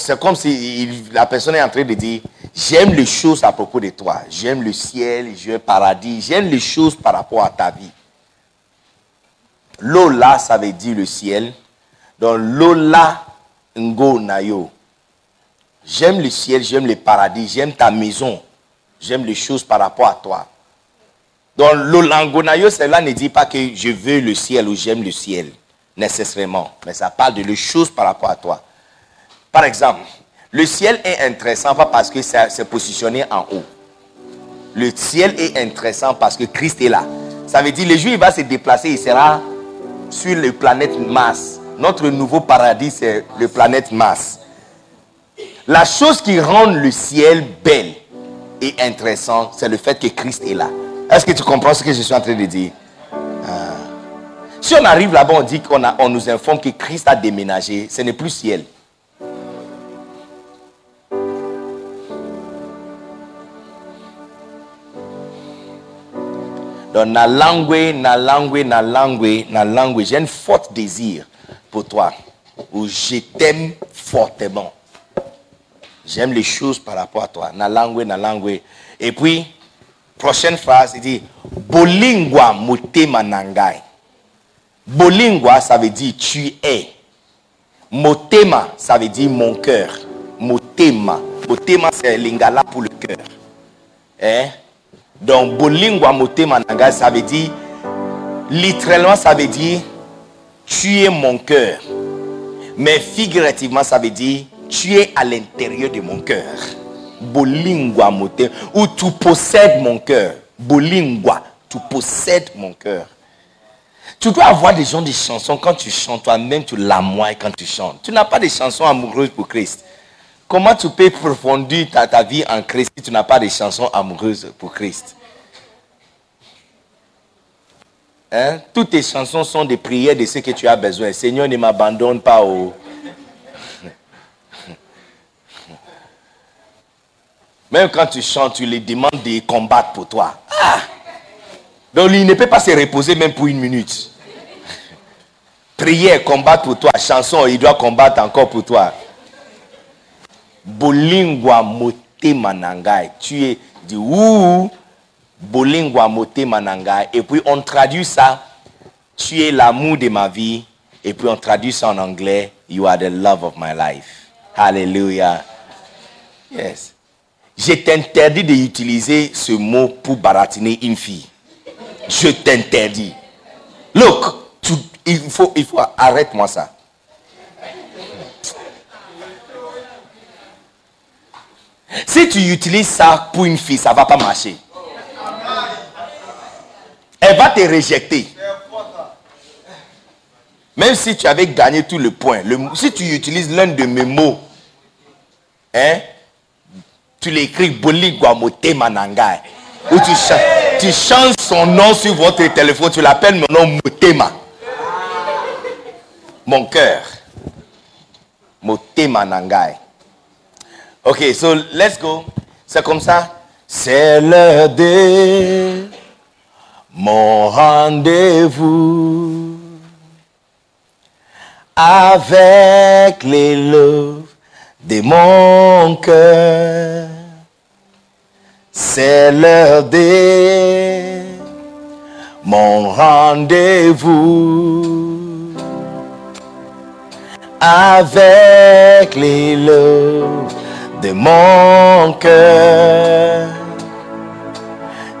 C'est comme si la personne est en train de dire, j'aime les choses à propos de toi. J'aime le ciel, j'aime le paradis, j'aime les choses par rapport à ta vie. Là, ça veut dire le ciel. Donc là, ngo nayo. J'aime le ciel, j'aime le paradis, j'aime ta maison, j'aime les choses par rapport à toi. Donc l'olangonayo, cela ne dit pas que je veux le ciel ou j'aime le ciel, nécessairement. Mais ça parle de les choses par rapport à toi. Par exemple, le ciel est intéressant pas parce que c'est positionné en haut. Le ciel est intéressant parce que Christ est là. Ça veut dire le jour il va se déplacer, il sera sur la planète Mars. Notre nouveau paradis, c'est le planète Mars. La chose qui rend le ciel belle et intéressant, c'est le fait que Christ est là. Est-ce que tu comprends ce que je suis en train de dire? Ah. Si on arrive là-bas, on dit qu'on on nous informe que Christ a déménagé, ce n'est plus ciel. Donc, na langue, na langue, na langue, na langue, j'ai un fort désir pour toi. Ou je t'aime fortement. J'aime les choses par rapport à toi. Na langue, na langue. Et puis, prochaine phrase, il dit Bolingwa motema nangai. Bolingwa, ça veut dire tu es. Motema, ça veut dire mon cœur. Motema. Motema, c'est lingala pour le cœur. Hein? Donc, Bolingwa motema nangai, ça veut dire, littéralement, ça veut dire tu es mon cœur. Mais figurativement, ça veut dire tu es à l'intérieur de mon cœur. Bolingwa mote. Ou tu possèdes mon cœur. Bolingwa, tu possèdes mon cœur. Tu dois avoir des gens des chansons quand tu chantes, toi-même tu l'amoies quand tu chantes. Tu n'as pas de chansons amoureuses pour Christ. Comment tu peux approfondir ta, ta vie en Christ si tu n'as pas de chansons amoureuses pour Christ? Hein? Toutes tes chansons sont des prières de ce que tu as besoin. Seigneur, ne m'abandonne pas au... Même quand tu chantes, tu les demandes de combattre pour toi. Ah! Donc il ne peut pas se reposer même pour une minute. Prière, combattre pour toi. Chanson, il doit combattre encore pour toi. Bolingwa motema nangai. Tu es du ouh. Bolingwa motema nangai. Et puis on traduit ça. Tu es l'amour de ma vie. Et puis on traduit ça en anglais. You are the love of my life. Hallelujah. Yes. Je t'interdis d'utiliser ce mot pour baratiner une fille. Je t'interdis. Look, il faut, il faut, arrête-moi ça. Si tu utilises ça pour une fille, ça ne va pas marcher. Elle va te rejeter. Même si tu avais gagné tout le point, si tu utilises l'un de mes mots, hein, tu l'écris Boli Guamote Manangai. Ou tu changes son nom sur votre téléphone, tu l'appelles mon nom Motema. Mon cœur. Motema Nangai. Ok, so let's go. C'est comme ça. C'est l'heure de mon rendez-vous avec les loves de mon cœur. C'est l'heure de mon rendez-vous avec les loves de mon cœur.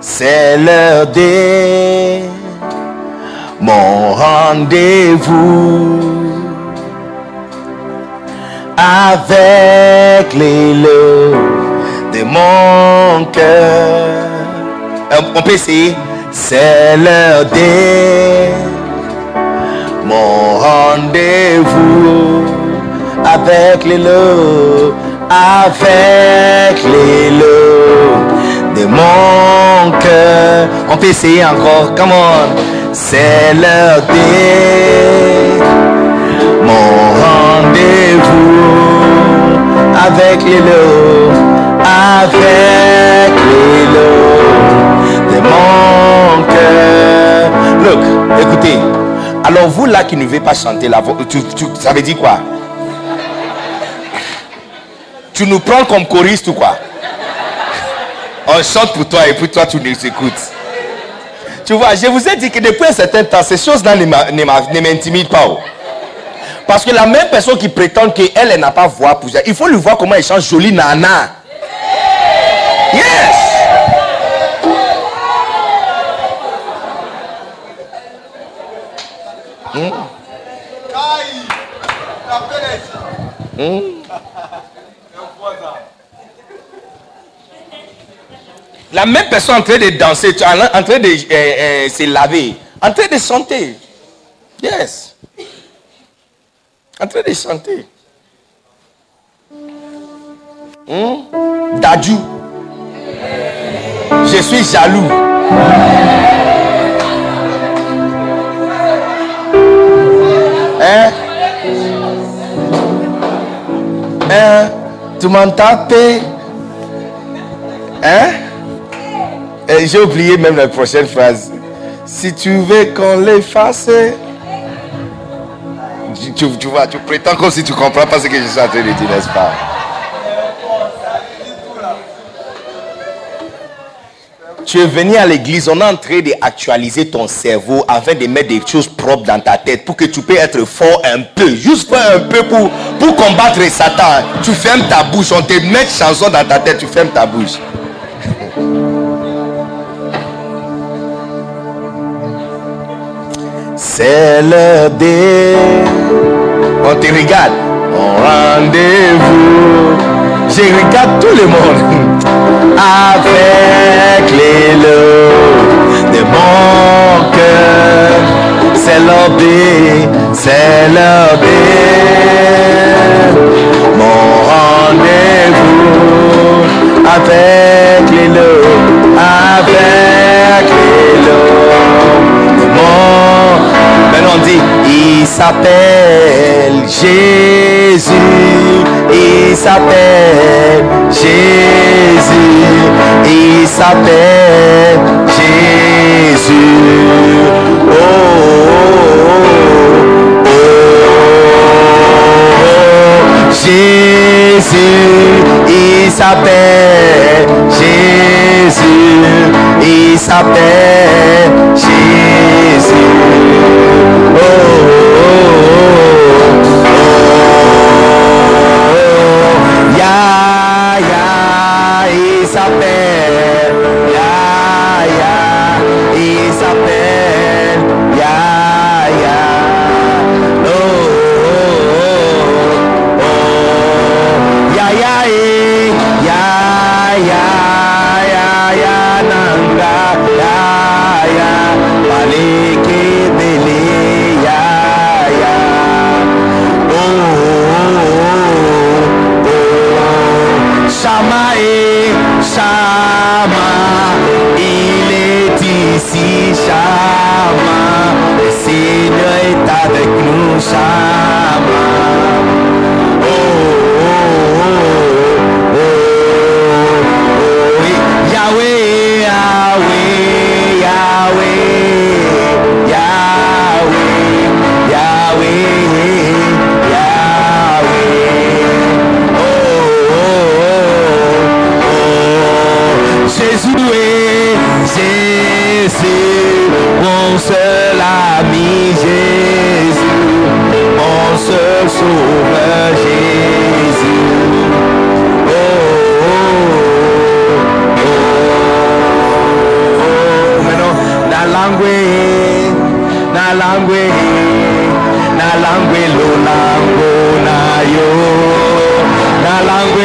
C'est l'heure de mon rendez-vous avec les lots de mon cœur. Euh, On peut essayer. C'est l'heure de mon rendez-vous avec les lots, avec les lots de mon cœur. On peut essayer encore. Come on. C'est l'heure de mon rendez-vous avec les lots, avec les lots de mon cœur. Look, écoutez. Alors vous là qui ne voulez pas chanter la voix, tu, tu- ça veut dire quoi? Tu nous prends comme choriste ou quoi? On chante pour toi et puis toi tu nous écoutes. Tu vois, je vous ai dit que depuis un certain temps, ces choses-là ne m'intimident pas. oh. Parce que la même personne qui prétend qu'elle, elle n'a pas voix pour ça, il faut lui voir comment elle chante jolie nana. Yes! La même personne en train de danser, en train de euh, euh, se laver, en train de chanter. Yes. En train de chanter. Hmm? Je suis jaloux. Hein? Hein? Tu tapé? Hein? J'ai oublié même la prochaine phrase. Si tu veux qu'on l'efface. Tu, vois, tu prétends comme si tu comprends pas ce que je suis en train de dire, n'est-ce pas? Tu es venu à l'église, on est en train d'actualiser ton cerveau afin de mettre des choses propres dans ta tête pour que tu puisses être fort un peu, juste un peu pour, pour combattre Satan. Tu fermes ta bouche, on te met chanson dans ta tête, tu fermes ta bouche. C'est l'heure des... On te regarde. On rendez-vous. Je regarde tout le monde. Avec les lots de mon cœur. C'est l'heure des... C'est l'heure des... Mon rendez-vous. Avec les lots. Avec les lots dit, il s'appelle Jésus, il s'appelle Jésus, il s'appelle Jésus. Oh, oh, oh, oh. Jésus, il s'appelle Jésus, il s'appelle Jésus. inside. langue, na langue lo lango na yo, na langue.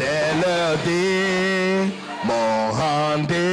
c'est le dé, mon rendez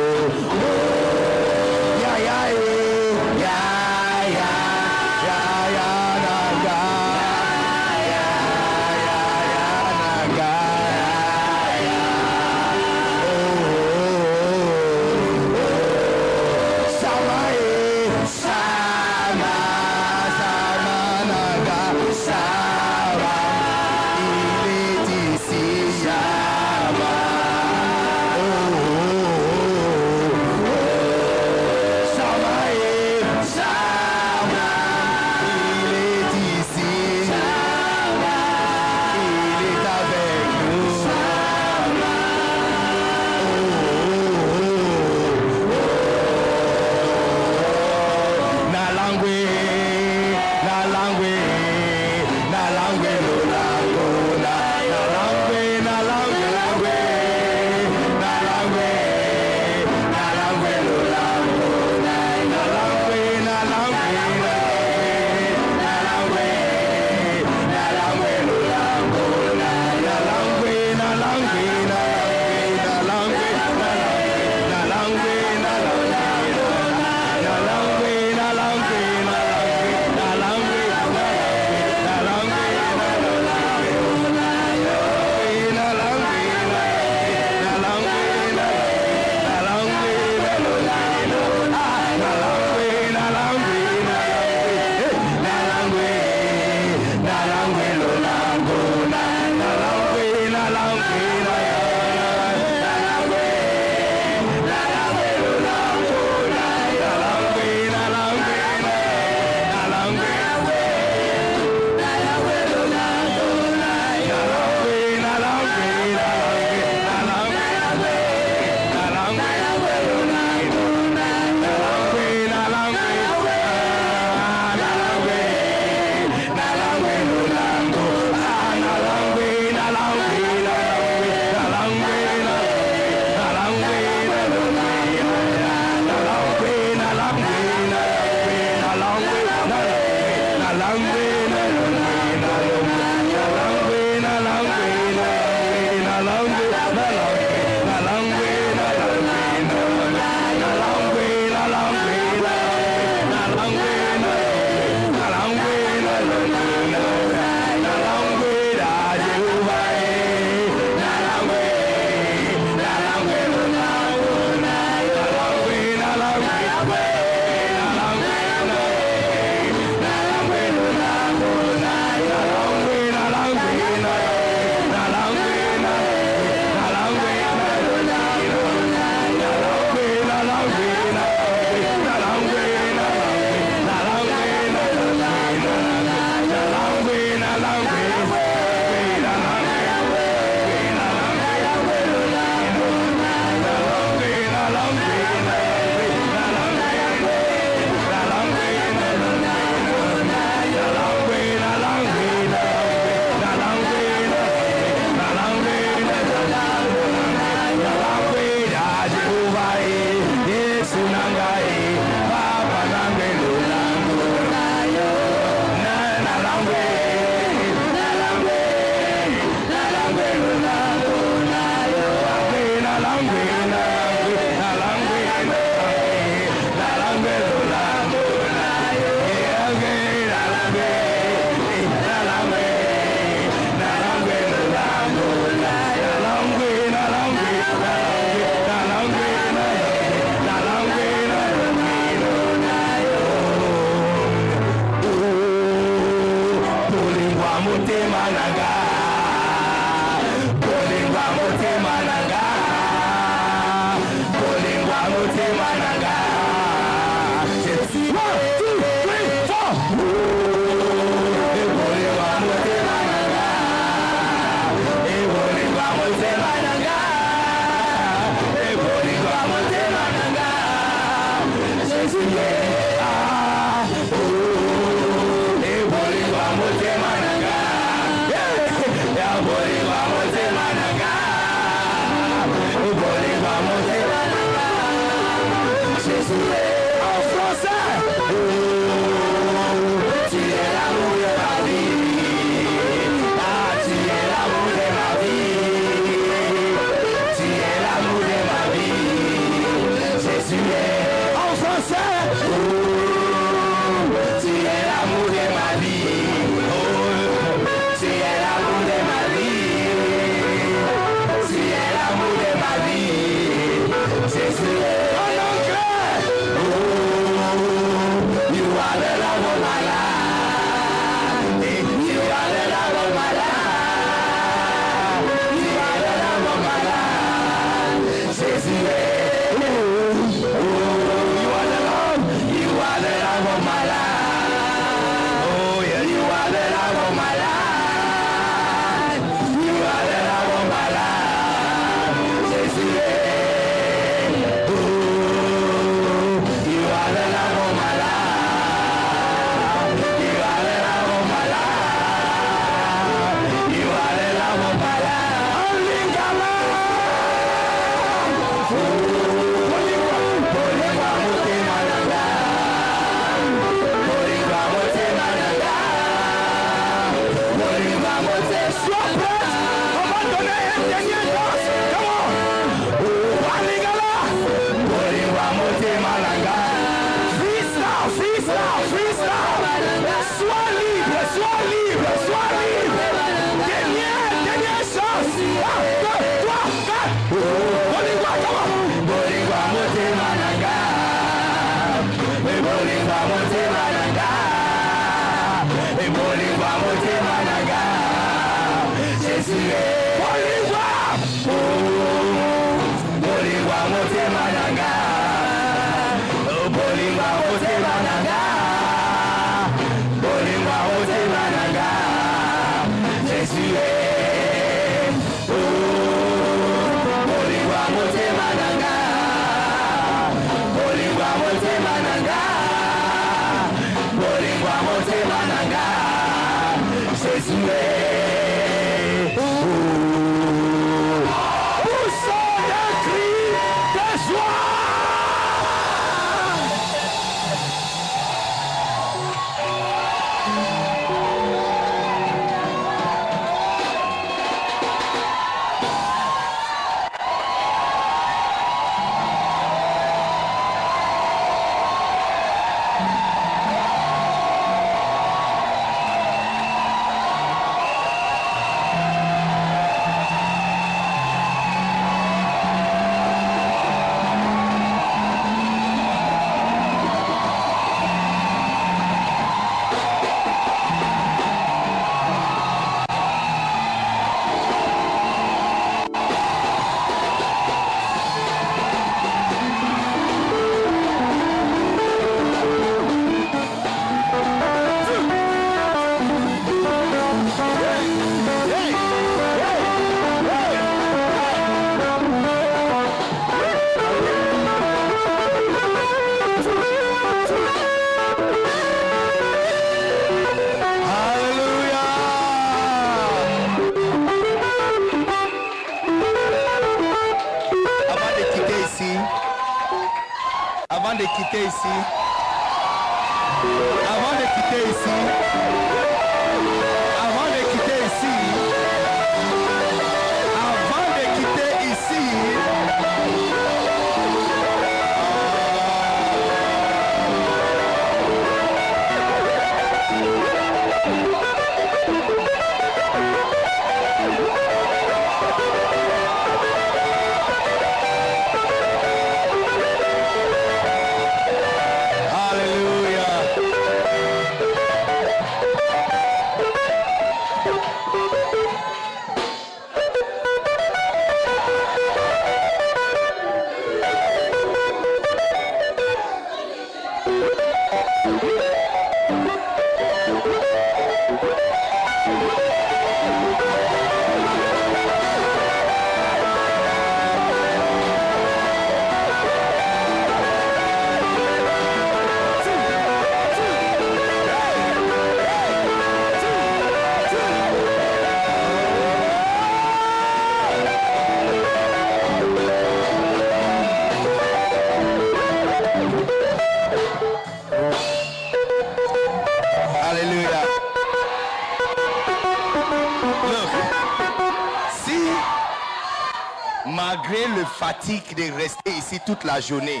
toute la journée,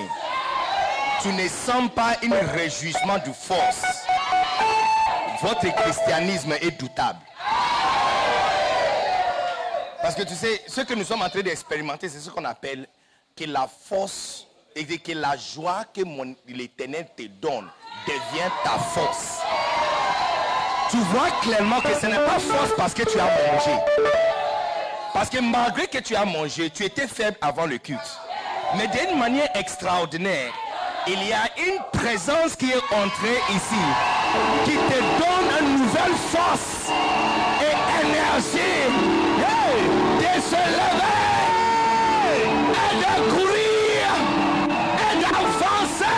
tu ne sens pas un réjouissement de force, votre christianisme est doutable. Parce que tu sais, ce que nous sommes en train d'expérimenter, c'est ce qu'on appelle que la force et que la joie que l'éternel te donne devient ta force. Tu vois clairement que ce n'est pas force parce que tu as mangé. Parce que malgré que tu as mangé, tu étais faible avant le culte. Mais d'une manière extraordinaire, il y a une présence qui est entrée ici, qui te donne une nouvelle force et énergie de se lever et de courir et d'avancer.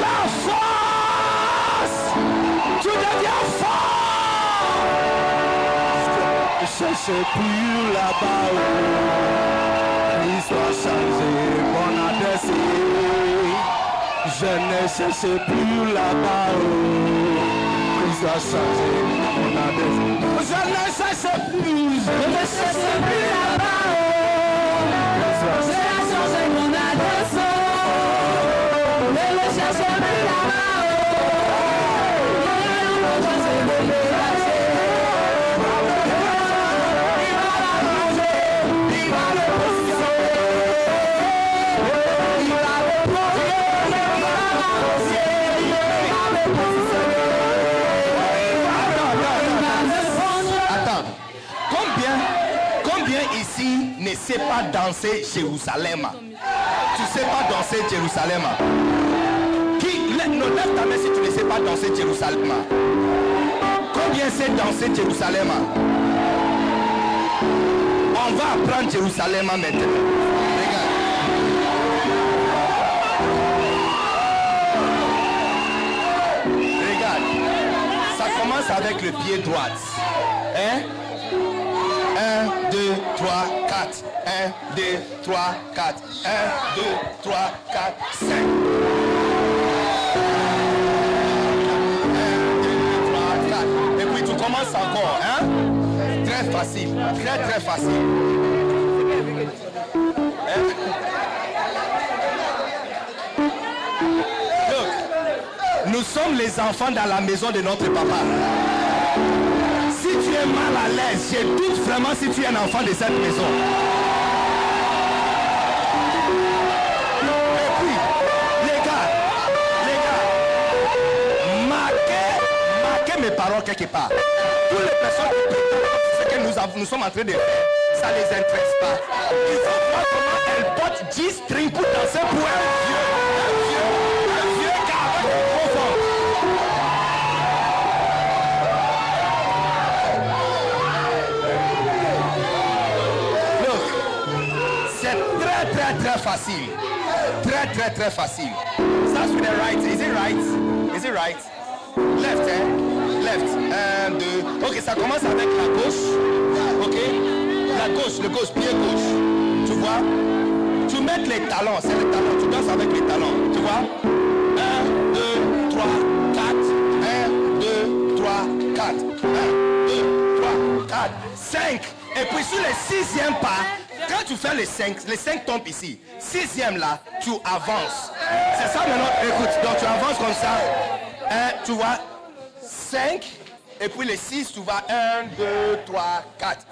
La force, tu deviens fort. Je cherche plus là-bas Je ne cherche plus là-bas. Je ne cherche plus, je ne cherche plus là-bas. Je ne plus ne sait pas danser Jérusalem. Tu sais pas danser Jérusalem. Qui non, lève ta main si tu ne sais pas danser Jérusalem. Combien sait danser Jérusalem? On va apprendre Jérusalem maintenant. Ça commence avec le pied droit. 1, 1, 2, 3, 4. 1, 2, 3, 4. 1, 2, 3, 4, 5. 1, 2, 3, 4. Et puis tu commences encore. Hein? Très facile. Très très facile. Hein? Look, nous sommes les enfants dans la maison de notre papa. Tu es mal à l'aise, je doute vraiment si tu es un enfant de cette maison. Et puis, les gars, les gars, marquez, marquez mes paroles quelque part. Toutes les personnes qui prétendent ce que nous, avons- nous sommes en train de faire, ça les intéresse pas. Ils vont voir comment elles portent 10 strings pour danser pour un vieux, facile. Très très très facile. Is it right? Is it right? Left, hein? Left. Un, deux. Ok, ça commence avec la gauche. Ok? La gauche, le gauche, pied gauche. Tu vois? Tu mets les talons, c'est les talons. Tu danses avec les talons. Tu vois? Un, deux, trois, quatre. Un, deux, trois, quatre. Un, deux, trois, quatre, cinq. Et puis sur le sixième pas, quand tu fais les cinq, les cinq tombent ici. Sixième là, tu avances. C'est ça maintenant? Écoute, donc tu avances comme ça. Un, tu vois, 5. Et puis les 6, tu vas 1, 2, 3, 4.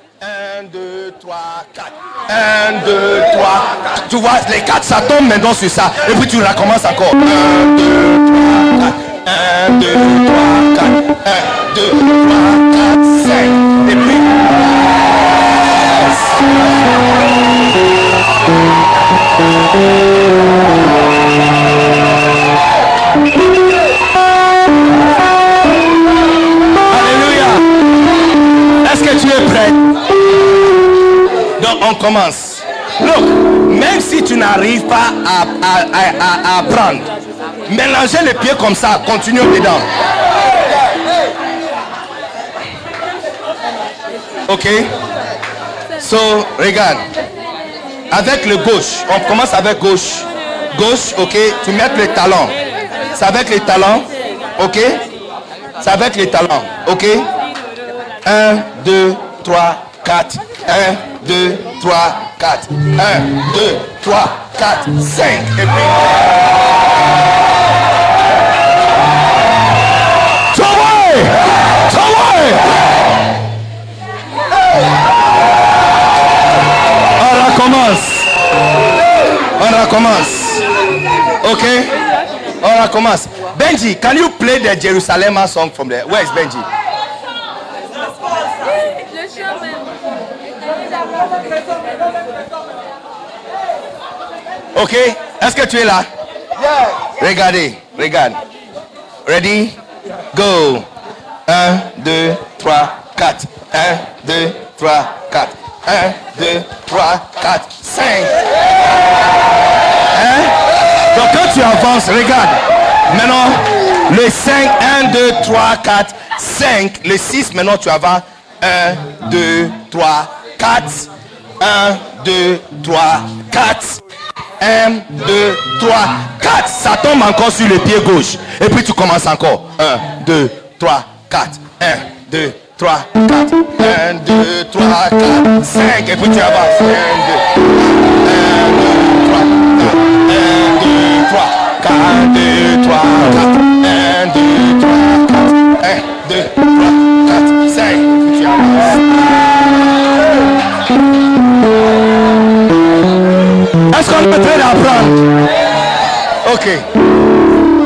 1, 2, 3, 4. 1, 2, 3, 4. Tu vois, les 4, ça tombe maintenant sur ça. Et puis tu recommences encore. 1, 2, 3, 4. 1, 2, 3, 4. 1, 2, 3, 4, 5. Et puis... Alléluia. Est-ce que tu es prêt? Donc on commence. Look, même si tu n'arrives pas à, à, à, à- apprendre, mélangez les pieds comme ça, continue dedans. Ok? So, regarde. Avec le gauche, on commence avec gauche. Gauche, ok? Tu mets les talons. C'est avec les talons, ok? C'est avec les talons, ok? 1, 2, 3, 4. 1, 2, 3, 4. 1, 2, 3, 4, 5. Et puis. On recommence. Ok? On recommence. Benji, can you play the Jerusalem song from there? Where is Benji? Ok? Est-ce que tu es là? Regardez, regarde. Ready? Go. 1, 2, 3, 4. 1, 2, 3, 4. 1, 2, 3, 4, 5. Hein? Donc quand tu avances, regarde. Maintenant, le 5, 1, 2, 3, 4, 5. Le 6, maintenant tu avances. 1, 2, 3, 4. 1, 2, 3, 4. 1, 2, 3, 4. Ça tombe encore sur le pied gauche. Et puis tu commences encore. 1, 2, 3, 4. 1, 2, 3, 4. 1, 2, 3, 4, 5. Et puis tu avances. 1, 2, 1, 2, 3, 1, 2, 3, 4, 2, 3, 4. 1, 2, 3, 4. 1, 2, 3, 4, 5. Et puis tu avances. Est-ce qu'on en train d'apprendre Ok.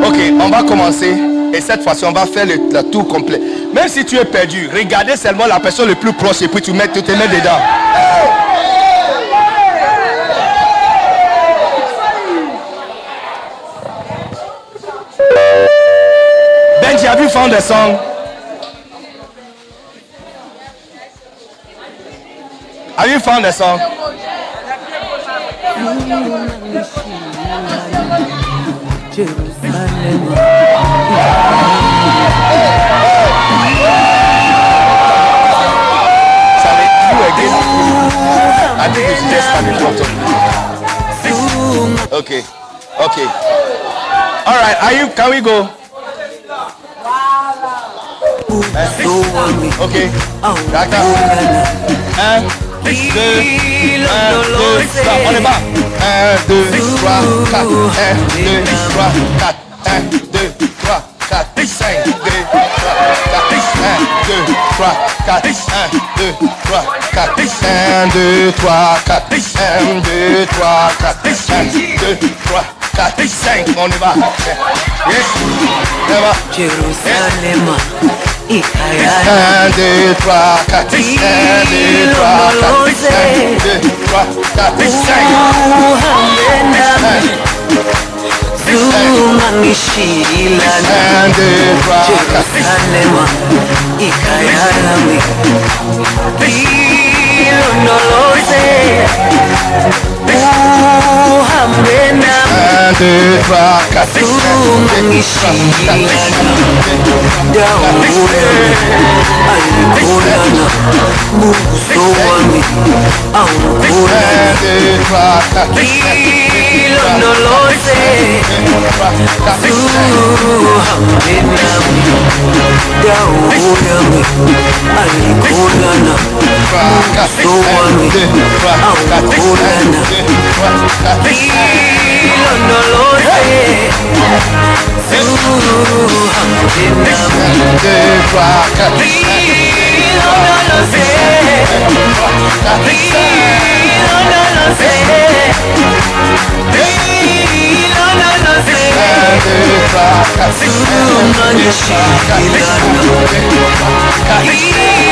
Ok, on va commencer. Et cette fois-ci, on va faire le, tour complet. Même si tu es perdu, regardez seulement la personne le plus proche et puis tu, mets, tu te mets dedans. Benji, have you found the song? Have you found the song? Okay. Okay. All right. Are you? Can we go? Eh? Okay. Uh, 1, 2, 3, on est bas 1, 2, 3, 4, 1, 2, 3, 4, 1, 2, 3, 4, 5, 2, 3, 4 Un, deux, trois, quatre. Un, deux, trois, quatre. Un, deux, trois, quatre. Un, deux, trois, quatre. Un, deux, trois, quatre. Cinq. On y va. Yes. On y va. Jerusalema Un, ikayala deux, trois, quatre. Un, deux, trois, quatre. Un, deux, trois, quatre. Cinq. Uhambe nami zungangishilana Un, deux, trois, quatre. Jerusalema ikayalami Dilo no lo sé Tú te enamoras Dilo no lo sé Dilo no lo sé Dilo no lo sé Tú no lo sé Dilo no lo sé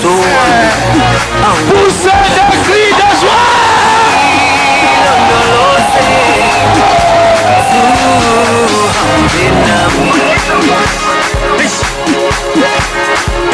Joie. awulondoloze zuhambe nami Jerusalema ikayalami ilondoloze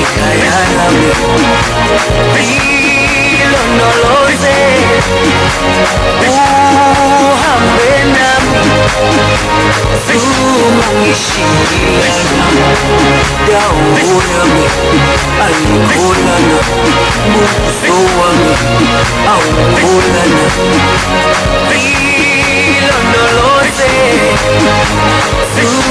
ikayalami lilondoloze uhambe nami zuma ngishiye dawo yami ayikholana buso wami awukholana tranquilo, no lo sé. Tú,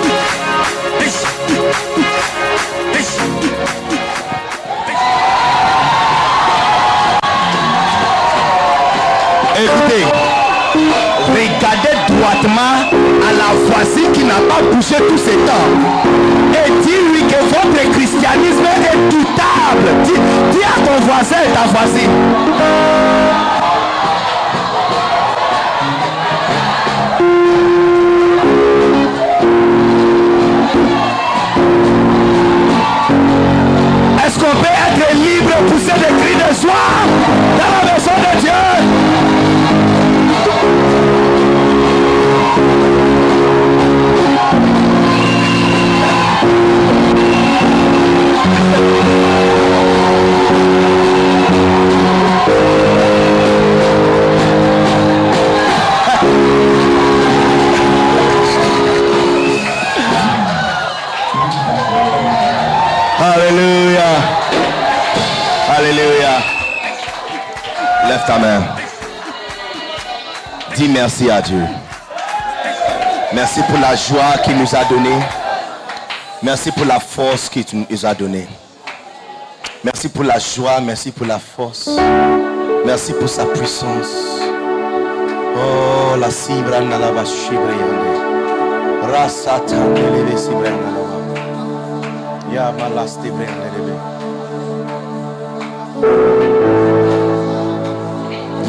ta voisine qui n'a pas bougé tout ces temps et dis-lui que votre christianisme est doutable. Dis, dis à ton voisin et ta voisine. Est-ce qu'on peut être libre pour ces cris de soir dans la maison de Dieu? Lève ta main. Dis merci à Dieu. Merci pour la joie qu'il nous a donnée. Merci pour la force qu'il nous a donnée. Merci pour la joie, merci pour la force. Merci pour sa puissance. Oh, la cibra nalava shibriande. Rasata neleve cibra nalava. Ya malas tibriande leve.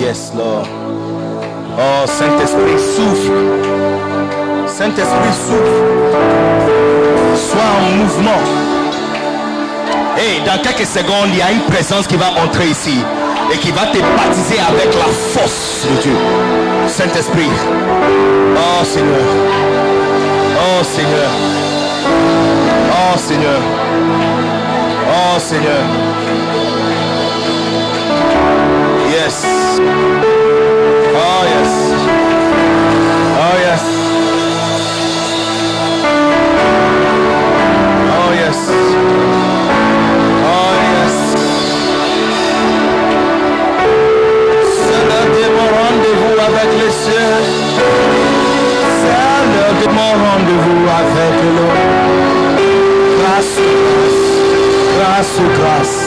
Yes, Lord. Oh, Saint-Esprit, souffle. Saint-Esprit, souffle. Sois en mouvement. Et dans quelques secondes, il y a une présence qui va entrer ici et qui va te baptiser avec la force de Dieu. Saint-Esprit. Oh Seigneur. Oh Seigneur. Oh Seigneur. Oh Seigneur. Oh yes. Oh yes. Oh yes. Oh yes. C'est l'heure de mon rendez-vous avec le ciel. C'est l'heure de mon rendez-vous avec l'homme. Grâce, grâce, grâce,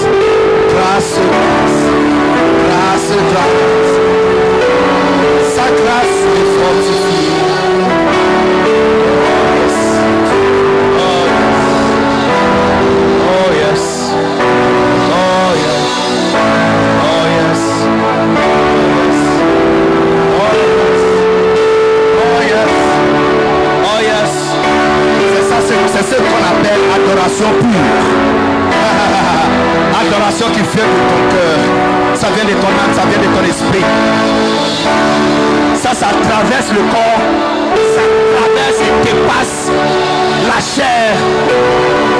grâce, grâce, grâce. Sa grâce me fortifie. Oh yes. Oh yes. Oh yes. Oh yes. Oh yes. Oh yes. C'est ça, c'est ce qu'on appelle adoration pure. adoration qui vient de ton cœur. Ça vient de ton âme, ça vient de ton esprit. Ça, ça traverse le corps. Ça traverse et dépasse la chair.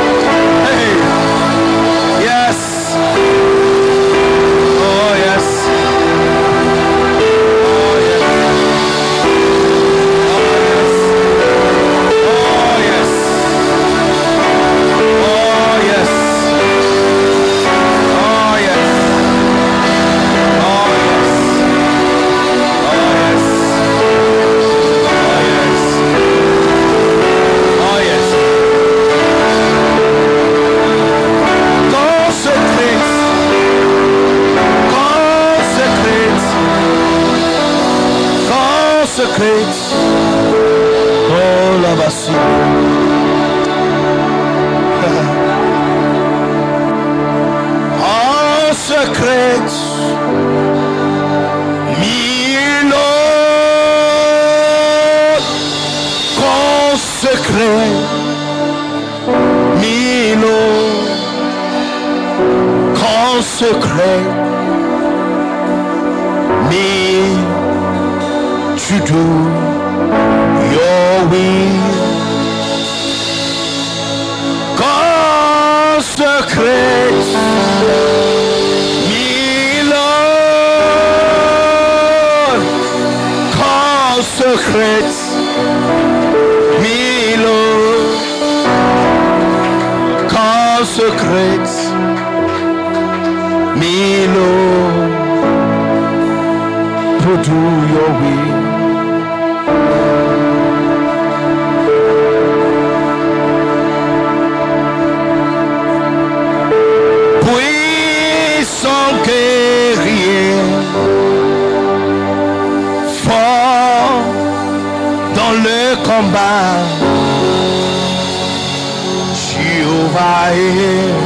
Consecrate. Me to do your will. Consecrate me, Lord. Consecrate me, Lord. Consecrate le combat, Jéhovah est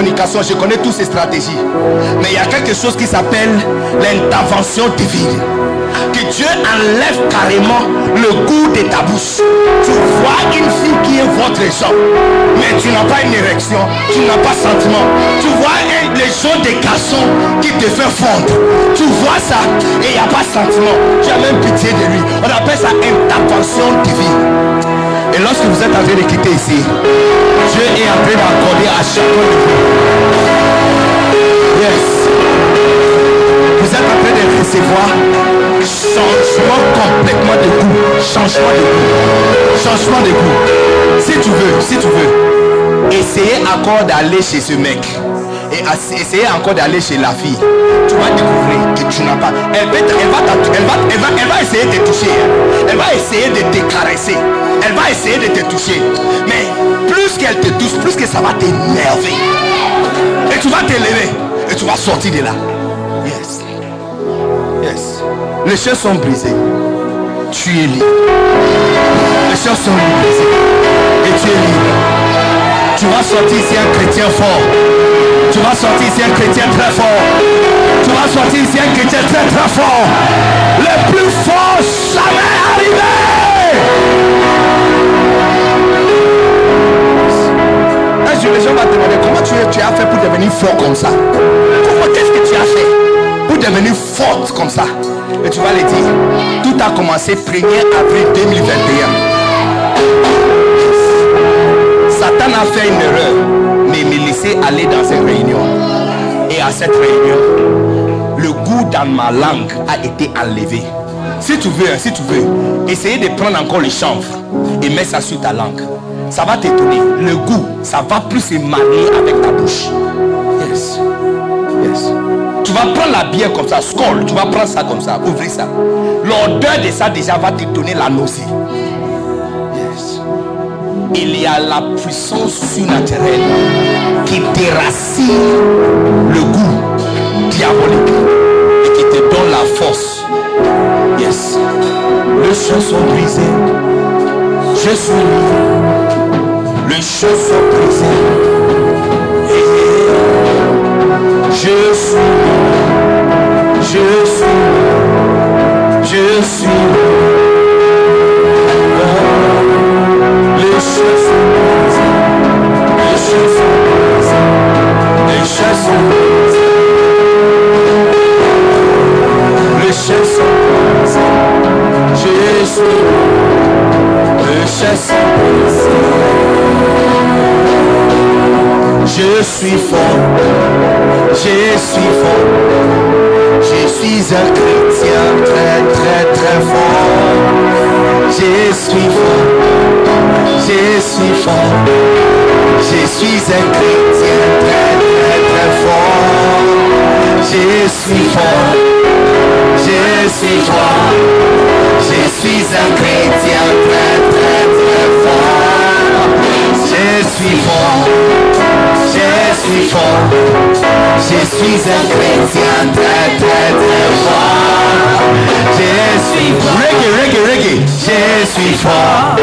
Je connais toutes ces stratégies. Mais il y a quelque chose qui s'appelle l'intervention divine. Que Dieu enlève carrément le goût de ta bouche. Tu vois une fille qui est votre genre. Mais tu n'as pas une érection. Tu n'as pas sentiment. Tu vois les gens des garçons qui te fait fondre. Tu vois ça et il n'y a pas sentiment. Tu as même pitié de lui. On appelle ça intervention divine. Et lorsque vous êtes en train de quitter ici, Dieu est en train d'accorder à chacun de vous. Yes. Vous êtes en train de recevoir changement complètement de goût. Changement de goût. Changement de goût. Si tu veux, si tu veux, essayez encore d'aller chez ce mec. Et ass- essayez encore d'aller chez la fille. Tu vas découvrir que tu n'as pas. Elle, va, elle, va, elle, va, elle va essayer de te toucher. Elle va essayer de te caresser. Elle va essayer de te toucher. Mais plus qu'elle te touche, plus que ça va t'énerver. Et tu vas t'élever. Et tu vas sortir de là. Yes. Yes. Les chaînes sont brisées. Tu es libre. Les chaînes sont brisées. Et tu es libre. Tu vas sortir ici un chrétien fort. Tu vas sortir ici un chrétien très fort. Tu vas sortir ici un chrétien très très fort. Le plus fort jamais arrivé. Un les gens vont demander comment tu, tu as fait pour devenir fort comme ça? Comment qu'est-ce que tu as fait pour devenir forte comme ça? Et tu vas les dire, tout a commencé 1er avril 2021. A fait une erreur, mais me laisser aller dans cette réunion. Et à cette réunion, le goût dans ma langue a été enlevé. Si tu veux, hein, si tu veux, essayer de prendre encore le chanvre et mettre ça sur ta langue. Ça va t'étonner. Le goût, ça va plus se marier avec ta bouche. Yes. Yes. Tu vas prendre la bière comme ça, skull, tu vas prendre ça comme ça, ouvrir ça. L'odeur de ça déjà va te donner la nausée. Il y a la puissance surnaturelle qui déracine le goût diabolique et qui te donne la force. Yes. Les choses sont brisées. Je suis libre. Les choses sont brisées. Je suis fort. Je suis fort. Je suis un chrétien très très très fort. Je suis fort. Je suis fort. Je suis un chrétien très très très fort. Je suis fort. Je suis fort. Je suis un chrétien très très très fort. Je suis fort. Suis fort. Je suis un chrétien très très très fort. Je suis fort. Reggae, reggae, reggae. Je suis fort.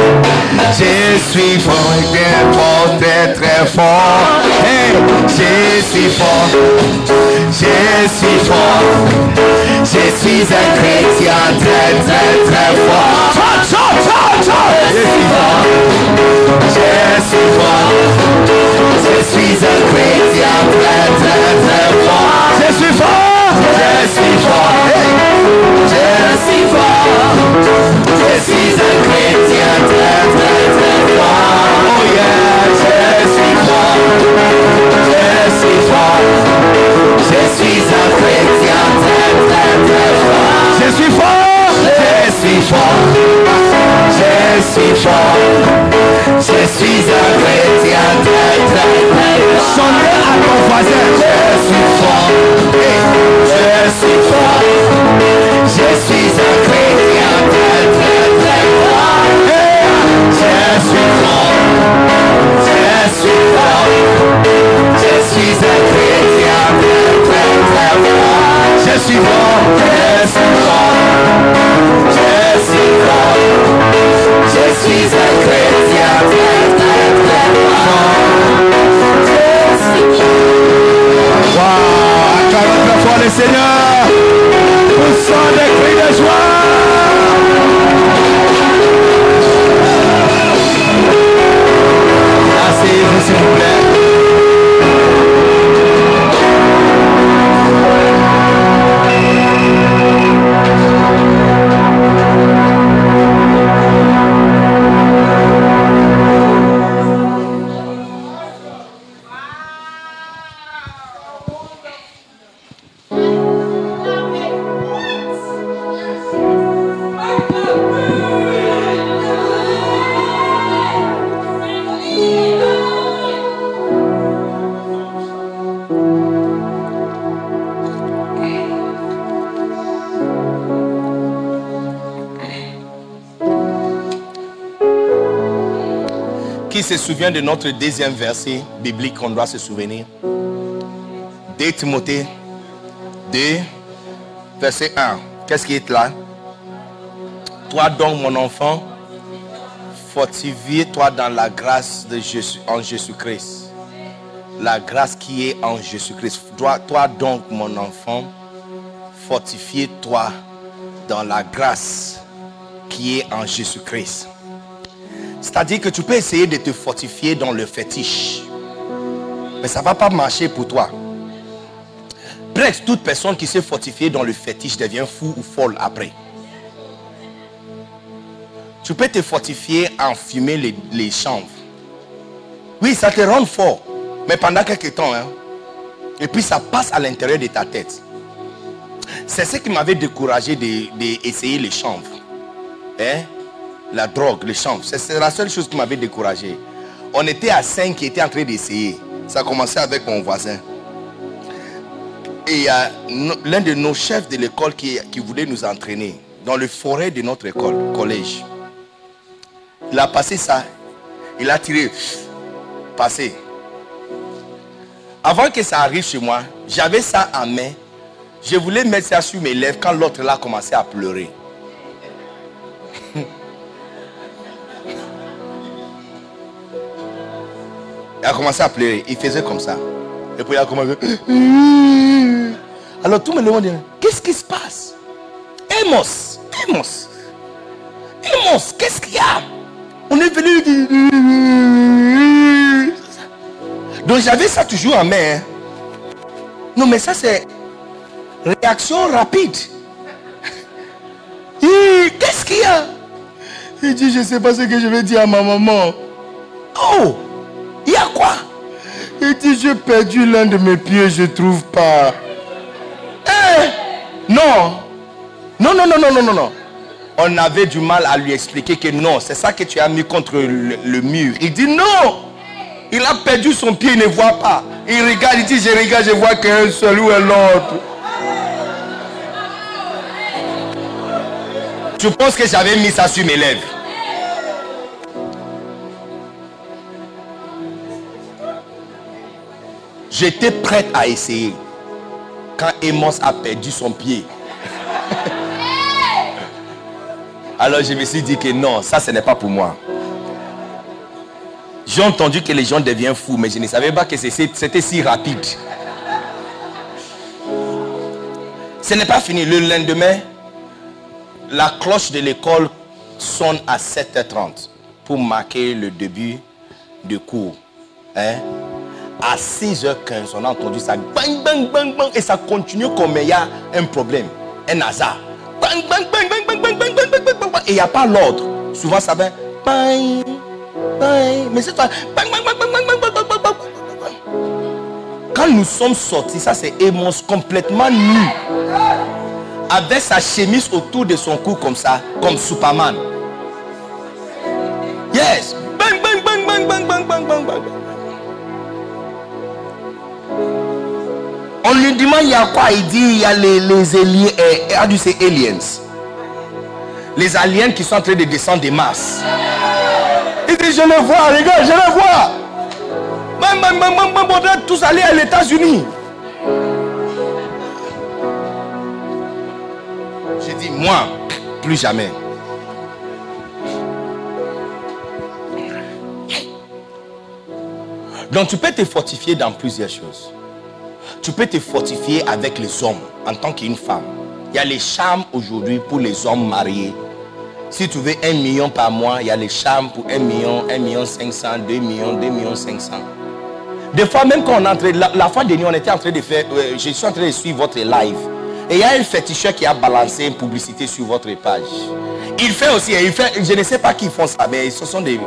Je suis fort, très fort, très très fort. Hey, je suis fort. Je suis fort. Je suis un chrétien très très très fort. Je suis fort. Je suis fort. Je suis un chrétien très très très fort. Je suis fort. Je suis fort. Je suis fort. Je suis un chrétien très très très fort. Oh yeah, je suis fort. Je suis fort. Je suis un chrétien fort, je suis fort, je suis un chrétien très très très fort. À ton voisin, je suis fort, je suis fort, je suis un chrétien très très très fort. Je suis fort, je suis fort, je suis un chrétien très très très fort. Je suis fort, je suis fort. le Seigneur. Poussons des cris de joie. Souvient de notre deuxième verset biblique qu'on doit se souvenir 2 Timothée 2, verset 1. Qu'est-ce qui est là? Toi donc, mon enfant, fortifie-toi dans la grâce de Jésus, en Jésus-Christ. La grâce qui est en Jésus-Christ. Toi, toi donc, mon enfant, fortifie-toi dans la grâce qui est en Jésus-Christ. C'est-à-dire que tu peux essayer de te fortifier dans le fétiche. Mais ça ne va pas marcher pour toi. Presque toute personne qui s'est fortifiée dans le fétiche devient fou ou folle après. Tu peux te fortifier en fumer les, les chanvres. Oui, ça te rend fort. Mais pendant quelques temps, hein, et puis ça passe à l'intérieur de ta tête. C'est ce qui m'avait découragé d'essayer les chanvres. Hein? La drogue, les chanvres. C'est la seule chose qui m'avait découragé. On était à 5 qui étaient en train d'essayer. Ça a commencé avec mon voisin. Et il no- l'un de nos chefs de l'école qui, qui voulait nous entraîner dans le forêt de notre école, collège. Il a passé ça. Il a tiré. Passé. Avant que ça arrive chez moi, j'avais ça en main. Je voulais mettre ça sur mes lèvres quand l'autre là commençait à pleurer. Il a commencé à pleurer. Il faisait comme ça. Et puis il a commencé. Alors tout le monde dit, qu'est-ce qui se passe? Amos, Amos, Amos, qu'est-ce qu'il y a? On est venu. Donc j'avais ça toujours en main. hein. Non mais ça c'est réaction rapide. Qu'est-ce qu'il y a? Il dit, je ne sais pas ce que je vais dire à ma maman. Oh, il y a quoi? Il dit, j'ai perdu l'un de mes pieds, je ne trouve pas. Eh, non. Non, non, non, non, non, non, non. On avait du mal à lui expliquer que non, c'est ça que tu as mis contre le, le mur. Il dit non. Il a perdu son pied, il ne voit pas. Il regarde, il dit, je regarde, je vois qu'un seul ou un autre. Tu penses que j'avais mis ça sur mes lèvres? J'étais prête à essayer. Quand Amos a perdu son pied. Alors je me suis dit que non, ça ce n'est pas pour moi. J'ai entendu que les gens deviennent fous, mais je ne savais pas que c'était si rapide. Ce n'est pas fini. Le lendemain, la cloche de l'école sonne à 7h30 pour marquer le début du cours. Hein? À 6h15, on a entendu ça. Bang, bang, bang, bang. Et ça continue comme il y a un problème, un hasard. Bang, bang, bang, bang, bang, bang, bang, bang, bang, bang. Et il n'y a pas l'ordre. Souvent, ça va. Bang, bang. Mais c'est toi. Bang, bang, bang, bang, bang, bang, bang, bang. Quand nous sommes sortis, ça c'est Amos complètement nu. Avec sa chemise autour de son cou comme ça, comme Superman. Yes. On lui demande il y a quoi? Il dit il y a les, les aliens, eh, say aliens Les aliens qui sont en train de descendre des masses. Il dit je les vois, regarde, je les vois. Bam, bam, bam, on doit tous aller à États-Unis. J'ai dit moi, plus jamais. Donc tu peux te fortifier dans plusieurs choses. Tu peux te fortifier avec les hommes en tant qu'une femme. Il y a les charmes aujourd'hui pour les hommes mariés. Si tu veux un million par mois, il y a les charmes pour un million, un million cinq cents, deux millions, deux millions cinq cents. Des fois, même quand on est en train, la, la fois dernière, on était en train de faire, euh, je suis en train de suivre votre live. Et il y a un féticheur qui a balancé une publicité sur votre page. Il fait aussi, il fait, je ne sais pas qui font ça, mais ce sont des,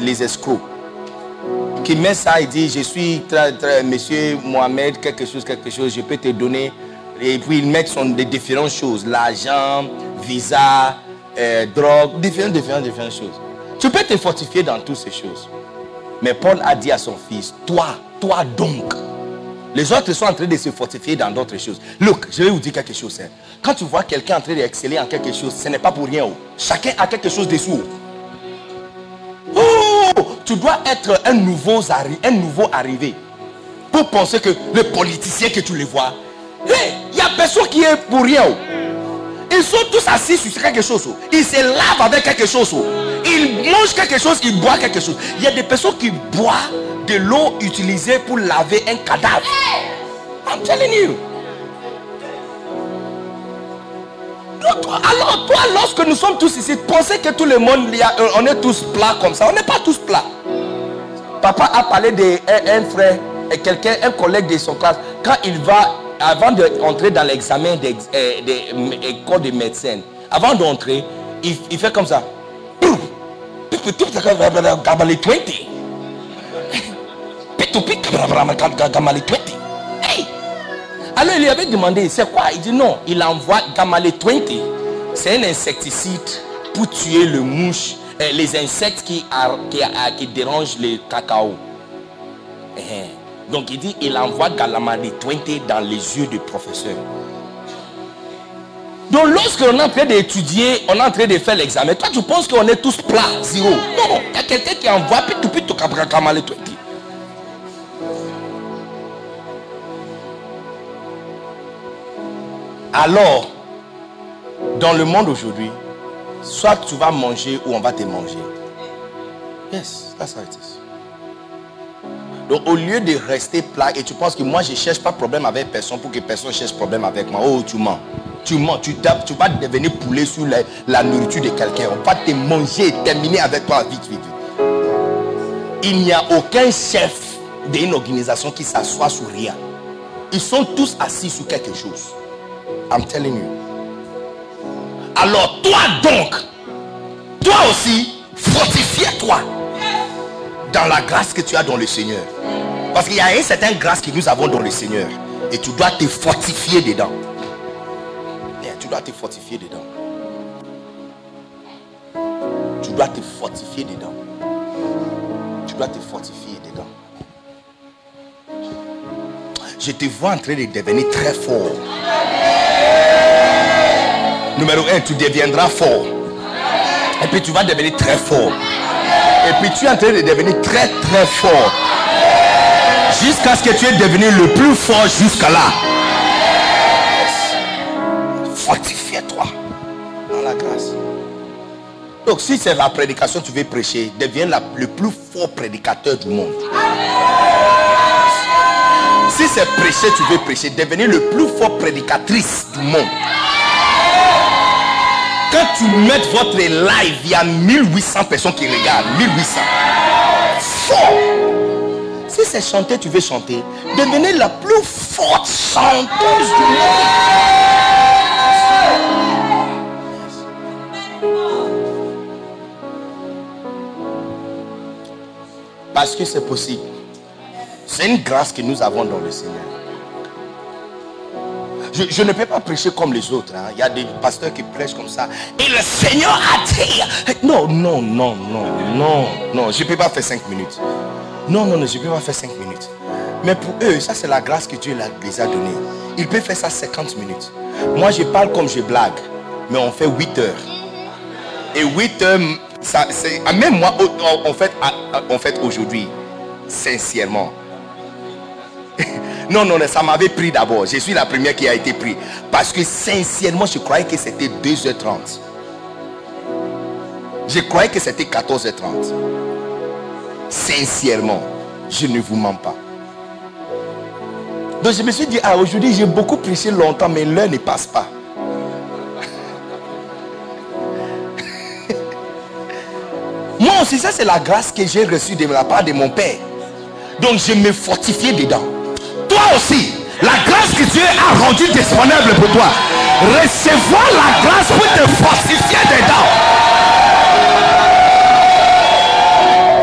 les escrocs qui met ça et dit je suis très, très- monsieur Mohamed quelque chose quelque chose je peux te donner et puis ils mettent son, des différentes choses l'argent visa euh, drogue différentes différentes différentes choses tu peux te fortifier dans toutes ces choses mais Paul a dit à son fils toi toi donc les autres sont en train de se fortifier dans d'autres choses look je vais vous dire quelque chose hein. quand tu vois quelqu'un en train d'exceller en quelque chose ce n'est pas pour rien oh. chacun a quelque chose dessous oh. Tu dois être un nouveau, un nouveau arrivé. Pour penser que les politiciens que tu les vois, il n'y a personne qui est pour rien. Ils sont tous assis sur quelque chose. Ils se lavent avec quelque chose. Ils mangent quelque chose, ils boivent quelque chose. Il y a des personnes qui boivent de l'eau utilisée pour laver un cadavre. I'm telling you. Alors, toi, lorsque nous sommes tous ici, pensez que tout le monde, euh, on est tous plats comme ça. On n'est pas tous plats. Papa a parlé d'un un frère, quelqu'un, un collègue de son classe, quand il va, avant d'entrer dans l'examen des euh, euh, écoles de médecine, avant d'entrer, il, il fait comme ça. Alors il lui avait demandé, c'est quoi? Il dit non, il envoie Gamale 20. C'est un insecticide pour tuer le mouche, euh, les insectes qui, qui, qui dérangent le cacao. Eh, Donc il dit, il envoie Gamale 20 dans les yeux du professeur. Donc lorsqu'on est en train d'étudier, on est en train de faire l'examen, toi tu penses qu'on est tous plats, zéro. Non, il y a quelqu'un qui envoie pitou pitou Gamale 20. Alors, dans le monde aujourd'hui, soit tu vas manger ou on va te manger. Yes, that's how it is. Donc au lieu de rester plat et tu penses que moi je cherche pas problème avec personne pour que personne cherche problème avec moi. Oh tu mens. Tu mens, tu, tapes, tu vas devenir poulet sur la, la nourriture de quelqu'un. On va te manger et terminer avec toi vite, vite, vite. Il n'y a aucun chef d'une organisation qui s'assoit sur rien. Ils sont tous assis sur quelque chose. I'm telling you. Alors toi donc, toi aussi, fortifie-toi dans la grâce que tu as dans le Seigneur. Parce qu'il y a une certaine grâce que nous avons dans le Seigneur. Et tu dois te fortifier dedans. Tu dois te fortifier dedans. Tu dois te fortifier dedans. Tu dois te fortifier dedans. Je te vois en train de devenir très fort. Numéro un, tu deviendras fort. Et puis tu vas devenir très fort. Et puis tu es en train de devenir très très fort. Jusqu'à ce que tu es devenu le plus fort jusqu'à là. Fortifie-toi dans la grâce. Donc si c'est la prédication que tu veux prêcher, deviens le plus fort prédicateur du monde. Si c'est prêcher, tu veux prêcher, devenir le plus fort prédicatrice du monde. Quand tu mets votre live, il y a 1800 personnes qui regardent. 1800. Fort. Si c'est chanter, tu veux chanter, devenez la plus forte chanteuse du monde. Parce que c'est possible. C'est une grâce que nous avons dans le Seigneur. Je, ne peux pas prêcher comme les autres. hein. Il y a des pasteurs qui prêchent comme ça. Et le Seigneur a dit. Non, non, non, non, non, non. Je ne peux pas faire 5 minutes. Non, non, non, je ne peux pas faire 5 minutes. Mais pour eux, ça c'est la grâce que Dieu les a donnée. Ils peuvent faire ça 50 minutes. Moi, je parle comme je blague. Mais on fait 8 heures. Et 8 heures, ça, c'est, ah, même moi, en- fait, en fait aujourd'hui, sincèrement, non, non, non, ça m'avait pris d'abord. Je suis la première qui a été prise. Parce que sincèrement, je croyais que c'était 2h30. Je croyais que c'était 14h30. Sincèrement, je ne vous mens pas. Donc je me suis dit, ah, aujourd'hui j'ai beaucoup prêché longtemps, mais l'heure ne passe pas. Moi aussi, ça c'est la grâce que j'ai reçue de la part de mon Père. Donc je me fortifiais dedans. Toi aussi, la grâce que Dieu a rendue disponible pour toi, recevoir la grâce pour te fortifier dedans.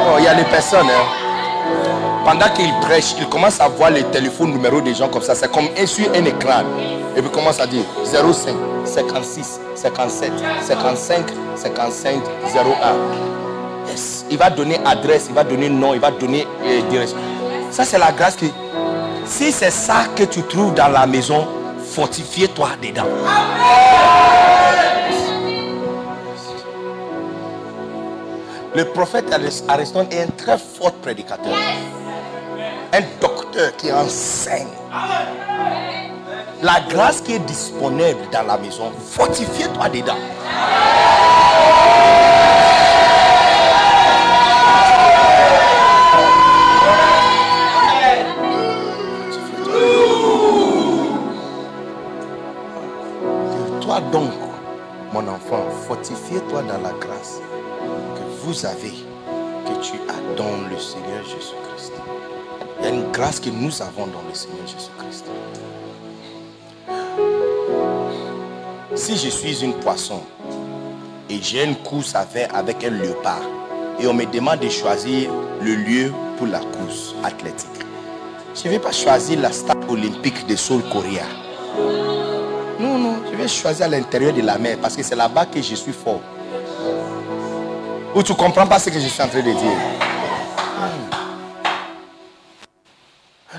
Oh, Il y a des personnes, hein, pendant qu'ils prêchent, ils commencent à voir les téléphones numéros des gens comme ça. C'est comme un sur un écran. Et puis ils commencent à dire 05, 56, 57, 55, 55, 01. Yes. Il va donner adresse, il va donner nom, il va donner euh, direction. Ça, c'est la grâce que. Si c'est ça que tu trouves dans la maison, fortifie-toi dedans. Le prophète Aris- Ariston est un très fort prédicateur. Un docteur qui enseigne. La grâce qui est disponible dans la maison, fortifie-toi dedans. Toi donc, mon enfant, fortifie-toi dans la grâce que vous avez, que tu as dans le Seigneur Jésus-Christ. Il y a une grâce que nous avons dans le Seigneur Jésus-Christ. Si je suis une poisson et j'ai une course à faire avec un léopard et on me demande de choisir le lieu pour la course athlétique, je ne vais pas choisir la star olympique de Seoul Korea. Non, non, je vais choisir à l'intérieur de la mer parce que c'est là-bas que je suis fort. Ou tu comprends pas ce que je suis en train de dire?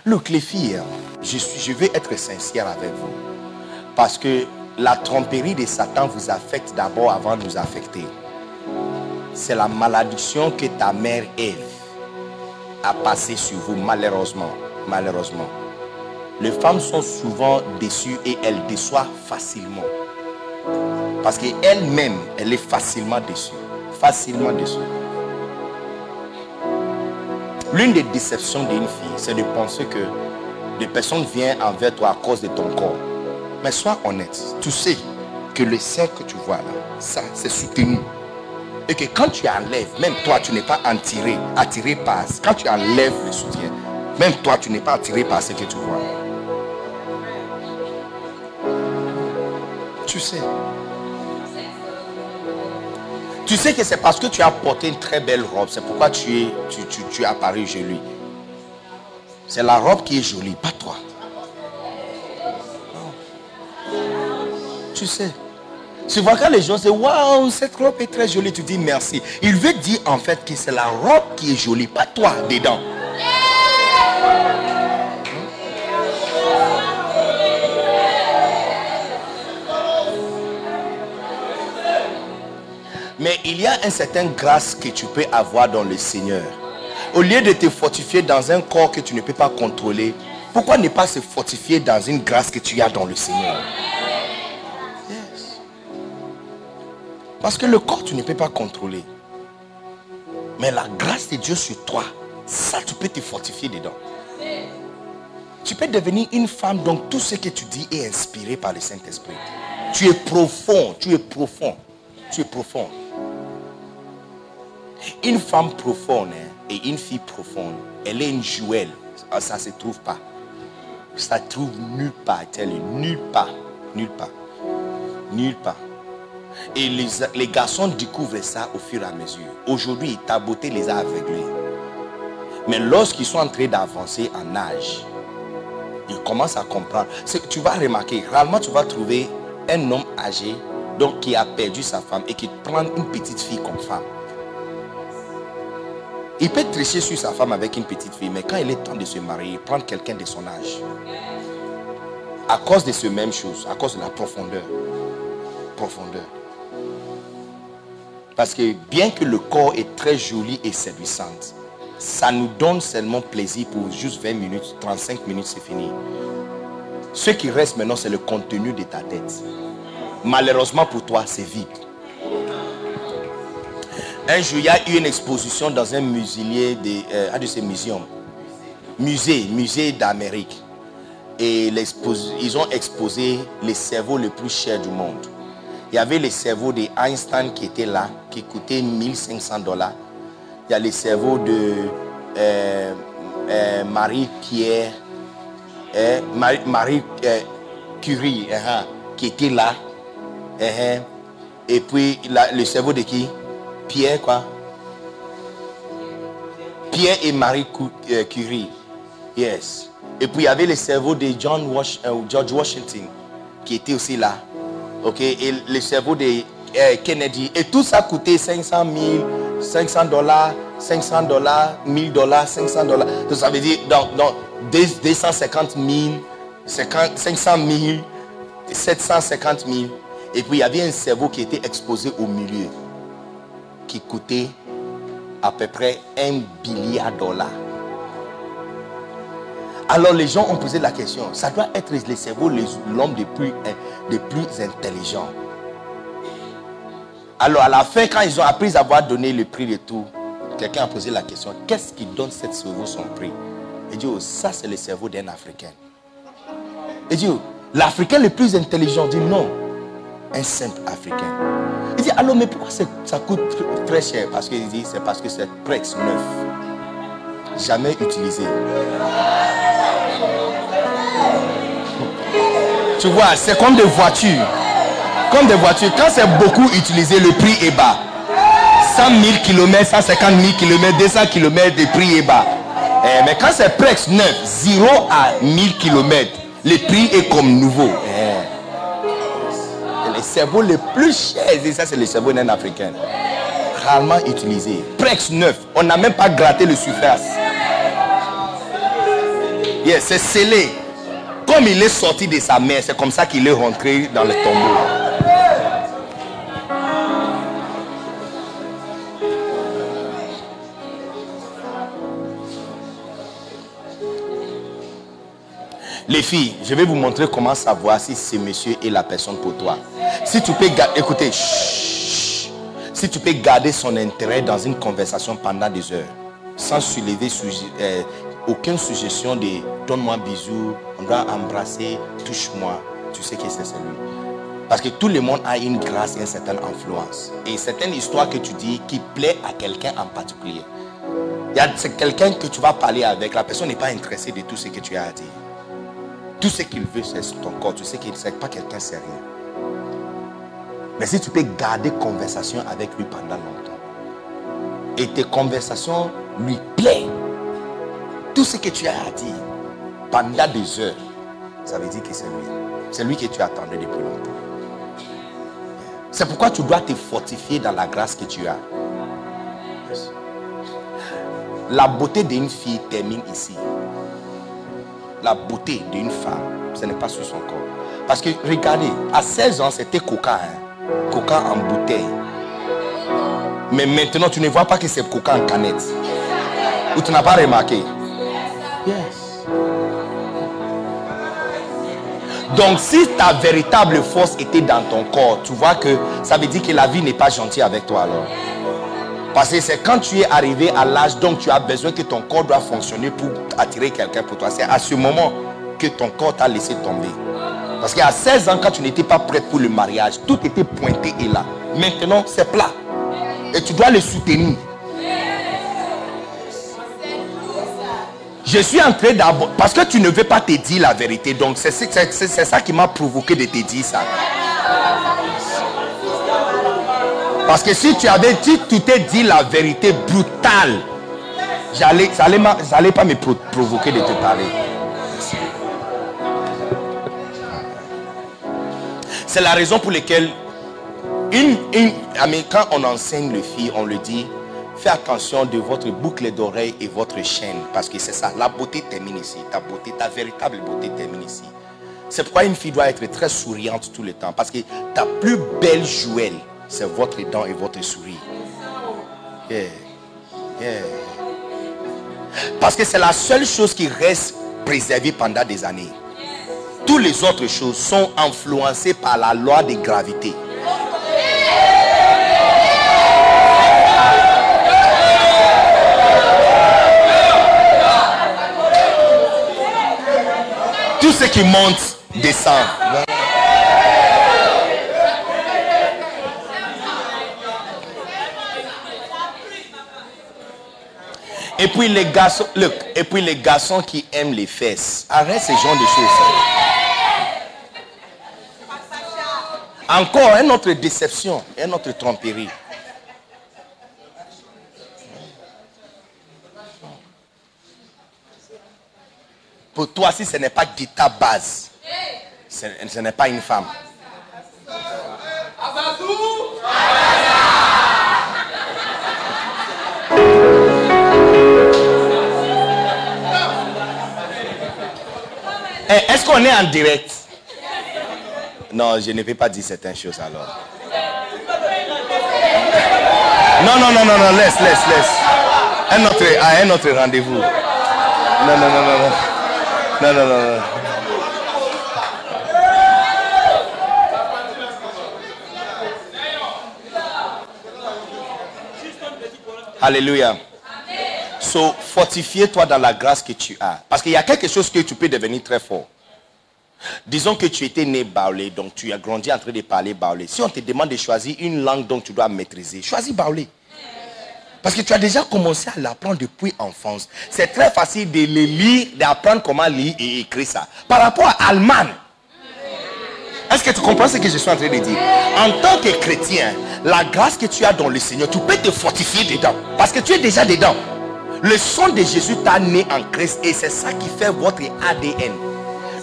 Look, les filles, hein, je, suis, je vais être sincère avec vous. Parce que la tromperie de Satan vous affecte d'abord avant de nous affecter. C'est la malédiction que ta mère Ève a passée sur vous, malheureusement. Malheureusement. Les femmes sont souvent déçues et elles déçoivent facilement. Parce qu'elle-même, elle est facilement déçue. Facilement déçue. L'une des déceptions d'une fille, c'est de penser que des personnes viennent envers toi à cause de ton corps. Mais sois honnête. Tu sais que le sein que tu vois là, ça, c'est soutenu. Et que quand tu enlèves, même toi, tu n'es pas attiré, attiré par. Quand tu enlèves le soutien, même toi, tu n'es pas attiré par ce que tu vois. Tu sais. Tu sais que c'est parce que tu as porté une très belle robe. C'est pourquoi tu es, tu, tu, tu es apparu joli. C'est la robe qui est jolie, pas toi. Tu sais. Tu vois quand les gens disent Waouh, cette robe est très jolie, tu dis merci. Il veut dire en fait que c'est la robe qui est jolie, pas toi dedans. Mais il y a une certaine grâce que tu peux avoir dans le Seigneur. Au lieu de te fortifier dans un corps que tu ne peux pas contrôler, pourquoi ne pas se fortifier dans une grâce que tu as dans le Seigneur? Parce que le corps, tu ne peux pas contrôler. Mais la grâce de Dieu sur toi, ça, tu peux te fortifier dedans. Tu peux devenir une femme dont tout ce que tu dis est inspiré par le Saint-Esprit. Tu es profond, tu es profond, tu es profond. Une femme profonde hein, et une fille profonde, elle est une jouelle. Ah, Ça ne se trouve pas. Ça ne trouve nulle part, telle nulle part, nulle part, nulle part. Et les, garçons découvrent ça au fur et à mesure. Aujourd'hui, ta beauté les a aveuglés. Mais lorsqu'ils sont en train d'avancer en âge, ils commencent à comprendre. Tu vas remarquer, rarement tu vas trouver un homme âgé donc, qui a perdu sa femme et qui prend une petite fille comme femme. Il peut tricher sur sa femme avec une petite fille, mais quand il est temps de se marier, il prend quelqu'un de son âge. À cause de ce même chose, à cause de la profondeur. Profondeur. Parce que bien que le corps est très joli et séduisant, ça nous donne seulement plaisir pour juste 20 minutes, 35 minutes, c'est fini. Ce qui reste maintenant, c'est le contenu de ta tête. Malheureusement pour toi, c'est vide. Un jour, il y a eu une exposition dans un musée de, euh, de ces. Musée, musée d'Amérique. Et ils ont exposé les cerveaux les plus chers du monde. Il y avait le cerveau d'Einstein qui était là, qui coûtait 1500 dollars. Il y a le cerveau de euh, euh, Marie-Pierre, Marie, Curie, hein, qui était là. hein. Et puis le cerveau de qui? Pierre quoi Pierre et Marie euh, Curie. Yes. Et puis il y avait le cerveau de John Wash- euh, George Washington qui était aussi là. Ok? Et le cerveau de euh, Kennedy. Et tout ça coûtait 500 000, 500 dollars, 500 dollars, 1000 dollars, 500 dollars. Donc ça veut dire deux- 250 000, 50 500 000, 750 000. Et puis il y avait un cerveau qui était exposé au milieu qui coûtait à peu près un milliard de dollars. Alors les gens ont posé la question, ça doit être le cerveau, l'homme des plus, des plus intelligents. Alors à la fin, quand ils ont appris à avoir donné le prix de tout, quelqu'un a posé la question, qu'est-ce qui donne cette cerveau son prix? Il dit, oh, ça c'est le cerveau d'un Africain. Il dit, oh, l'Africain le plus intelligent dit non, un simple Africain. Il dit, alors mais pourquoi ça coûte tr- très cher? Parce qu'il dit, c'est parce que c'est Prex neuf, jamais utilisé. Tu vois, c'est comme des voitures. Comme des voitures. Quand c'est beaucoup utilisé, le prix est bas. 100 000 km, 150 000 km, 200 km, le prix est bas. Eh, mais quand c'est presque neuf, 0 à 1000 km, le prix est comme nouveau. Cerveau le plus cher, et ça c'est le cerveau d'un Africain. Rarement utilisé. Presque neuf. On n'a même pas gratté le surface. Yes, c'est scellé. Comme il est sorti de sa mère, c'est comme ça qu'il est rentré dans le tombeau. Les filles, je vais vous montrer comment savoir si ce monsieur est la personne pour toi. Si tu peux garder, si tu peux garder son intérêt dans une conversation pendant des heures, sans soulever euh, aucune suggestion de donne-moi un bisou, on doit embrasser, touche-moi, tu sais que c'est celui. Parce que tout le monde a une grâce et une certaine influence. Et certaines histoires que tu dis qui plaît à quelqu'un en particulier. C'est quelqu'un que tu vas parler avec, la personne n'est pas intéressée de tout ce que tu as à dire. Tout ce qu'il veut, c'est ton corps. Tu sais qu'il n'est pas quelqu'un sérieux. Mais si tu peux garder conversation avec lui pendant longtemps, et tes conversations lui plaisent, tout ce que tu as à dire pendant des heures, ça veut dire que c'est lui. C'est lui que tu attendais depuis longtemps. C'est pourquoi tu dois te fortifier dans la grâce que tu as. La beauté d'une fille termine ici la beauté d'une femme, ce n'est pas sur son corps. Parce que regardez, à 16 ans, c'était coca. hein. Coca en bouteille. Mais maintenant, tu ne vois pas que c'est coca en canette. Ou tu n'as pas remarqué? Yes. Donc, si ta véritable force était dans ton corps, tu vois que ça veut dire que la vie n'est pas gentille avec toi alors. Parce que c'est quand tu es arrivé à l'âge, donc tu as besoin que ton corps doit fonctionner pour attirer quelqu'un pour toi. C'est à ce moment que ton corps t'a laissé tomber. Parce qu'à 16 ans, quand tu n'étais pas prête pour le mariage, tout était pointé et là. Maintenant, c'est plat. Et tu dois le soutenir. Je suis en train d'abord. Parce que tu ne veux pas te dire la vérité. Donc, c'est ça qui m'a provoqué de te dire ça. Parce que si tu avais dit, tu t'es dit la vérité brutale, j'allais, ça pas me pro- provoquer de te parler. C'est la raison pour laquelle, quand on enseigne les filles, on le dit, fais attention de votre boucle d'oreille et votre chaîne. Parce que c'est ça, la beauté termine ici. Ta beauté, ta véritable beauté termine ici. C'est pourquoi une fille doit être très souriante tout le temps. Parce que ta plus belle jouelle, c'est votre dent et votre sourire. Yeah. Yeah. Parce que c'est la seule chose qui reste préservée pendant des années. Toutes les autres choses sont influencées par la loi de gravité. Tout ce qui monte descend. Et puis les garçons, et puis les garçons qui aiment les fesses. Arrête ce genre de choses. Encore une autre déception, une autre tromperie. Pour toi, si ce n'est pas de ta base, ce n'est pas une femme. Est-ce qu'on est en direct? Non, je ne vais pas dire certaines choses alors. Non, non, non, non, non, laisse, laisse, laisse. Un autre, à un autre rendez-vous. Non, non, non, non, non. Non, non, non, non. Alléluia. So, fortifie-toi dans la grâce que tu as. Parce qu'il y a quelque chose que tu peux devenir très fort. Disons que tu étais né baoulé, donc tu as grandi en train de parler baoulé. Si on te demande de choisir une langue dont tu dois maîtriser, choisis baoulé. Parce que tu as déjà commencé à l'apprendre depuis enfance. C'est très facile de le lire, d'apprendre comment lire et écrire ça. Par rapport à allemand, est-ce que tu comprends ce que je suis en train de dire? En tant que chrétien, la grâce que tu as dans le Seigneur, tu peux te fortifier dedans. Parce que tu es déjà dedans. Le sang de Jésus t'a né en Christ et c'est ça qui fait votre ADN.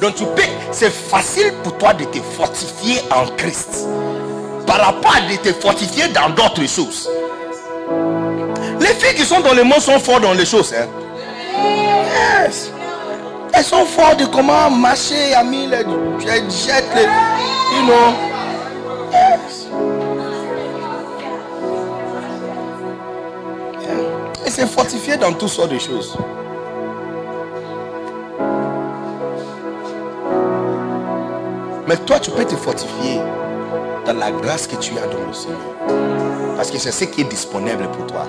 Donc tu peux, c'est facile pour toi de te fortifier en Christ. Par rapport à de te fortifier dans d'autres choses. Les filles qui sont dans le monde sont fortes dans les choses. Hein? Elles sont fortes de comment marcher, ami, les les you know. Et c'est fortifié dans toutes sortes de choses. Mais toi, tu peux te fortifier dans la grâce que tu as dans le Seigneur. Parce que c'est ce qui est disponible pour toi.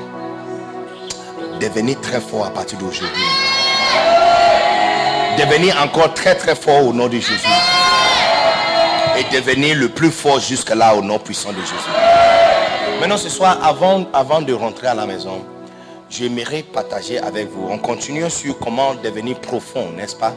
Devenir très fort à partir d'aujourd'hui. Devenir encore très très fort au nom de Jésus. Et devenir le plus fort jusque-là au nom puissant de Jésus. Maintenant ce soir, avant, avant de rentrer à la maison, j'aimerais partager avec vous. On continue sur comment devenir profond, n'est-ce pas?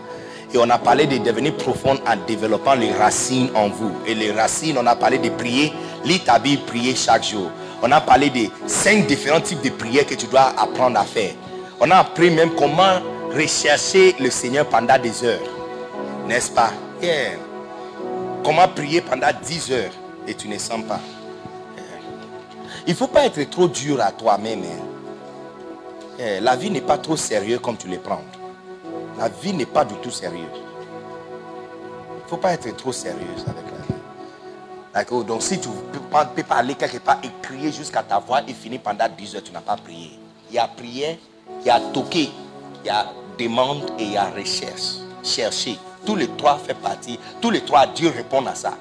Et on a parlé de devenir profond en développant les racines en vous. Et les racines, on a parlé de prier, lis ta Bible, prier chaque jour. On a parlé de cinq différents types de prières que tu dois apprendre à faire. On a appris même comment rechercher le Seigneur pendant des heures. N'est-ce pas? Comment prier pendant 10 heures et tu ne sens pas. Il ne faut pas être trop dur à toi-même. hein. Eh, La vie n'est pas trop sérieuse comme tu le prends. La vie n'est pas du tout sérieuse. Il ne faut pas être trop sérieuse avec la vie. D'accord? Donc si tu pas- peux pas aller quelque part et crier jusqu'à ta voix et finir pendant 10 heures, tu n'as pas prié. Il y a prière, il y a toqué, il y a demande et il y a recherche. Chercher. Tous les trois fait partie. Tous les trois, Dieu répond à ça.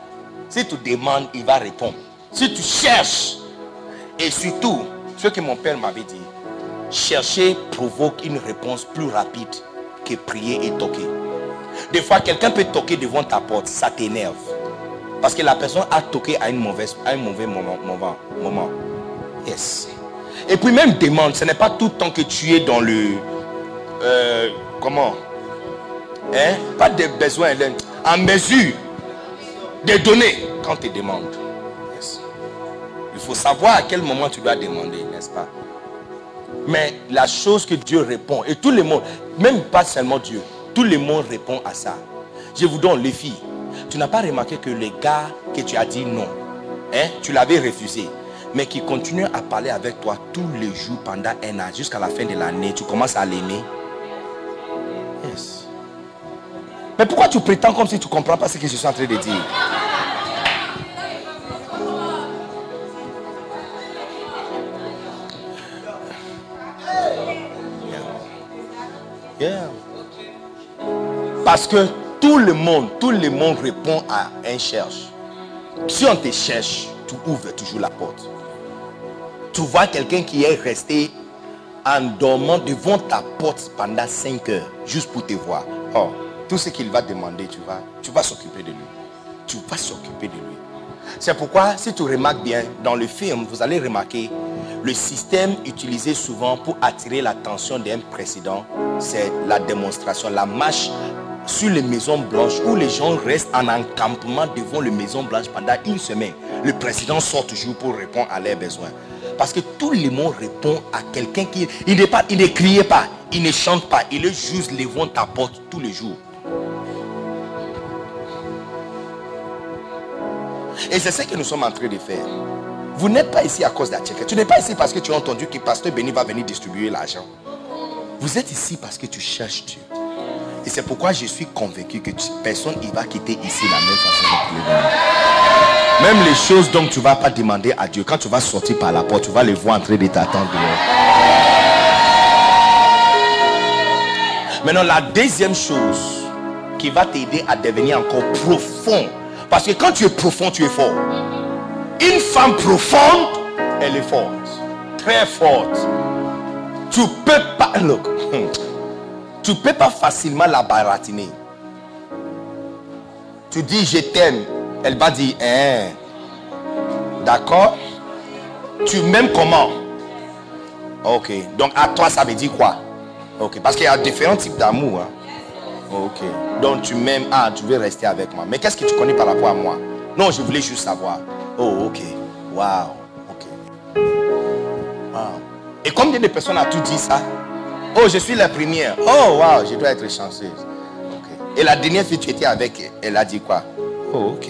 Si tu demandes, il va répondre. Si tu cherches, et surtout, ce que mon père m'avait dit, chercher provoque une réponse plus rapide que prier et toquer. Des fois, quelqu'un peut toquer devant ta porte, ça t'énerve. Parce que la personne a toqué à, une mauvaise, à un mauvais moment, moment. Yes. Et puis même demande, ce n'est pas tout le temps que tu es dans le... euh, comment? Hein? Pas de besoin. En mesure de donner quand tu demandes. Yes. Il faut savoir à quel moment tu dois demander, n'est-ce pas? Mais la chose que Dieu répond, et tout le monde, même pas seulement Dieu, tout le monde répond à ça. Je vous donne les filles. Tu n'as pas remarqué que les gars que tu as dit non, hein, tu l'avais refusé, mais qui continuent à parler avec toi tous les jours pendant un an, jusqu'à la fin de l'année, tu commences à l'aimer. Mais pourquoi tu prétends comme si tu ne comprends pas ce que je suis en train de dire? Parce que tout le monde, tout le monde répond à un cherche. Si on te cherche, tu ouvres toujours la porte. Tu vois quelqu'un qui est resté en dormant devant ta porte pendant 5 heures, juste pour te voir. Oh, tout ce qu'il va demander, tu vas, tu vas s'occuper de lui. Tu vas s'occuper de lui. C'est pourquoi, si tu remarques bien, dans le film, vous allez remarquer le système utilisé souvent pour attirer l'attention d'un président, c'est la démonstration, la marche sur les maisons blanches où les gens restent en encampement devant les maisons blanches pendant une semaine. Le président sort toujours pour répondre à leurs besoins. Parce que tout le monde répond à quelqu'un qui il n'est pas, il ne crie pas, il ne chante pas, il est juste devant ta porte tous les jours. Et c'est ce que nous sommes en train de faire. Vous n'êtes pas ici à cause d'Acheke. Tu n'es pas ici parce que tu as entendu que Pasteur Béni va venir distribuer l'argent. Vous êtes ici parce que tu cherches Dieu. Et c'est pourquoi je suis convaincu que personne ne va quitter ici la même façon venu. Même les choses dont tu ne vas pas demander à Dieu, quand tu vas sortir par la porte, tu vas les voir en train de t'attendre dehors. Maintenant, la deuxième chose qui va t'aider à devenir encore profond. Parce que quand tu es profond, tu es fort. Une femme profonde, elle est forte. Très forte. Tu peux pas. Look. Tu peux pas facilement la baratiner. Tu dis je t'aime. Elle va dire hein. D'accord? Tu m'aimes comment? Ok. Donc à toi, ça veut dire quoi? Ok. Parce qu'il y a différents types d'amour. hein. Ok. Donc tu m'aimes. Ah, tu veux rester avec moi. Mais qu'est-ce que tu connais par rapport à moi? Non, je voulais juste savoir. Oh, ok. Wow. Ok. Wow. Et combien de personnes a tout dit ça? Oh, je suis la première. Oh, wow, je dois être chanceuse. Ok. Et la dernière que tu étais avec elle, elle a dit quoi? Oh, ok.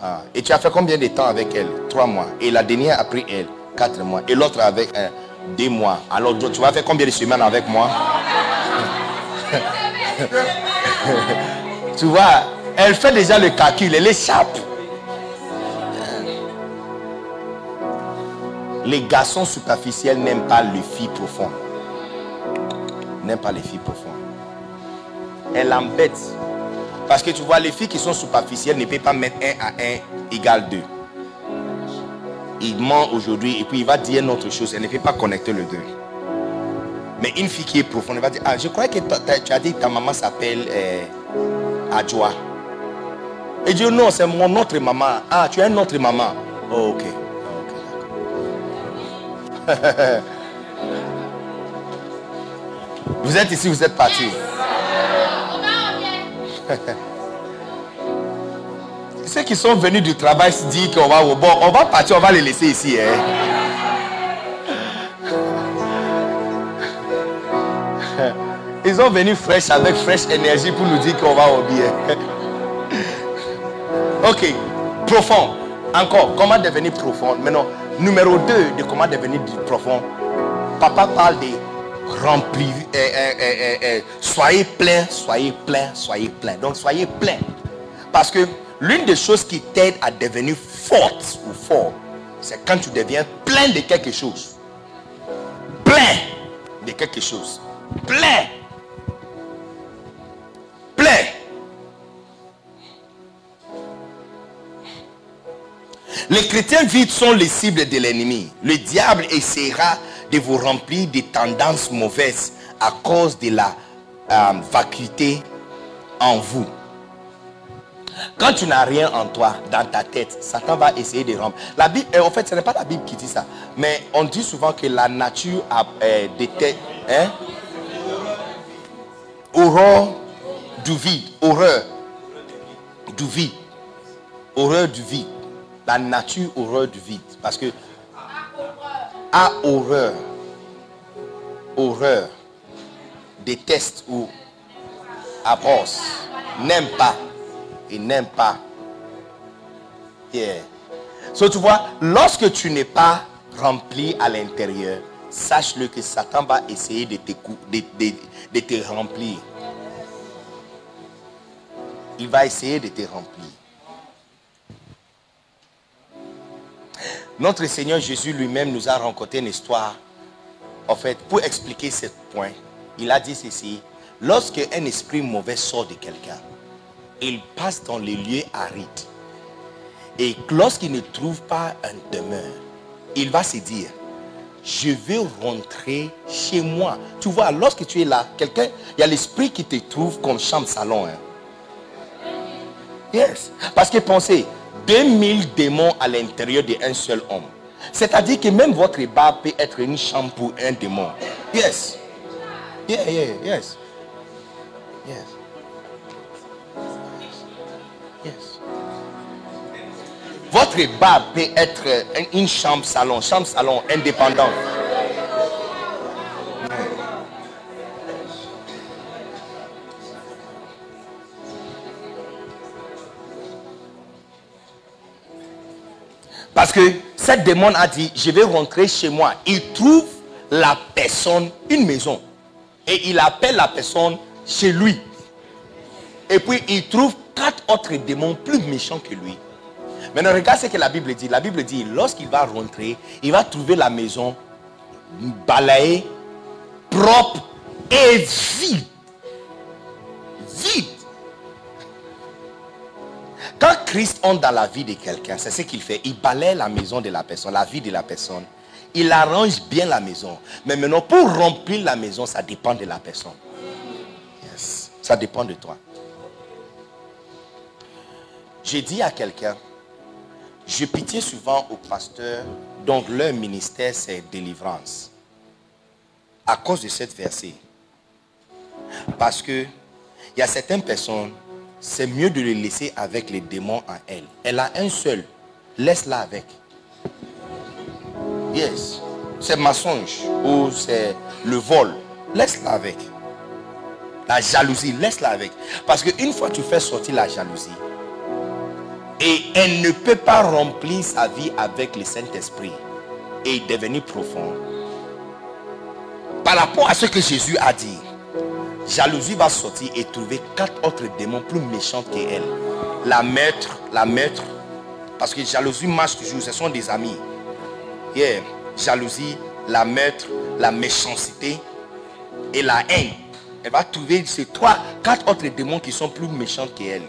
Ah. Et tu as fait combien de temps avec elle? Trois mois. Et la dernière après elle, quatre mois. Et l'autre avec un, deux mois. Alors tu vas faire combien de semaines avec moi? Tu vois, elle fait déjà le calcul, elle échappe. Les garçons superficiels n'aiment pas les filles profondes. N'aiment pas les filles profondes. Elle embête. Parce que tu vois, les filles qui sont superficielles ne peuvent pas mettre 1 à 1 égale 2. Il ment aujourd'hui et puis il va dire une autre chose. Elle ne peut pas connecter le deux. Mais une fille qui est profonde, elle va dire, ah, je crois que tu as dit que ta maman s'appelle euh, Adjoa. Et dit, non, c'est mon autre maman. Ah, tu as une autre maman. Oh, ok. Vous êtes ici, vous êtes parti. Ceux qui sont venus du travail se disent qu'on va au bord, on va partir, on va les laisser ici. hein. Ils sont venus fraîches avec fraîche énergie pour nous dire qu'on va au bien. ok, profond. Encore, comment devenir profond? Maintenant, numéro 2 de comment devenir profond. Papa parle de remplir. euh, euh, euh, soyez plein, soyez plein, soyez plein. Donc, soyez plein. Parce que l'une des choses qui t'aide à devenir forte ou fort, c'est quand tu deviens plein de quelque chose. Plein de quelque chose. Plein. Plein. Les chrétiens vides sont les cibles de l'ennemi. Le diable essaiera de vous remplir de tendances mauvaises à cause de la euh, vacuité en vous. Quand tu n'as rien en toi, dans ta tête, Satan va essayer de remplir. La Bible, euh, en fait, ce n'est pas la Bible qui dit ça. Mais on dit souvent que la nature a euh, des têtes. Hein? Horreur du vide. Horreur du vide. Horreur du vide. La nature horreur du vide. Parce que a horreur. Horreur. Déteste ou abhorse. N'aime pas. Et n'aime pas. Yeah. So, tu vois, lorsque tu n'es pas rempli à l'intérieur, sache-le que Satan va essayer de te, de- de- de te remplir. Il va essayer de te remplir. Notre Seigneur Jésus lui-même nous a rencontré une histoire. En fait, pour expliquer ce point, il a dit ceci. Lorsque un esprit mauvais sort de quelqu'un, il passe dans les lieux arides. Et lorsqu'il ne trouve pas un demeure, il va se dire, je vais rentrer chez moi. Tu vois, lorsque tu es là, quelqu'un, il y a l'esprit qui te trouve comme chambre salon. hein. Yes. Parce que pensez, 2000 démons à l'intérieur d'un seul homme. C'est-à-dire que même votre bar peut être une chambre pour un démon. Yes. Yeah, yeah, yes. Yes. Yes. Votre bar peut être un- une chambre salon, chambre salon indépendante. Parce que cette démon a dit, je vais rentrer chez moi. Il trouve la personne, une maison. Et il appelle la personne chez lui. Et puis il trouve quatre autres démons plus méchants que lui. Maintenant, regarde ce que la Bible dit. La Bible dit, lorsqu'il va rentrer, il va trouver la maison balayée, propre et vide. vide. Quand Christ entre dans la vie de quelqu'un, c'est ce qu'il fait. Il balaye la maison de la personne, la vie de la personne. Il arrange bien la maison. Mais maintenant, pour remplir la maison, ça dépend de la personne. Ça dépend de toi. J'ai dit à quelqu'un, je pitié souvent aux pasteurs dont leur ministère c'est délivrance. À cause de cette verset. Parce que il y a certaines personnes, c'est mieux de les laisser avec les démons en elle. Elle a un seul. Laisse-la avec. Yes. C'est mensonge ou c'est le vol. Laisse-la avec. La jalousie, laisse-la avec. Parce qu'une fois tu fais sortir la jalousie, et elle ne peut pas remplir sa vie avec le Saint-Esprit et devenir profond. Par rapport à ce que Jésus a dit, jalousie va sortir et trouver quatre autres démons plus méchants qu'elle. La maître, la maître, parce que jalousie marche toujours, ce sont des amis. Jalousie, la maître, la méchanceté et la haine. Elle va trouver ces trois, quatre autres démons qui sont plus méchants qu'elle.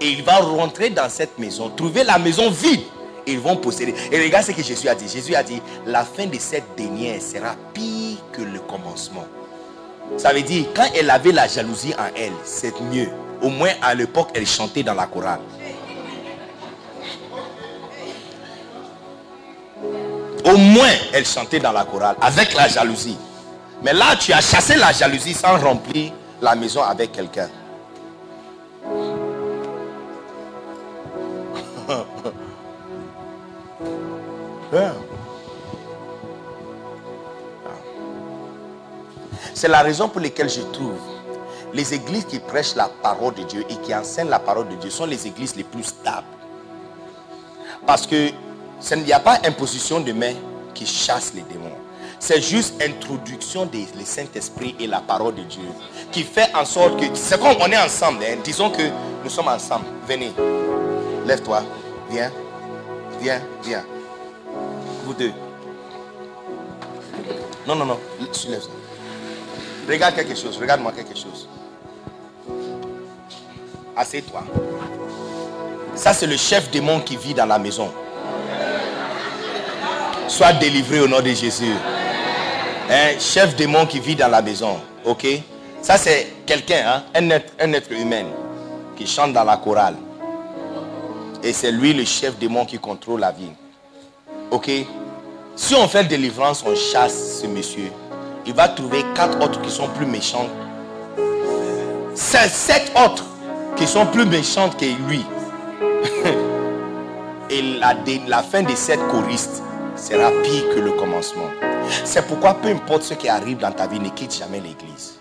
Et il va rentrer dans cette maison, trouver la maison vide. Et ils vont posséder. Et regarde ce que Jésus a dit. Jésus a dit, la fin de cette dernière sera pire que le commencement. Ça veut dire, quand elle avait la jalousie en elle, c'est mieux. Au moins à l'époque, elle chantait dans la chorale. Au moins, elle chantait dans la chorale avec la jalousie. Mais là, tu as chassé la jalousie sans remplir la maison avec quelqu'un. Yeah. C'est la raison pour laquelle je trouve les églises qui prêchent la parole de Dieu et qui enseignent la parole de Dieu sont les églises les plus stables. Parce que ce n'y a pas imposition de main qui chasse les démons. C'est juste introduction du Saint-Esprit et la parole de Dieu qui fait en sorte que c'est comme on est ensemble. hein. Disons que nous sommes ensemble. Venez. Lève-toi. Viens. Viens. Viens. Vous deux. Non, non, non. Lève ça. Regarde quelque chose. Regarde-moi quelque chose. Assieds-toi. Ça, c'est le chef démon qui vit dans la maison. Sois délivré au nom de Jésus. Un chef démon qui vit dans la maison. Ok? Ça, c'est quelqu'un, hein, un, être, un être humain qui chante dans la chorale. Et c'est lui le chef démon qui contrôle la vie. Ok? Si on fait délivrance, on chasse ce monsieur. Il va trouver quatre autres qui sont plus méchants. C'est sept autres qui sont plus méchantes que lui. Et la, la fin de cette choristes sera pire que le commencement. C'est pourquoi peu importe ce qui arrive dans ta vie, ne quitte jamais l'église.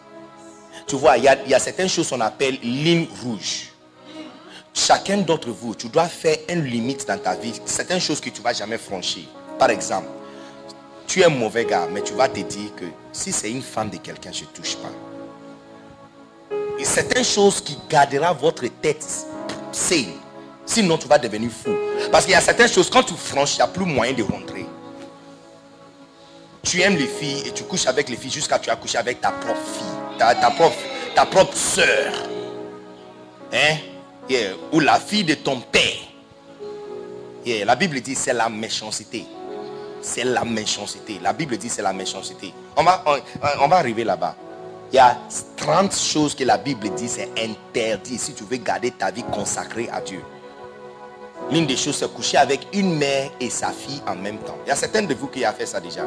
Tu vois, il y a, il y a certaines choses qu'on appelle ligne rouge. Chacun d'entre vous, tu dois faire une limite dans ta vie. Certaines choses que tu ne vas jamais franchir. Par exemple, tu es un mauvais gars, mais tu vas te dire que si c'est une femme de quelqu'un, je ne touche pas. Et certaines choses qui gardera votre tête saine. Sinon, tu vas devenir fou. Parce qu'il y a certaines choses, quand tu franchis, il n'y a plus moyen de rentrer. Tu aimes les filles et tu couches avec les filles jusqu'à tu as couché avec ta propre fille, ta, propre, ta soeur. Hein? Ou la fille de ton père. La Bible dit c'est la méchanceté. C'est la méchanceté. La Bible dit c'est la méchanceté. On va, on, va arriver là-bas. Il y a 30 choses que la Bible dit c'est interdit si tu veux garder ta vie consacrée à Dieu. L'une des choses, c'est coucher avec une mère et sa fille en même temps. Il y a certains de vous qui ont fait ça déjà.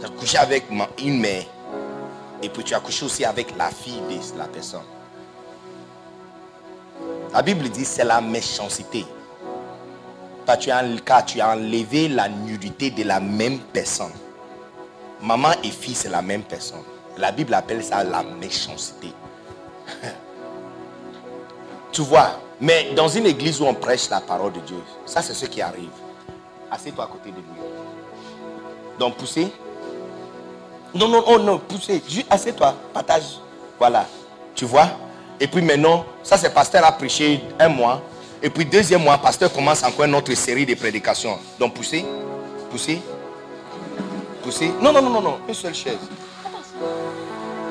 Tu as couché avec une mère et puis tu as couché aussi avec la fille de la personne. La Bible dit c'est la méchanceté. Tu as enlevé la nudité de la même personne. Maman et fille, c'est la même personne. La Bible appelle ça la méchanceté. tu vois, mais dans une église où on prêche la parole de Dieu, ça c'est ce qui arrive. Assieds-toi à côté de lui. Donc poussez. Non, non, oh non, poussez. Juste assieds-toi, partage. Voilà. Tu vois? Et puis maintenant, ça c'est pasteur a prêché un mois. Et puis deuxième mois, pasteur commence encore une autre série de prédications. Donc poussez. Poussez. Poussez. Non, non, non, non, non. Une seule chaise.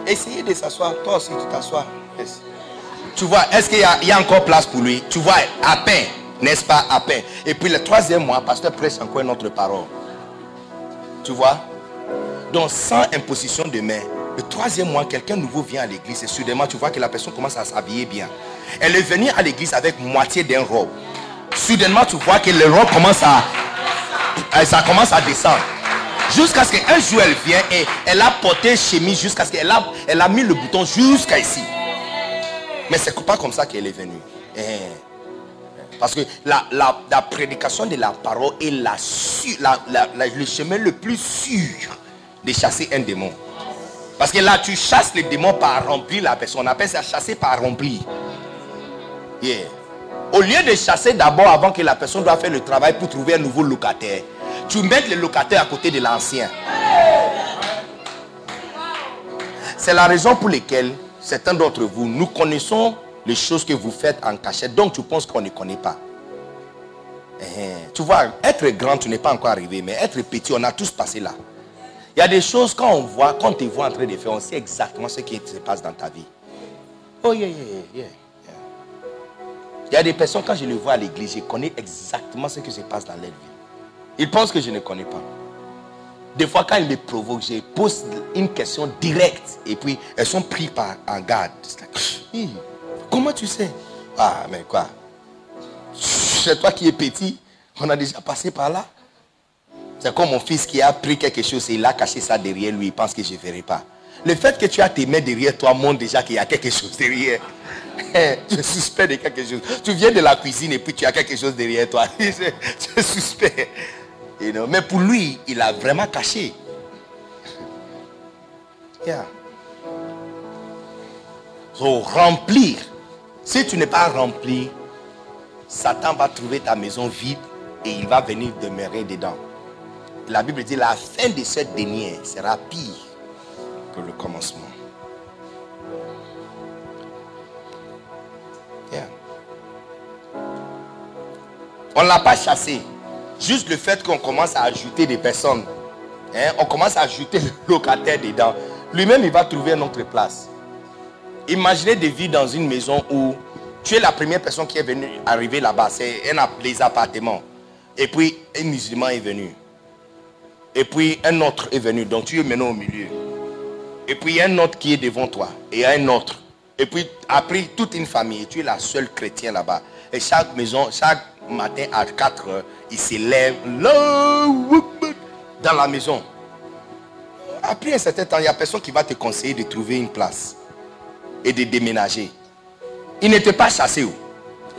Essayez de s'asseoir. Toi aussi, tu t'assois. Tu vois, est-ce qu'il y, a- encore place pour lui? Tu vois, à peine, n'est-ce pas À peine. Et puis le troisième mois, pasteur prêche encore une autre parole. Tu vois? Donc sans imposition de main, le troisième mois, quelqu'un nouveau vient à l'église et soudainement tu vois que la personne commence à s'habiller bien. Elle est venue à l'église avec moitié d'un robe. Soudainement tu vois que le robe commence à... euh, Ça commence à descendre. Jusqu'à ce qu'un jour elle vient et elle a porté chemise jusqu'à ce qu'elle a, elle a mis le bouton jusqu'à ici. Mais c'est pas comme ça qu'elle est venue. Eh. Parce que la, la- prédication de la parole est la- la- le chemin le plus sûr de chasser un démon. Parce que là, tu chasses le démon par remplir la personne. On appelle ça chasser par remplir. Au lieu de chasser d'abord avant que la personne doit faire le travail pour trouver un nouveau locataire, tu mets le locataire à côté de l'ancien. C'est la raison pour laquelle certains d'entre vous, nous connaissons les choses que vous faites en cachette, donc tu penses qu'on ne connaît pas. Eh, Tu vois, être grand, tu n'es pas encore arrivé, mais être petit, on a tous passé là. Il y a des choses, quand on voit, quand on te voit en train de faire, on sait exactement ce qui se passe dans ta vie. Oh, yeah, yeah. yeah. Il y a des personnes, quand je les vois à l'église, je connais exactement ce qui se passe dans leur vie. Ils pensent que je ne connais pas. Des fois, quand ils me provoquent, je pose une question directe. Et puis, elles sont prises par, en garde. Comment tu sais? Ah, mais quoi? C'est toi qui es petit. On a déjà passé par là. C'est comme mon fils qui a pris quelque chose et il a caché ça derrière lui. Il pense que je ne verrai pas. Le fait que tu as tes mains derrière toi montre déjà qu'il y a quelque chose derrière. es suspect de quelque chose. Tu viens de la cuisine et puis tu as quelque chose derrière toi. tu es suspect. You know, Mais pour lui, il a vraiment caché. Yeah. So, remplir. Si tu n'es pas rempli, Satan va trouver ta maison vide et il va venir demeurer dedans. La Bible dit la fin de cette dernière sera pire que le commencement. On ne l'a pas chassé. Juste le fait qu'on commence à ajouter des personnes. hein, on commence à ajouter le locataire dedans. Lui-même, il va trouver une autre place. Imaginez de vivre dans une maison où tu es la première personne qui est venue arriver là-bas. C'est un appartements. Et puis, un musulman est venu. Et puis, un autre est venu. Donc, tu es maintenant au milieu. Et puis, il y a un autre qui est devant toi. Et il y a un autre. Et puis, après, toute une famille. Tu es la seule chrétienne là-bas. Et chaque maison, chaque matin à 4 heures, il s'élève dans la maison. Après un certain temps, il n'y a personne qui va te conseiller de trouver une place et de déménager. Ils n'étaient pas chassés. où.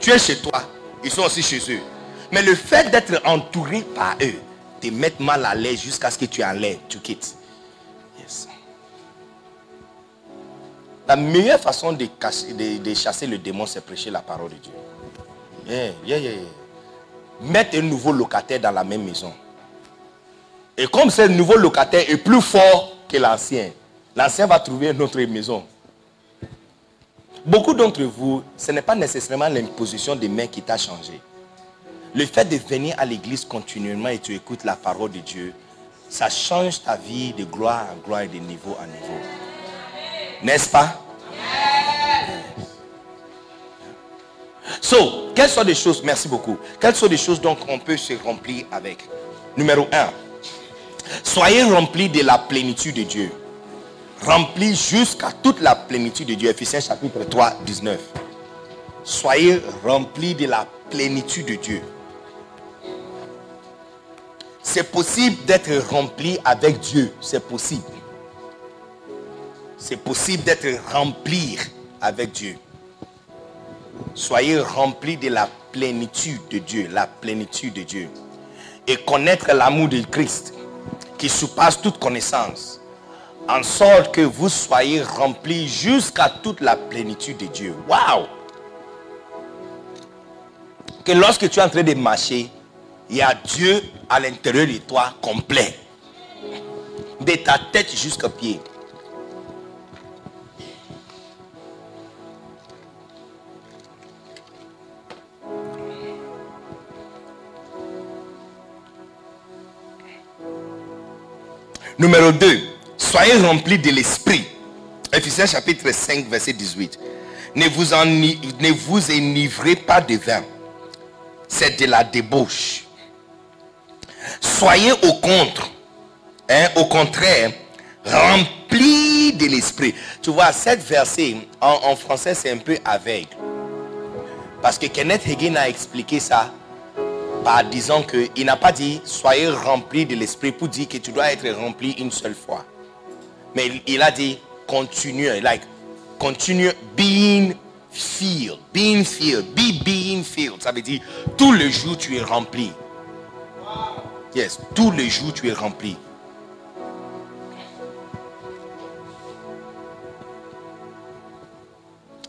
Tu es chez toi, ils sont aussi chez eux. Mais le fait d'être entouré par eux te met mal à l'aise jusqu'à ce que tu enlèves, tu quittes. La meilleure façon de- de chasser le démon, c'est prêcher la parole de Dieu. Yeah, yeah, yeah, yeah. Mettre un nouveau locataire dans la même maison. Et comme ce nouveau locataire est plus fort que l'ancien, l'ancien va trouver une autre maison. Beaucoup d'entre vous, ce n'est pas nécessairement l'imposition des mains qui t'a changé. Le fait de venir à l'église continuellement et tu écoutes la parole de Dieu, ça change ta vie de gloire en gloire et de niveau en niveau. N'est-ce pas? So, quelles sont des choses, merci beaucoup, quelles sont des choses donc on peut se remplir avec? Numéro 1, soyez remplis de la plénitude de Dieu. Remplis jusqu'à toute la plénitude de Dieu. Ephésiens chapitre 3, 19. Soyez remplis de la plénitude de Dieu. C'est possible d'être rempli avec Dieu. C'est possible. C'est possible d'être rempli avec Dieu. Soyez remplis de la plénitude de Dieu. La plénitude de Dieu. Et connaître l'amour de Christ qui surpasse toute connaissance. En sorte que vous soyez remplis jusqu'à toute la plénitude de Dieu. Waouh! Que lorsque tu es en train de marcher, il y a Dieu à l'intérieur de toi complet. De ta tête jusqu'au pied. Numéro 2. Soyez remplis de l'esprit. Ephésiens chapitre 5, verset 18. Ne vous, ne vous enivrez pas de vin. C'est de la débauche. Soyez au contre, hein, au contraire, remplis de l'esprit. Tu vois, cette verset, en, en français, c'est un peu aveugle. Parce que Kenneth Hagin a expliqué ça par disant qu'il n'a pas dit soyez remplis de l'esprit pour dire que tu dois être rempli une seule fois. Mais il- a dit continue, like continue being filled, being filled, be being filled. Ça veut dire tout le jour tu es rempli. Yes, tous les jours tu es rempli.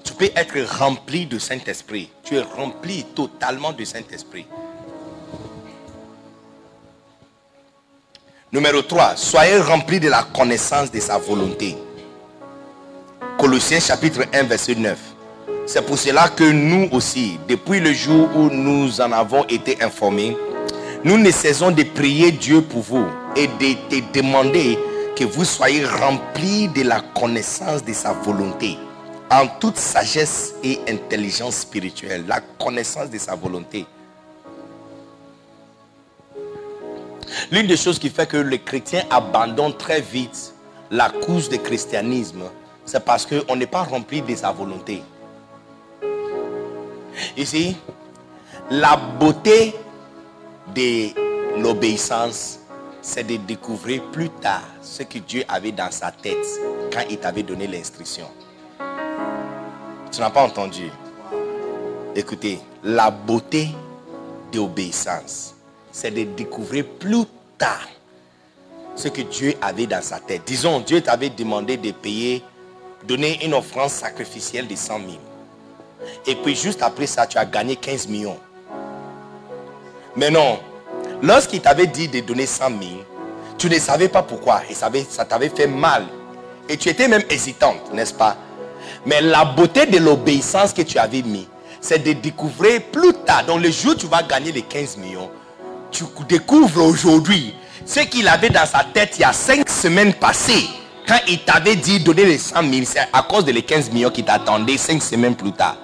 Tu peux être rempli de Saint-Esprit. Tu es rempli totalement de Saint-Esprit. Numéro 3, soyez remplis de la connaissance de sa volonté. Colossiens chapitre 1, verset 9. C'est pour cela que nous aussi, depuis le jour où nous en avons été informés, nous ne cessons de prier Dieu pour vous et de te demander que vous soyez remplis de la connaissance de sa volonté, en toute sagesse et intelligence spirituelle. La connaissance de sa volonté. L'une des choses qui fait que les chrétiens abandonnent très vite la cause du christianisme, c'est parce qu'on n'est pas rempli de sa volonté. Ici, la beauté de l'obéissance, c'est de découvrir plus tard ce que Dieu avait dans sa tête quand il t'avait donné l'instruction. Tu n'as pas entendu? Écoutez, la beauté de l'obéissance, c'est de découvrir plus ce que Dieu avait dans sa tête. Disons, Dieu t'avait demandé de payer, donner une offrande sacrificielle de 100 000. Et puis juste après ça, tu as gagné 15 millions. Mais non, lorsqu'il t'avait dit de donner 100 000, tu ne savais pas pourquoi. Et ça t'avait fait mal. Et tu étais même hésitante, n'est-ce pas? Mais la beauté de l'obéissance que tu avais mis, c'est de découvrir plus tard, dans le jour où tu vas gagner les 15 millions, tu découvres aujourd'hui ce qu'il avait dans sa tête il y a 5 semaines passées. Quand il t'avait dit donner les 100 000, c'est à cause de les 15 millions qui t'attendaient 5 semaines plus tard.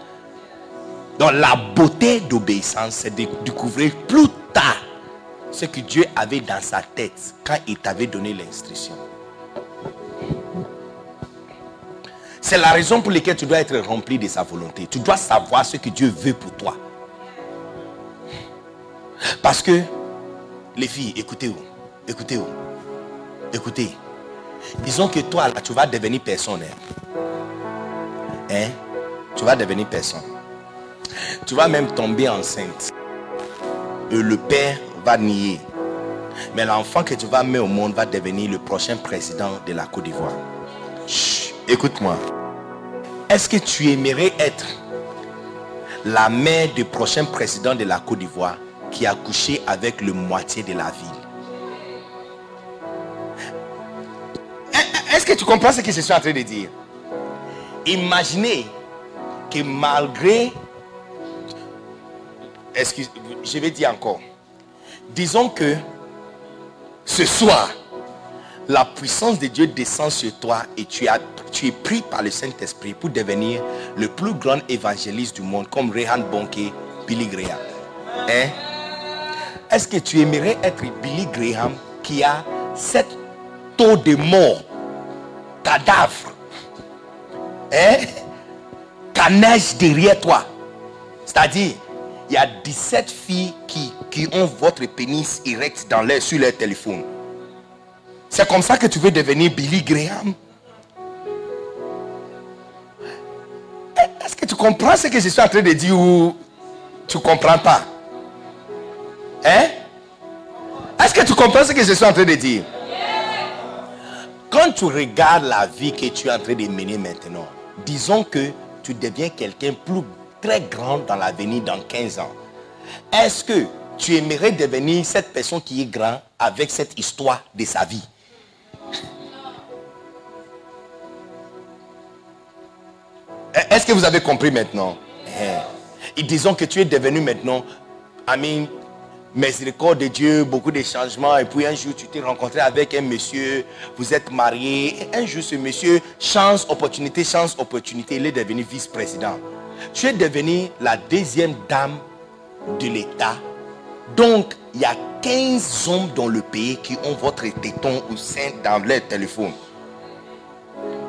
Donc la beauté d'obéissance, c'est de découvrir plus tard ce que Dieu avait dans sa tête quand il t'avait donné l'instruction. C'est la raison pour laquelle tu dois être rempli de sa volonté. Tu dois savoir ce que Dieu veut pour toi. Parce que, les filles, écoutez-vous, écoutez-vous, écoutez. Disons que toi, là, tu vas devenir personne. Hein? Hein? Tu vas devenir personne. Tu vas même tomber enceinte. Et le père va nier. Mais l'enfant que tu vas mettre au monde va devenir le prochain président de la Côte d'Ivoire. Écoute-moi. Est-ce que tu aimerais être la mère du prochain président de la Côte d'Ivoire? Qui a couché avec le moitié de la ville Est- Est-ce que tu comprends ce que je suis en train de dire? Imaginez que malgré... Excuse, je vais dire encore. Disons que ce soir, la puissance de Dieu descend sur toi et tu, as, tu es pris par le Saint-Esprit pour devenir le plus grand évangéliste du monde, comme Rehan Bonke, Billy Graham. Hein? Est-ce que tu aimerais être Billy Graham qui a cet taux de mort, cadavre, hein? carnage derrière toi C'est-à-dire, il y a 17 filles qui, qui ont votre pénis erect dans sur leur téléphone. C'est comme ça que tu veux devenir Billy Graham? Est-ce que tu comprends ce que je suis en train de dire ou tu comprends pas? Hein? Est-ce que tu comprends ce que je suis en train de dire? Quand tu regardes la vie que tu es en train de mener maintenant, disons que tu deviens quelqu'un plus très grand dans l'avenir dans 15 ans. Est-ce que tu aimerais devenir cette personne qui est grand avec cette histoire de sa vie? Est-ce que vous avez compris maintenant? Eh. Et disons que tu es devenu maintenant, I miséricorde de Dieu, beaucoup de changements. Et puis un jour, tu t'es rencontré avec un monsieur, vous êtes marié. Et un jour, ce monsieur, chance, opportunité, chance, opportunité, il est devenu vice-président. Tu es devenu la deuxième dame de l'État. Donc, il y a 15 hommes dans le pays qui ont votre téton ou sein dans leur téléphone.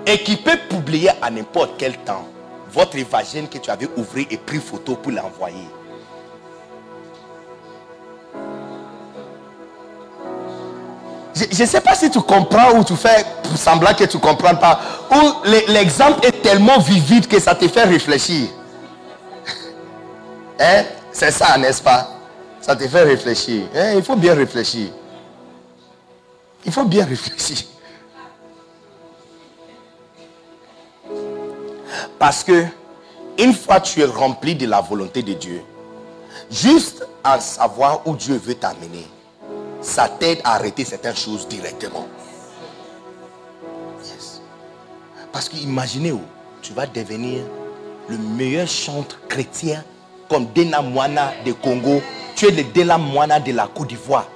Et qui peuvent publier à n'importe quel temps votre évangile que tu avais ouvert et pris photo pour l'envoyer. Je ne sais pas si tu comprends ou tu fais semblant que tu ne comprends pas. Ou le- l'exemple est tellement vivide que ça te fait réfléchir. Hein? C'est ça, n'est-ce pas? Ça te fait réfléchir. Hein? Il faut bien réfléchir. Il faut bien réfléchir. Parce que une fois tu es rempli de la volonté de Dieu, juste en savoir où Dieu veut t'amener, ça t'aide à arrêter certaines choses directement. Yes. Parce que imaginez où tu vas devenir le meilleur chanteur chrétien comme Dena Moana de Congo. Tu es le Dena Moana de la Côte d'Ivoire.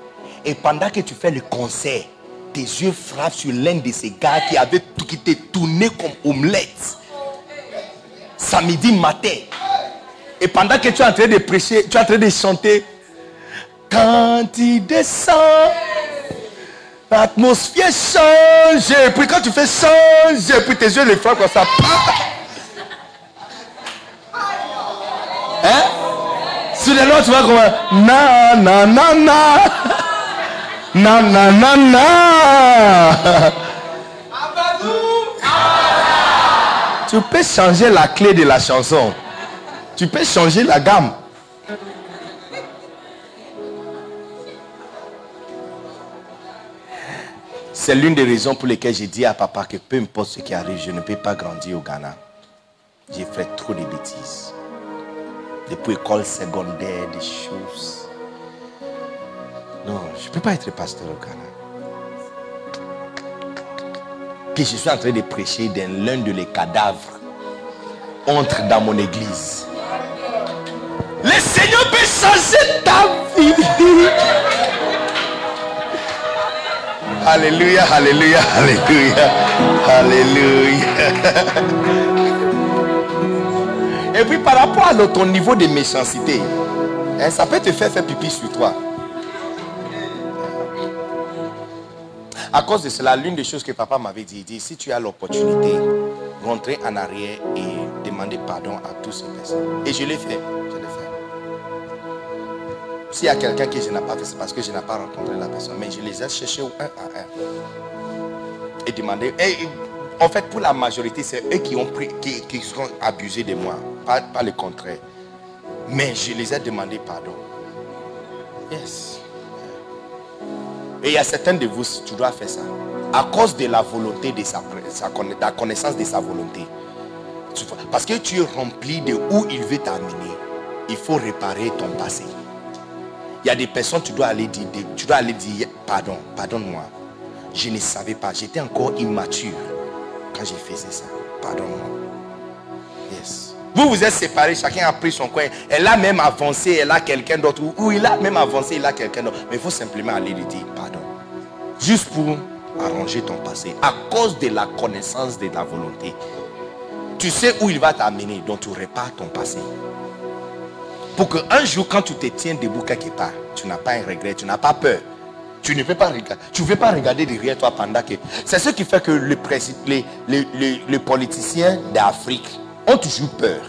Et pendant que tu fais le concert, tes yeux frappent sur l'un de ces gars qui avait tout qui t'est tourné comme omelette. Samedi matin. Et pendant que tu es en train de prêcher, tu es en train de chanter. Quand il descend, l'atmosphère change. Et puis quand tu fais changer, puis tes yeux les frappent comme ça. Hein? Sur les notes, tu vas comme na na na na. Na na na na. Tu peux changer la clé de la chanson. Tu peux changer la gamme. C'est l'une des raisons pour lesquelles j'ai dit à papa que peu importe ce qui arrive, je ne peux pas grandir au Ghana. J'ai fait trop de bêtises. Depuis école secondaire, des choses. Non, je ne peux pas être pasteur au Ghana. Puis je suis en train de prêcher dans l'un de les cadavres. Entre dans mon église. Le Seigneur peut changer ta vie. Alléluia, alléluia, alléluia, alléluia. Et puis par rapport à ton niveau de méchanceté, hein, ça peut te faire faire pipi sur toi. À cause de cela, l'une des choses que papa m'avait dit, il dit, si tu as l'opportunité, rentrer en arrière et demander pardon à tous ces personnes. Et. Je l'ai fait. S'il y a quelqu'un que je n'ai pas fait, c'est parce que je n'ai pas rencontré la personne. Mais je les ai cherchés un à un. Et demandé. Et, en fait, pour la majorité, c'est eux qui ont pris, qui, qui abusés de moi. Pas, le contraire. Mais je les ai demandé pardon. Yes. Et il y a certains de vous, tu dois faire ça. À cause de la volonté de sa, la connaissance de sa volonté. Parce que tu es rempli de où il veut t'amener. Il faut réparer ton passé. Il y a des personnes, tu dois aller dire, tu dois aller dire pardon, pardonne-moi. Je ne savais pas, j'étais encore immature quand j'ai fait ça. Pardonne-moi. Yes. Vous vous êtes séparés, chacun a pris son coin. Elle a même avancé, elle a quelqu'un d'autre. Ou il a même avancé, il a quelqu'un d'autre. Mais il faut simplement aller lui dire pardon. Juste pour arranger ton passé. À cause de la connaissance de la volonté. Tu sais où il va t'amener, donc tu répares ton passé. Pour qu'un jour, quand tu te tiens debout quelque part, tu n'as pas un regret, tu n'as pas peur. Tu ne veux pas regarder, tu veux pas regarder derrière toi pendant que. C'est ce qui fait que les, politiciens d'Afrique ont toujours peur.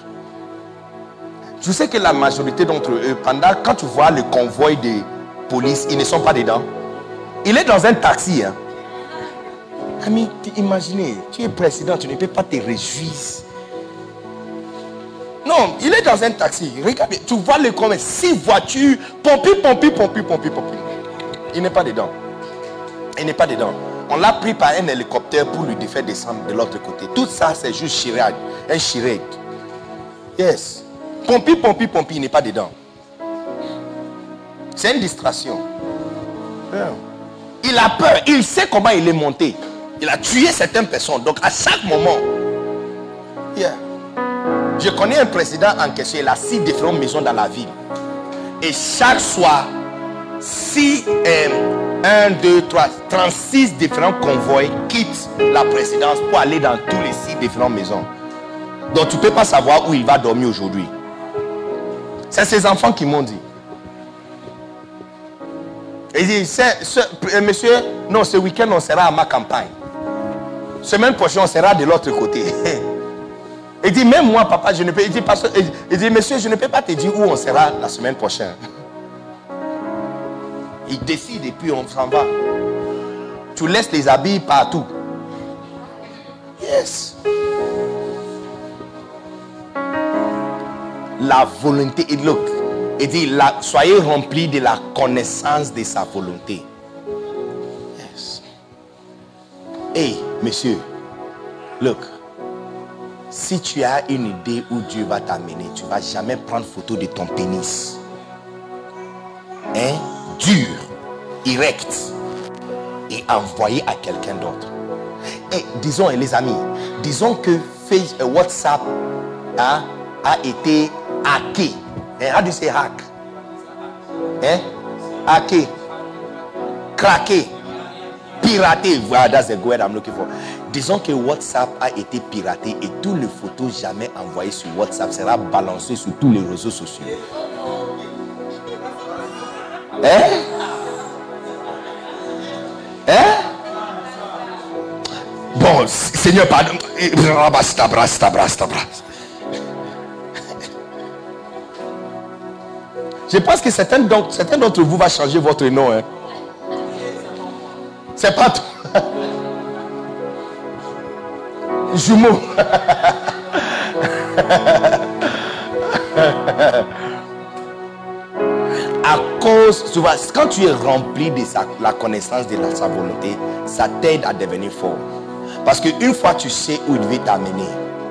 Tu sais que la majorité d'entre eux, pendant quand tu vois le convoi de police, ils ne sont pas dedans. Il est dans un taxi. Hein. Ami, imaginez, tu es président, tu ne peux pas te réjouir. Non, il est dans un taxi. Regarde, tu vois le commerce. Six voitures, pompi, pompi, pompi, pompi, pompi. Il n'est pas dedans. Il n'est pas dedans. On l'a pris par un hélicoptère pour lui faire descendre de l'autre côté. Tout ça, c'est juste chirage. Un chirag. Yes. Pompi, pompi, pompi, il n'est pas dedans. C'est une distraction. Yeah. Il a peur. Il sait comment il est monté. Il a tué certaines personnes. Donc, à chaque moment, yeah. Je connais un président en question, il a six différentes maisons dans la ville. Et chaque soir, si 1, 2, 3, 36 différents convois quittent la présidence pour aller dans tous les six différentes maisons. Donc tu ne peux pas savoir où il va dormir aujourd'hui. C'est ses enfants qui m'ont dit. Il dit, euh, monsieur, non, ce week-end, on sera à ma campagne. Semaine prochaine, on sera de l'autre côté. Il dit, même moi, papa, je ne peux. Il dit, il dit- monsieur, je ne peux pas te dire où on sera la semaine prochaine. Il décide et puis on s'en va. Tu laisses les habits partout. Yes. La volonté. Look, il dit, soyez remplis de la connaissance de sa volonté. Yes. Hey, monsieur, look. Si tu as une idée où Dieu va t'amener, tu vas jamais prendre photo de ton pénis. Hein? Dur, erect. Et envoyer à quelqu'un d'autre. Et disons, et les amis, disons que Face- euh, WhatsApp hein, a été hacké. Hein, you say hack? Hein? Hacké. Craqué. Piraté. Voilà, that's the word I'm looking for. Disons que WhatsApp a été piraté et toutes les photos jamais envoyées sur WhatsApp sera balancées sur tous les réseaux sociaux. Hein? Hein? Bon, Seigneur, pardon. Je pense que certains d'entre certains d'entre vous va changer votre nom. Hein. C'est pas tout. Jumeau. à cause, tu vois, quand tu es rempli de la connaissance de sa volonté, ça t'aide à devenir fort. Parce qu'une fois tu sais où il veut t'amener,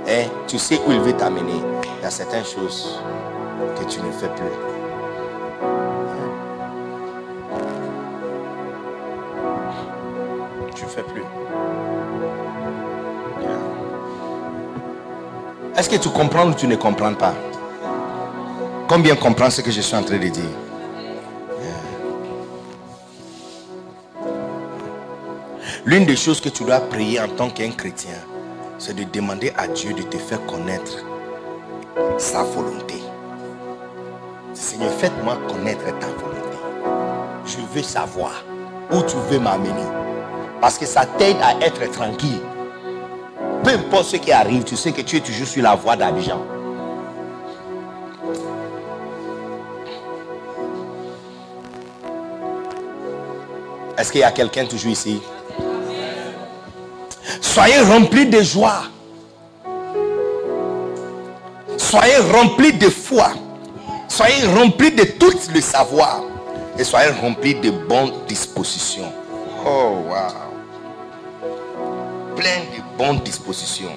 hein, tu sais où il veut t'amener, il y a certaines choses que tu ne fais plus. Tu ne fais plus. Est-ce que tu comprends ou tu ne comprends pas? Combien comprend ce que je suis en train de dire? L'une des choses que tu dois prier en tant qu'un chrétien, c'est de demander à Dieu de te faire connaître sa volonté. Seigneur, faites-moi connaître ta volonté. Je veux savoir où tu veux m'amener. Parce que ça t'aide à être tranquille. Peu importe ce qui arrive, tu sais que tu es toujours sur la voie d'Abidjan. Est-ce qu'il y a quelqu'un toujours ici? Soyez remplis de joie. Soyez remplis de foi. Soyez remplis de tout le savoir. Et soyez remplis de bonnes dispositions. Oh, wow. Plein de bonnes dispositions.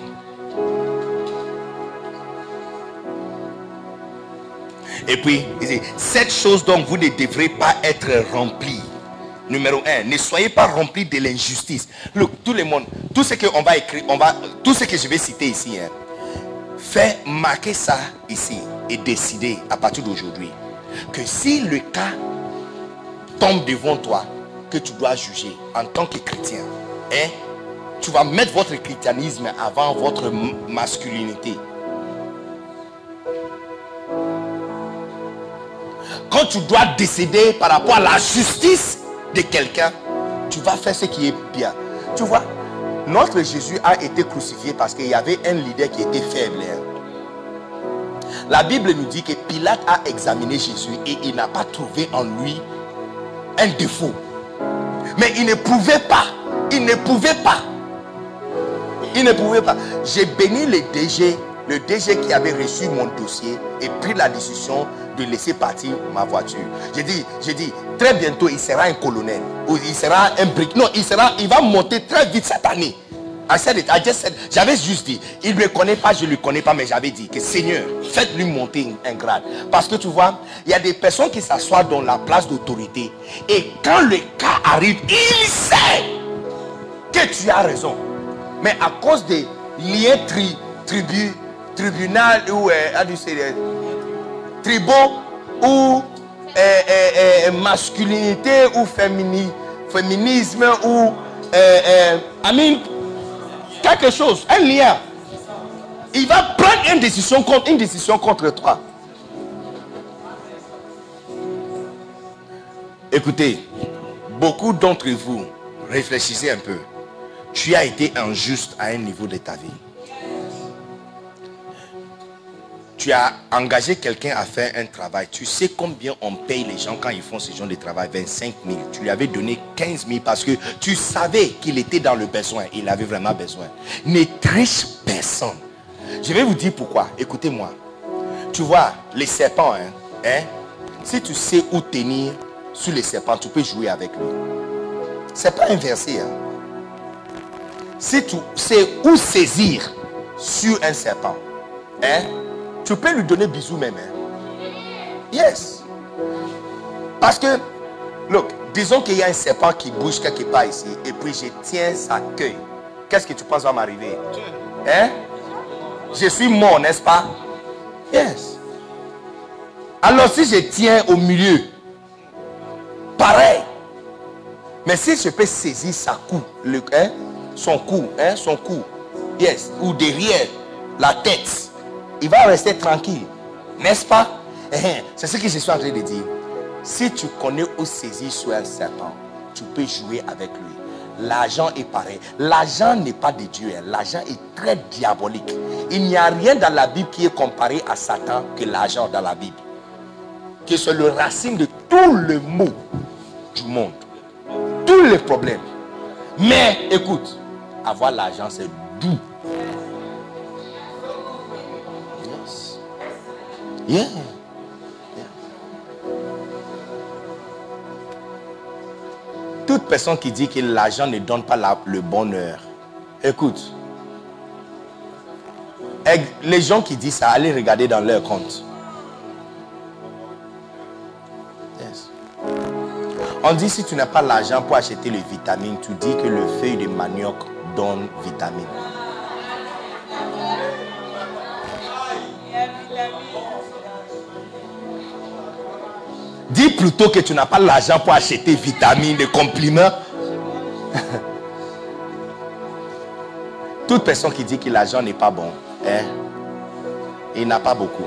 Et puis, cette chose dont vous ne devrez pas être remplis. Numéro un, ne soyez pas remplis de l'injustice. Tout le monde, tout ce que on va écrire, on va, tout ce que je vais citer ici, hein, fais marquer ça ici et décider à partir d'aujourd'hui que si le cas tombe devant toi, que tu dois juger en tant que chrétien, hein, tu vas mettre votre christianisme avant votre masculinité. Quand tu dois décider par rapport à la justice de quelqu'un, tu vas faire ce qui est bien. Tu vois, notre Jésus a été crucifié parce qu'il y avait un leader qui était faible. hein. La Bible nous dit que Pilate a examiné Jésus et il n'a pas trouvé en lui un défaut. Mais il ne pouvait pas. Il ne pouvait pas. Il ne pouvait pas. J'ai béni le DG, le DG qui avait reçu mon dossier et pris la décision de laisser partir ma voiture. J'ai dit, j'ai dit, très bientôt il sera un colonel ou il sera un brick. Non, il sera, il va monter très vite cette année. J'avais juste dit, il ne connaît pas, je ne le connais pas, mais j'avais dit que Seigneur, faites-lui monter un grade. Parce que tu vois, il y a des personnes qui s'assoient dans la place d'autorité. Et quand le cas arrive, il sait que tu as raison. Mais à cause des liens tri, tribu, tribunal ou euh, that? tribaux ou euh, euh, euh, masculinité ou fémini- féminisme ou euh, euh, quelque chose, un lien. Il va prendre une décision contre, une décision contre toi. Écoutez, beaucoup d'entre vous, réfléchissez un peu. Tu as été injuste à un niveau de ta vie. Tu as engagé quelqu'un à faire un travail. Tu sais combien on paye les gens quand ils font ce genre de travail? 25 000. Tu lui avais donné 15 000 parce que tu savais qu'il était dans le besoin. Il avait vraiment besoin. Ne triche personne. Je vais vous dire pourquoi. Écoutez-moi. Tu vois, les serpents, hein, hein, si tu sais où tenir sur les serpents, tu peux jouer avec lui. C'est pas inversé. Si tu sais où saisir sur un serpent, hein, tu peux lui donner bisous même. hein? Yes. Parce que, look, disons qu'il y a un serpent qui bouge quelque part ici, et puis je tiens sa queue. Qu'est-ce que tu penses va m'arriver? Hein? Je suis mort, n'est-ce pas? Yes. Alors si je tiens au milieu, pareil. Mais si je peux saisir sa cou, le, hein, son cou, hein, son cou, yes, ou derrière la tête, il va rester tranquille. N'est-ce pas? Eh, C'est ce que je suis en train de dire. Si tu connais où saisir sur un serpent, tu peux jouer avec lui. L'argent est pareil. L'argent n'est pas de Dieu. hein. L'argent est très diabolique. Il n'y a rien dans la Bible qui est comparé à Satan que l'argent dans la Bible. Que c'est le racine de tout le mot du monde. Tous les problèmes. Mais écoute, avoir l'argent, c'est doux. Toute personne qui dit que l'argent ne donne pas le bonheur, écoute, les gens qui disent ça, allez regarder dans leur compte. On dit si tu n'as pas l'argent pour acheter les vitamines, tu dis que le feuille de manioc donne vitamine. Dis plutôt que tu n'as pas l'argent pour acheter vitamines, des compliments. Toute personne qui dit que l'argent n'est pas bon, hein, il n'a pas beaucoup.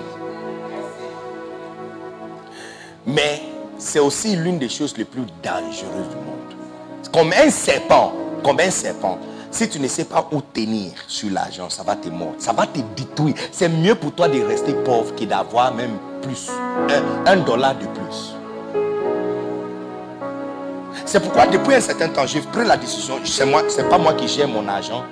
Mais c'est aussi l'une des choses les plus dangereuses du monde. Comme un serpent, comme un serpent. Si tu ne sais pas où tenir sur l'argent, ça va te mordre, ça va te détruire. C'est mieux pour toi de rester pauvre que d'avoir même plus, un, dollar de plus. C'est pourquoi depuis un certain temps, j'ai pris la décision, c'est moi, c'est pas moi qui gère mon argent.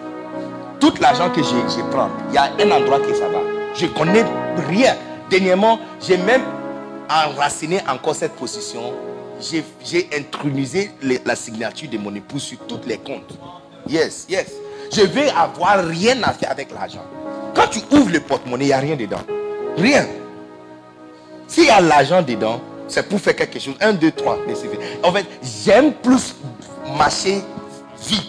Tout l'argent que j'ai, je prends, il y a un endroit que ça va. Je connais rien. Dernièrement, j'ai même enraciné encore cette position. J'ai, intronisé la signature de mon épouse sur tous les comptes. Yes, yes. Je vais avoir rien à faire avec l'argent. Quand tu ouvres le porte-monnaie, il n'y a rien dedans. Rien. S'il y a l'argent dedans, c'est pour faire quelque chose. Un, deux, trois. En fait, j'aime plus marcher vite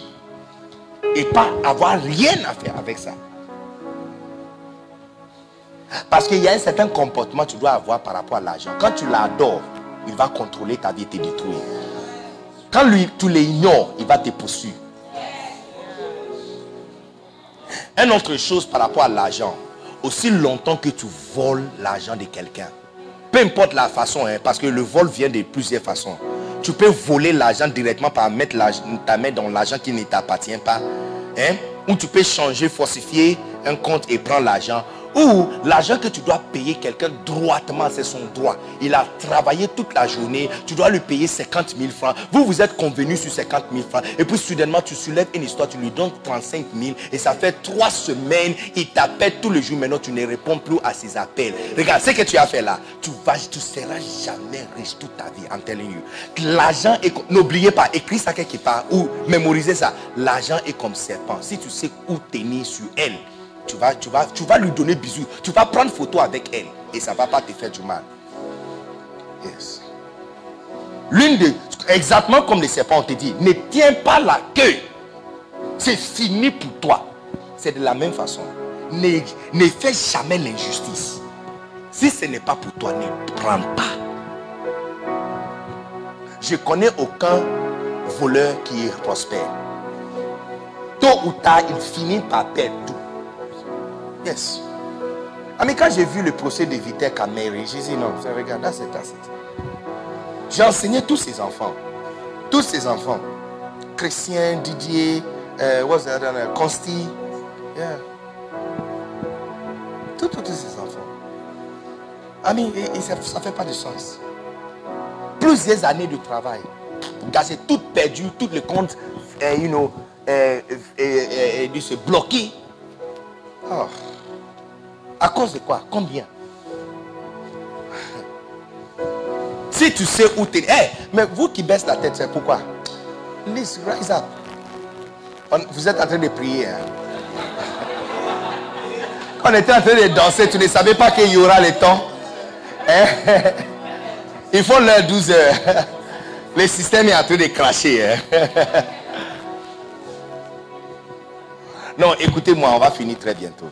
et pas avoir rien à faire avec ça. Parce qu'il y a un certain comportement que tu dois avoir par rapport à l'argent. Quand tu l'adores, il va contrôler ta vie et te détruire. Quand lui, tu l'ignores, il va te poursuivre. Une autre chose par rapport à l'argent, aussi longtemps que tu voles l'argent de quelqu'un, peu importe la façon, hein, parce que le vol vient de plusieurs façons. Tu peux voler l'argent directement par mettre ta main dans l'argent qui ne t'appartient pas. hein, Ou tu peux changer, falsifier un compte et prendre l'argent. Ou l'argent que tu dois payer quelqu'un droitement, c'est son droit. Il a travaillé toute la journée, tu dois lui payer 50 000 francs. Vous, vous êtes convenus sur 50 000 francs. Et puis soudainement, tu soulèves une histoire, tu lui donnes 35 000. Et ça fait trois semaines, il t'appelle tous les jours. Maintenant, tu ne réponds plus à ses appels. Regarde, ce que tu as fait là, tu vas, tu seras jamais riche toute ta vie. I'm telling you. L'argent est, n'oubliez pas, écris ça quelque part ou mémorisez ça. L'argent est comme serpent. Si tu sais où tenir sur elle, tu vas, tu vas, tu vas lui donner bisous. Tu vas prendre photo avec elle et ça va pas te faire du mal. Yes. L'une de, exactement comme les serpents ont te dit, ne tiens pas la queue. C'est fini pour toi. C'est de la même façon. Ne, ne fais jamais l'injustice. Si ce n'est pas pour toi, ne prends pas. Je connais aucun voleur qui prospère. Tôt ou tard, il finit par perdre tout. Yes. Ah, mais quand j'ai vu le procès de Vitek à Mary, j'ai dit non, ça, regarde, là c'est it. J'ai enseigné tous ces enfants. Tous ces enfants. Christian, Didier, euh, what's the other? Consti. Yeah. Tous, tous, ces enfants. Ah, et- et ça fait pas de sens. Plusieurs années de travail. Gâcher tout perdu, tous les comptes, euh, you know, euh, euh, euh, euh, de se bloquer. Oh. À cause de quoi? Combien? Si tu sais où tu es. Eh, mais vous qui baissez la tête, c'est pourquoi? Please rise up. Vous êtes en train de prier. hein. On était en train de danser, tu ne savais pas qu'il y aura le temps. Hein? Il faut l'heure 12 heures. Le système est en train de cracher. hein? Non, écoutez-moi, on va finir très bientôt.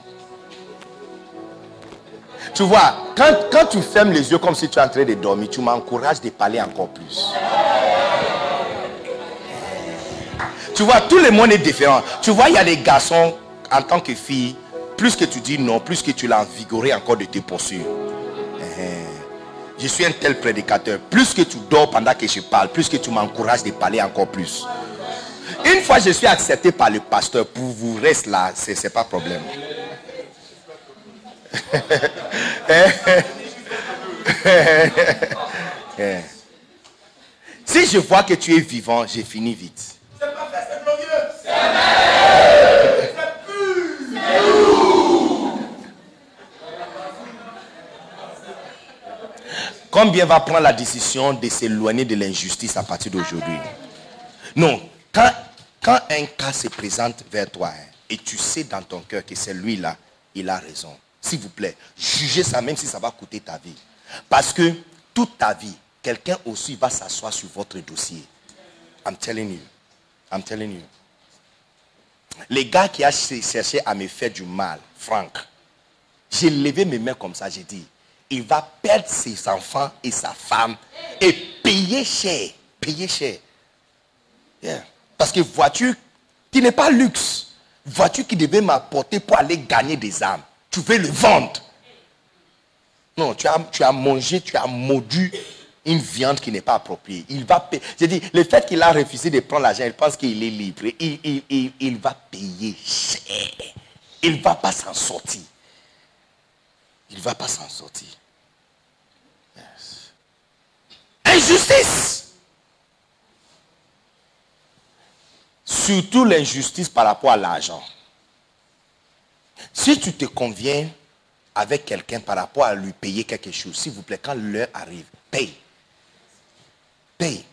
Tu vois, quand, quand tu fermes les yeux comme si tu es en train de dormir, tu m'encourages de parler encore plus. Tu vois, tout le monde est différent. Tu vois, il y a des garçons, en tant que fille, plus que tu dis non, plus que tu l'as envigoré encore de te poursuivre. Eh, Je suis un tel prédicateur. Plus que tu dors pendant que je parle, plus que tu m'encourages de parler encore plus. Une fois je suis accepté par le pasteur, pour vous reste là, c'est pas problème. Si je vois que tu es vivant, j'ai fini vite. Combien va prendre la décision de s'éloigner de l'injustice à partir d'aujourd'hui? Non, quand, quand un cas se présente vers toi hein, et tu sais dans ton cœur que c'est lui-là, il a raison. S'il vous plaît, jugez ça même si ça va coûter ta vie. Parce que toute ta vie, quelqu'un aussi va s'asseoir sur votre dossier. I'm telling you. I'm telling you. Les gars qui a ch- cherché à me faire du mal, Franck, j'ai levé mes mains comme ça, j'ai dit, il va perdre ses enfants et sa femme et payer cher, payer cher. Yeah. Parce que voiture qui n'est pas luxe, voiture qui devait m'apporter pour aller gagner des âmes, veux le vendre. Non, tu as, tu as mangé, tu as mordu une viande qui n'est pas appropriée. Il va payer. J'ai dit, le fait qu'il a refusé de prendre l'argent, il pense qu'il est libre. Il, il- va payer. Il va pas s'en sortir. Il va pas s'en sortir. Injustice. Surtout l'injustice par rapport à l'argent. Si tu te conviens avec quelqu'un par rapport à lui payer quelque chose, s'il vous plaît, quand l'heure arrive, paye. Paye.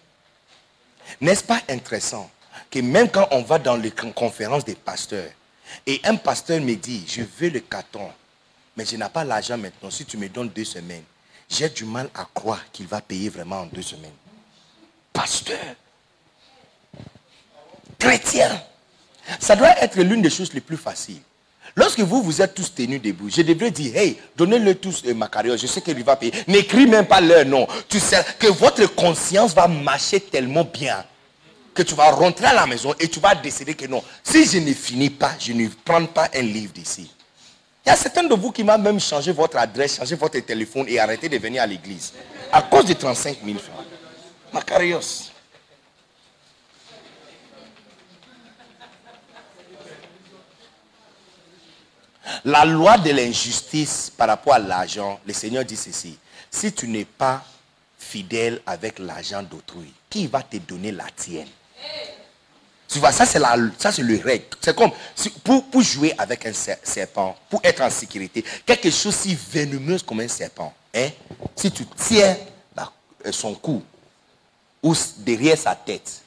N'est-ce pas intéressant que même quand on va dans les con- conférences des pasteurs, et un pasteur me dit, je veux le carton, mais je n'ai pas l'argent maintenant, si tu me donnes deux semaines, j'ai du mal à croire qu'il va payer vraiment en deux semaines. Pasteur, chrétien, ça doit être l'une des choses les plus faciles. Lorsque vous, vous êtes tous tenus debout, je devrais dire, hey, donnez-le tous euh, je sais qu'il va payer. N'écris même pas leur nom. Tu sais que votre conscience va marcher tellement bien que tu vas rentrer à la maison et tu vas décider que non, si je ne finis pas, je ne prends pas un livre d'ici. Il y a certains de vous qui m'ont même changé votre adresse, changé votre téléphone et arrêté de venir à l'église. À cause de 35 000 francs. Macarios. La loi de l'injustice par rapport à l'argent, le Seigneur dit ceci. Si tu n'es pas fidèle avec l'argent d'autrui, qui va te donner la tienne? Tu vois, ça c'est la, le règle. C'est comme pour, pour jouer avec un ser- serpent, pour être en sécurité, quelque chose si venimeux comme un serpent. Hein? Si tu tiens euh, son cou ou derrière sa tête,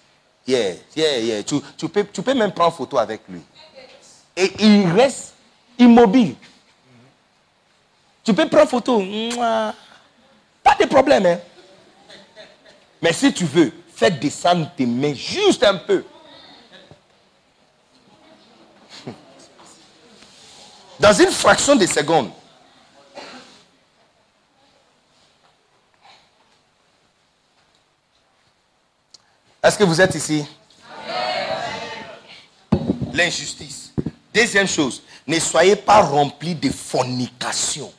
yeah, yeah, yeah, tu, tu peux, tu peux même prendre photo avec lui. Et il reste immobile. Tu peux prendre photo. Pas de problème. Hein? Mais si tu veux, fais descendre tes mains juste un peu. Dans une fraction de seconde. Est-ce que vous êtes ici? L'injustice. Deuxième chose, ne soyez pas remplis de fornication.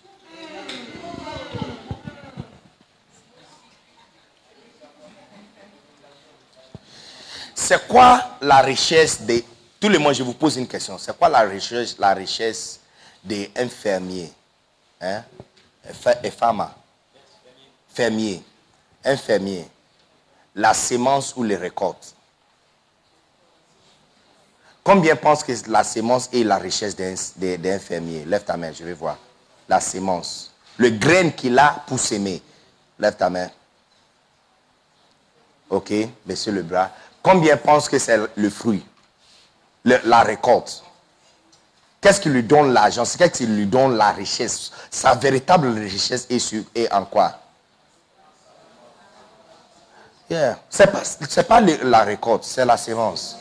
C'est quoi la richesse des... Tous les mois, je vous pose une question. C'est quoi la richesse, la richesse des infirmiers hein? Et femmes? Fermier. Infirmier. La sémence ou les récoltes? Combien pensent que la sémence est la richesse d'un fermier? Lève ta main, je vais voir. La sémence. Le grain qu'il a pour s'aimer. Lève ta main. Ok, baissez le bras. Combien pensent que c'est le fruit? La récolte. Qu'est-ce qui lui donne l'argent? Qu'est-ce qui lui donne la richesse? Sa véritable richesse est en quoi? Yeah. Ce n'est pas, la récolte, c'est la sémence.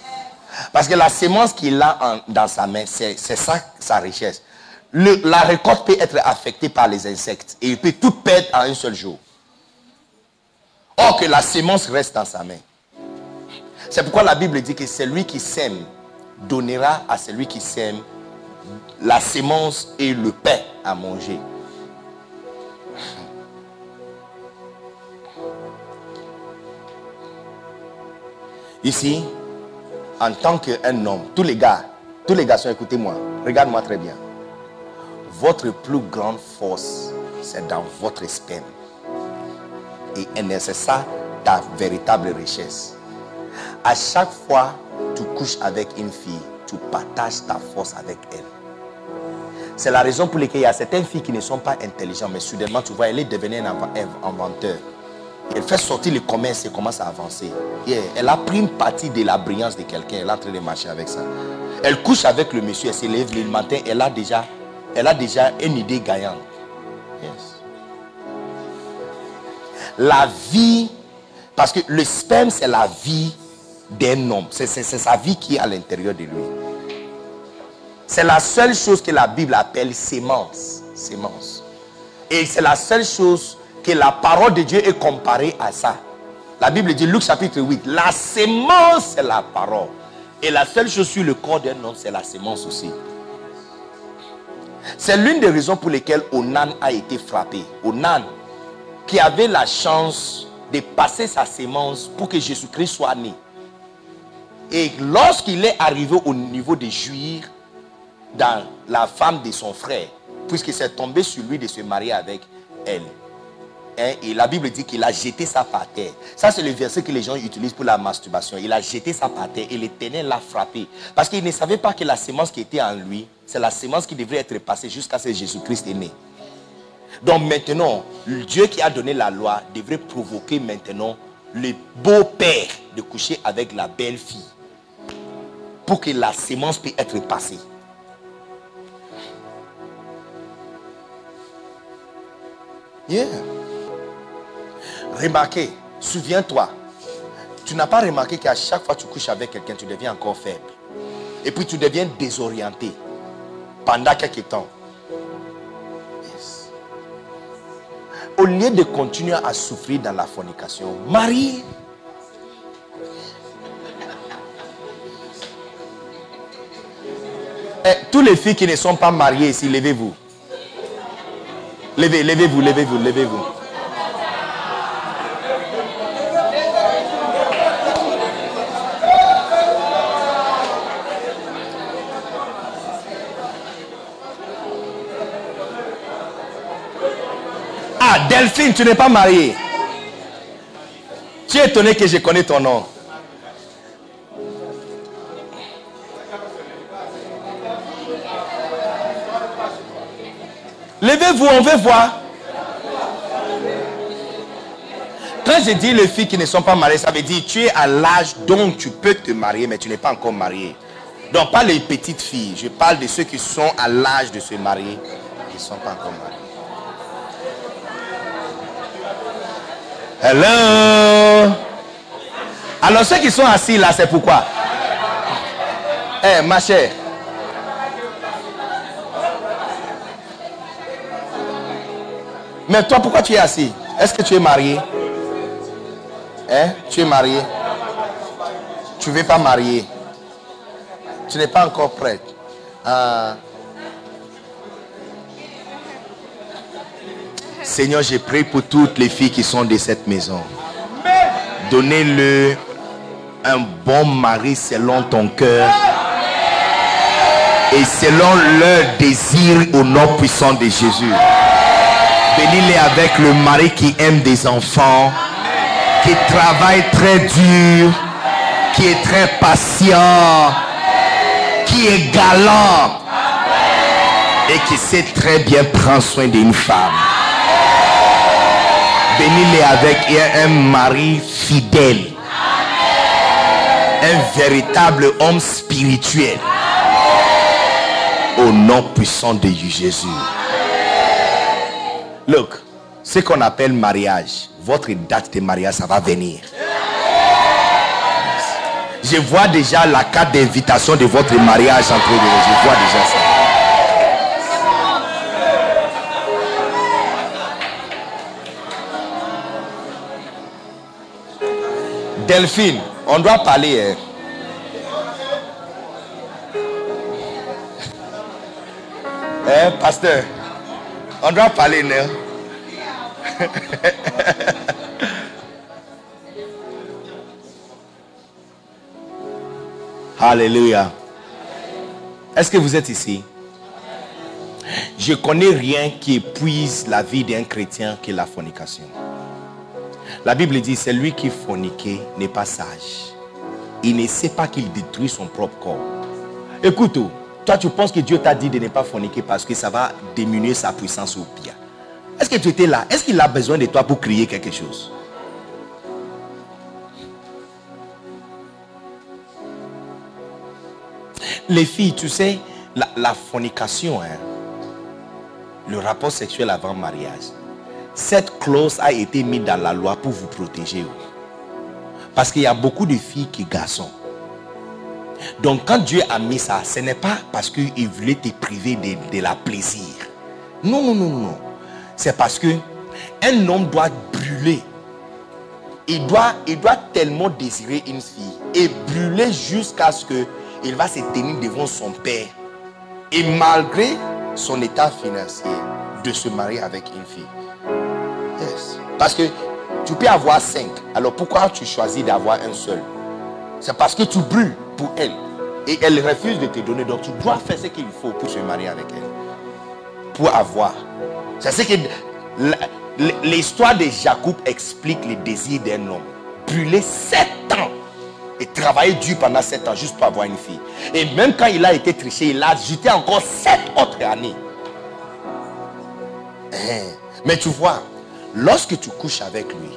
Parce que la sémence qu'il a dans sa main, c'est ça sa richesse. la récolte peut être affectée par les insectes et il peut tout perdre en un seul jour. Or que la sémence reste dans sa main. C'est pourquoi la Bible dit que celui qui sème donnera à celui qui sème la sémence et le pain à manger. Ici, en tant qu'un homme, tous les gars, tous les garçons, écoutez-moi, regarde-moi très bien. Votre plus grande force, c'est dans votre sperme. Et c'est ça ta véritable richesse. À chaque fois tu couches avec une fille, tu partages ta force avec elle. C'est la raison pour laquelle il y a certaines filles qui ne sont pas intelligentes, mais soudainement, tu vois, elle est devenue un inventeur. Elle fait sortir le commerce et commence à avancer. Elle a pris une partie de la brillance de quelqu'un. Elle est en train de marcher avec ça. Elle couche avec le monsieur, elle se lève le matin, elle a déjà, elle a déjà une idée gagnante. La vie, parce que le sperme, c'est la vie d'un homme. C'est sa vie qui est à l'intérieur de lui. C'est la seule chose que la Bible appelle sémence. Sémence. Et c'est la seule chose que la parole de Dieu est comparée à ça. La Bible dit, Luc chapitre 8, la sémence, c'est la parole. Et la seule chose sur le corps d'un homme, c'est la sémence aussi. C'est l'une des raisons pour lesquelles Onan a été frappé. Onan, qui avait la chance de passer sa sémence pour que Jésus-Christ soit né. Et lorsqu'il est arrivé au niveau de jouir dans la femme de son frère, puisque c'est tombé sur lui de se marier avec elle. Hein, et la Bible dit qu'il a jeté sa par terre. Ça, c'est le verset que les gens utilisent pour la masturbation. Il a jeté sa par terre et l'éternel l'a frappé. Parce qu'il ne savait pas que la sémence qui était en lui, c'est la sémence qui devrait être passée jusqu'à ce que Jésus-Christ est né. Donc maintenant, le Dieu qui a donné la loi devrait provoquer maintenant le beau-père de coucher avec la belle-fille pour que la sémence puisse être passée. Yeah. Remarquez, souviens-toi, tu n'as pas remarqué qu'à chaque fois que tu couches avec quelqu'un, tu deviens encore faible. Et puis tu deviens désorienté pendant quelques temps. Au lieu de continuer à souffrir dans la fornication, marie. Eh, tous les filles qui ne sont pas mariées ici, levez-vous. Levez, levez-vous, levez-vous, levez-vous. Delphine, tu n'es pas mariée. Tu es étonné que je connais ton nom. Levez-vous, on veut voir. Quand je dis les filles qui ne sont pas mariées, ça veut dire tu es à l'âge dont tu peux te marier, mais tu n'es pas encore marié. Donc pas les petites filles, je parle de ceux qui sont à l'âge de se marier, qui ne sont pas encore mariés. Hello? Alors ceux qui sont assis là, c'est pourquoi? Eh, ma chère. Mais toi, pourquoi tu es assis? Est-ce que tu es marié? Hein? Tu es marié? Tu ne veux pas marier? Tu n'es pas encore prête. Ah. Seigneur, j'ai prié pour toutes les filles qui sont de cette maison. Donnez-le un bon mari selon ton cœur et selon leur désir au nom puissant de Jésus. Bénis-les avec le mari qui aime des enfants, qui travaille très dur, qui est très patient, qui est galant et qui sait très bien prendre soin d'une femme. Bénis-les avec un mari fidèle, un véritable homme spirituel au nom puissant de Jésus. Look, ce qu'on appelle mariage, votre date de mariage, ça va venir. Je vois déjà la carte d'invitation de votre mariage entre vous. Je vois déjà ça. Delphine, on doit parler. hein. Hein, pasteur, on doit parler, non? Alléluia. Est-ce que vous êtes ici? Je connais rien qui épuise la vie d'un chrétien que la fornication. La Bible dit, c'est lui qui fornique n'est pas sage. Il ne sait pas qu'il détruit son propre corps. Écoute, toi tu penses que Dieu t'a dit de ne pas forniquer parce que ça va diminuer sa puissance au pire. Est-ce que tu étais là? Est-ce qu'il a besoin de toi pour crier quelque chose? Les filles, tu sais, la, la fornication, hein, le rapport sexuel avant mariage, cette clause a été mise dans la loi pour vous protéger. Parce qu'il y a beaucoup de filles qui garçons. Donc quand Dieu a mis ça, ce n'est pas parce qu'il voulait te priver de, de la plaisir. Non, non, non, non. C'est parce que un homme doit brûler. Il doit, il doit tellement désirer une fille et brûler jusqu'à ce que il va se tenir devant son père. Et malgré son état financier, de se marier avec une fille. Parce que tu peux avoir cinq. Alors pourquoi tu choisis d'avoir un seul? C'est parce que tu brûles pour elle. Et elle refuse de te donner. Donc tu dois faire ce qu'il faut pour se marier avec elle. Pour avoir. C'est ce que l'histoire de Jacob explique le désir d'un homme. Brûler sept ans et travailler dur pendant sept ans juste pour avoir une fille. Et même quand il a été triché, il a ajouté encore sept autres années. Hein? Mais tu vois, lorsque tu couches avec lui,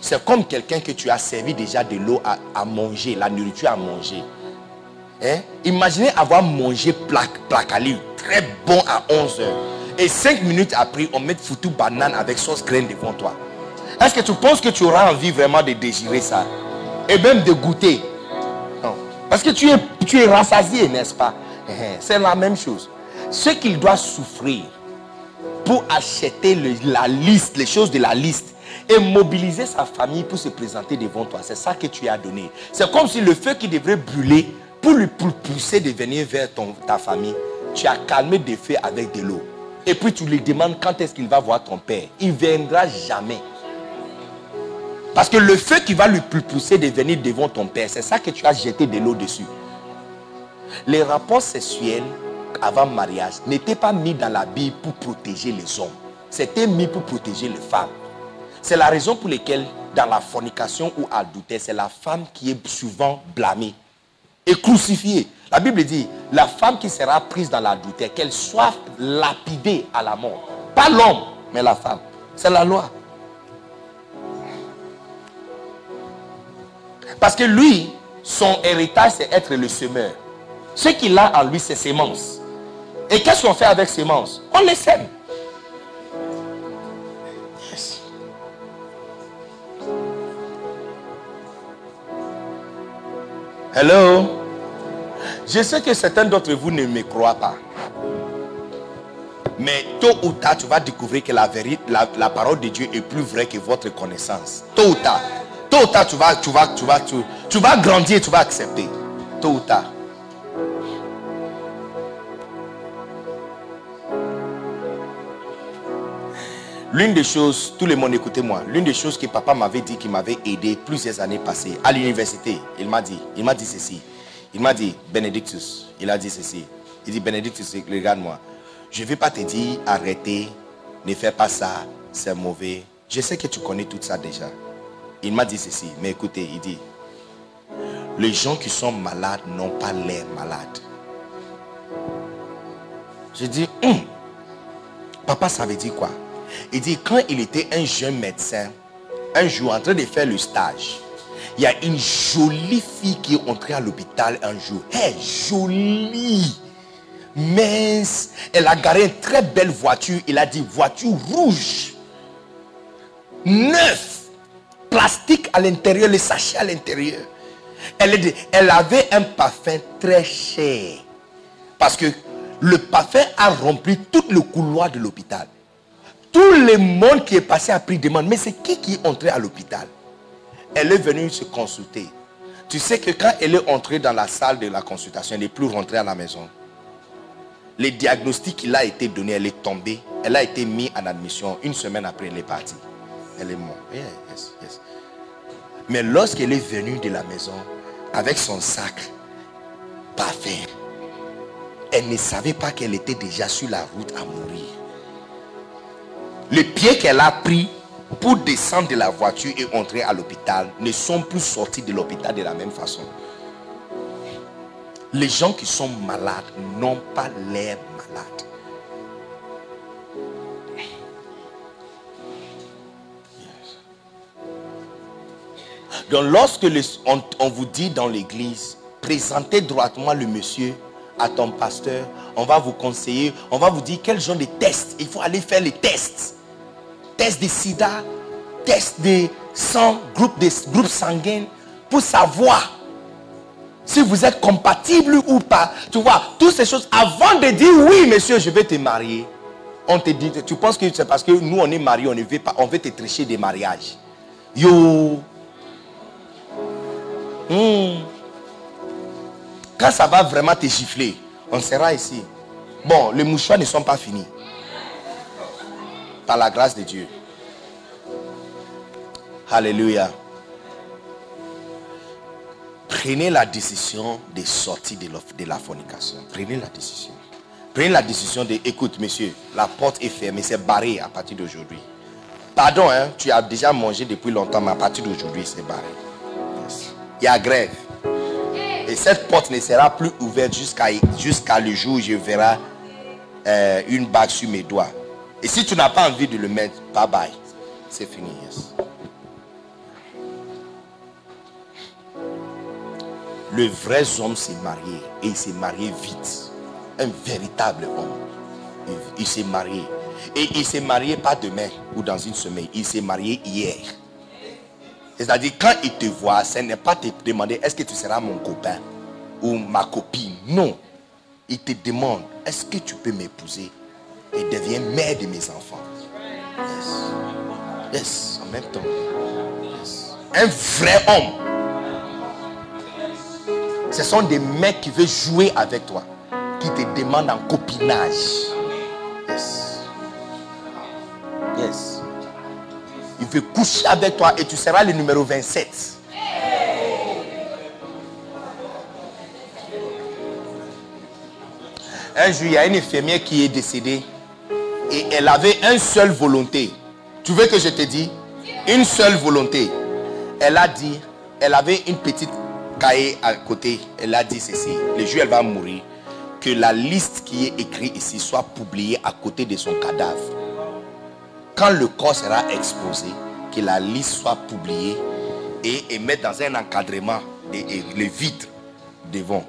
c'est comme quelqu'un que tu as servi déjà de l'eau à, manger, la nourriture à manger. Hein? Imaginez avoir mangé placali, très bon à 11 heures. Et 5 minutes après, on met foutu banane avec sauce graine devant toi. Est-ce que tu penses que tu auras envie vraiment de désirer ça? Et même de goûter? Non. Parce que tu es, tu es rassasié, n'est-ce pas? Hein, C'est la même chose. Ce qu'il doit souffrir pour acheter la liste, les choses de la liste et mobiliser sa famille pour se présenter devant toi. C'est ça que tu as donné. C'est comme si le feu qui devrait brûler pour lui pousser de venir vers ton, ta famille, tu as calmé des feux avec de l'eau. Et puis tu lui demandes quand est-ce qu'il va voir ton père. Il ne viendra jamais. Parce que le feu qui va lui pousser de venir devant ton père, c'est ça que tu as jeté de l'eau dessus. Les rapports sexuels avant mariage n'étaient pas mis dans la Bible pour protéger les hommes. C'était mis pour protéger les femmes. C'est la raison pour laquelle dans la fornication ou adultère, c'est la femme qui est souvent blâmée et crucifiée. La Bible dit, la femme qui sera prise dans l'adultère, qu'elle soit lapidée à la mort. Pas l'homme, mais la femme. C'est la loi. Parce que lui, son héritage, c'est être le semeur. Ce qu'il a en lui, c'est sémence. Et qu'est-ce qu'on fait avec sémence On les sème. Yes. Hello? Je sais que certains d'entre vous ne me croient pas. Mais tôt ou tard, tu vas découvrir que la, vérité, la, la parole de Dieu est plus vraie que votre connaissance. Tôt ou tard. Tôt ou tard, tu vas, tu vas, tu vas, tu, tu vas grandir, tu vas accepter. Tôt ou tard. L'une des choses, tout le monde écoutez-moi, l'une des choses que papa m'avait dit qui m'avait aidé plusieurs années passées à l'université, il m'a dit, il m'a dit ceci. Il m'a dit, Benedictus, il a dit ceci. Il dit, Benedictus, regarde-moi. Je ne vais pas te dire, arrêtez, ne fais pas ça, c'est mauvais. Je sais que tu connais tout ça déjà. Il m'a dit ceci, mais écoutez, il dit, les gens qui sont malades n'ont pas l'air malades. J'ai dit, Hum. papa, ça veut dire quoi? Il dit, quand il était un jeune médecin, un jour en train de faire le stage, il y a une jolie fille qui est entrée à l'hôpital un jour. Est jolie, mince. Elle a garé une très belle voiture. Il a dit voiture rouge, neuf, plastique à l'intérieur, le sachet à l'intérieur. Elle, elle avait un parfum très cher. Parce que le parfum a rempli tout le couloir de l'hôpital. Tout le monde qui est passé a pris demande. Mais c'est qui qui est entré à l'hôpital? Elle est venue se consulter. Tu sais que quand elle est entrée dans la salle de la consultation, elle n'est plus rentrée à la maison. Les diagnostics qui a été donné, elle est tombée. Elle a été mise en admission. Une semaine après, elle est partie. Elle est morte. Yes. Mais lorsqu'elle est venue de la maison avec son sac parfait, elle ne savait pas qu'elle était déjà sur la route à mourir. Les pieds qu'elle a pris pour descendre de la voiture et entrer à l'hôpital ne sont plus sortis de l'hôpital de la même façon. Les gens qui sont malades n'ont pas l'air malades. Donc lorsque on vous dit dans l'église, présentez droitement le monsieur ton pasteur, on va vous conseiller, on va vous dire quel genre de tests. Il faut aller faire les tests. Tests de sida, tests de sang, groupe, de, groupe sanguin, pour savoir si vous êtes compatible ou pas. Tu vois, toutes ces choses, avant de dire oui, monsieur, je vais te marier, on te dit, tu penses que c'est parce que nous, on est mariés, on ne veut pas, on veut te tricher des mariages. Yo, Hmm. Quand ça va vraiment te gifler, on sera ici. Bon, les mouchoirs ne sont pas finis. Par la grâce de Dieu. Alléluia. Prenez la décision de sortir de, la fornication. Prenez la décision. Prenez la décision de, écoute, monsieur, la porte est fermée, c'est barré à partir d'aujourd'hui. Pardon, hein, tu as déjà mangé depuis longtemps, mais à partir d'aujourd'hui, c'est barré. Il y a grève. Et cette porte ne sera plus ouverte jusqu'à le jour où je verrai euh, une bague sur mes doigts. Et si tu n'as pas envie de le mettre, bye bye. C'est fini. Le vrai homme s'est marié et il s'est marié vite. Un véritable homme. Il, il s'est marié. Et il s'est marié pas demain ou dans une semaine. Il s'est marié hier. C'est-à-dire, quand il te voit, ce n'est pas te demander est-ce que tu seras mon copain ou ma copine? Non. Il te demande est-ce que tu peux m'épouser? Et deviens mère de mes enfants. Yes. Yes, en même temps. Un vrai homme. Ce sont des mecs qui veulent jouer avec toi, qui te demandent en copinage. Yes. Yes. Il veut coucher avec toi et tu seras le numéro 27. Un jour, il y a une infirmière qui est décédée et elle avait une seule volonté. Tu veux que je te dise? Une seule volonté. Elle a dit, elle avait une petite cahier à côté. Elle a dit ceci. Le jour elle va mourir, que la liste qui est écrite ici soit publiée à côté de son cadavre quand le corps sera exposé, que la liste soit publiée et, et mettre dans un encadrement et, et le vitre devant.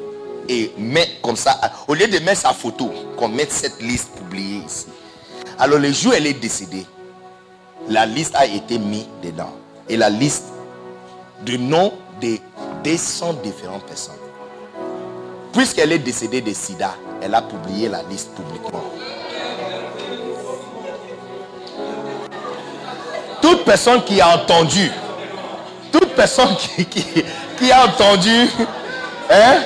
Et mettre comme ça, au lieu de mettre sa photo, qu'on mette cette liste publiée ici. Alors le jour où elle est décédée, la liste a été mise dedans. Et la liste de noms de 200 différentes personnes. Puisqu'elle est décédée de sida, elle a publié la liste publiquement. Toute personne qui a entendu, toute personne qui, qui- a entendu, hein,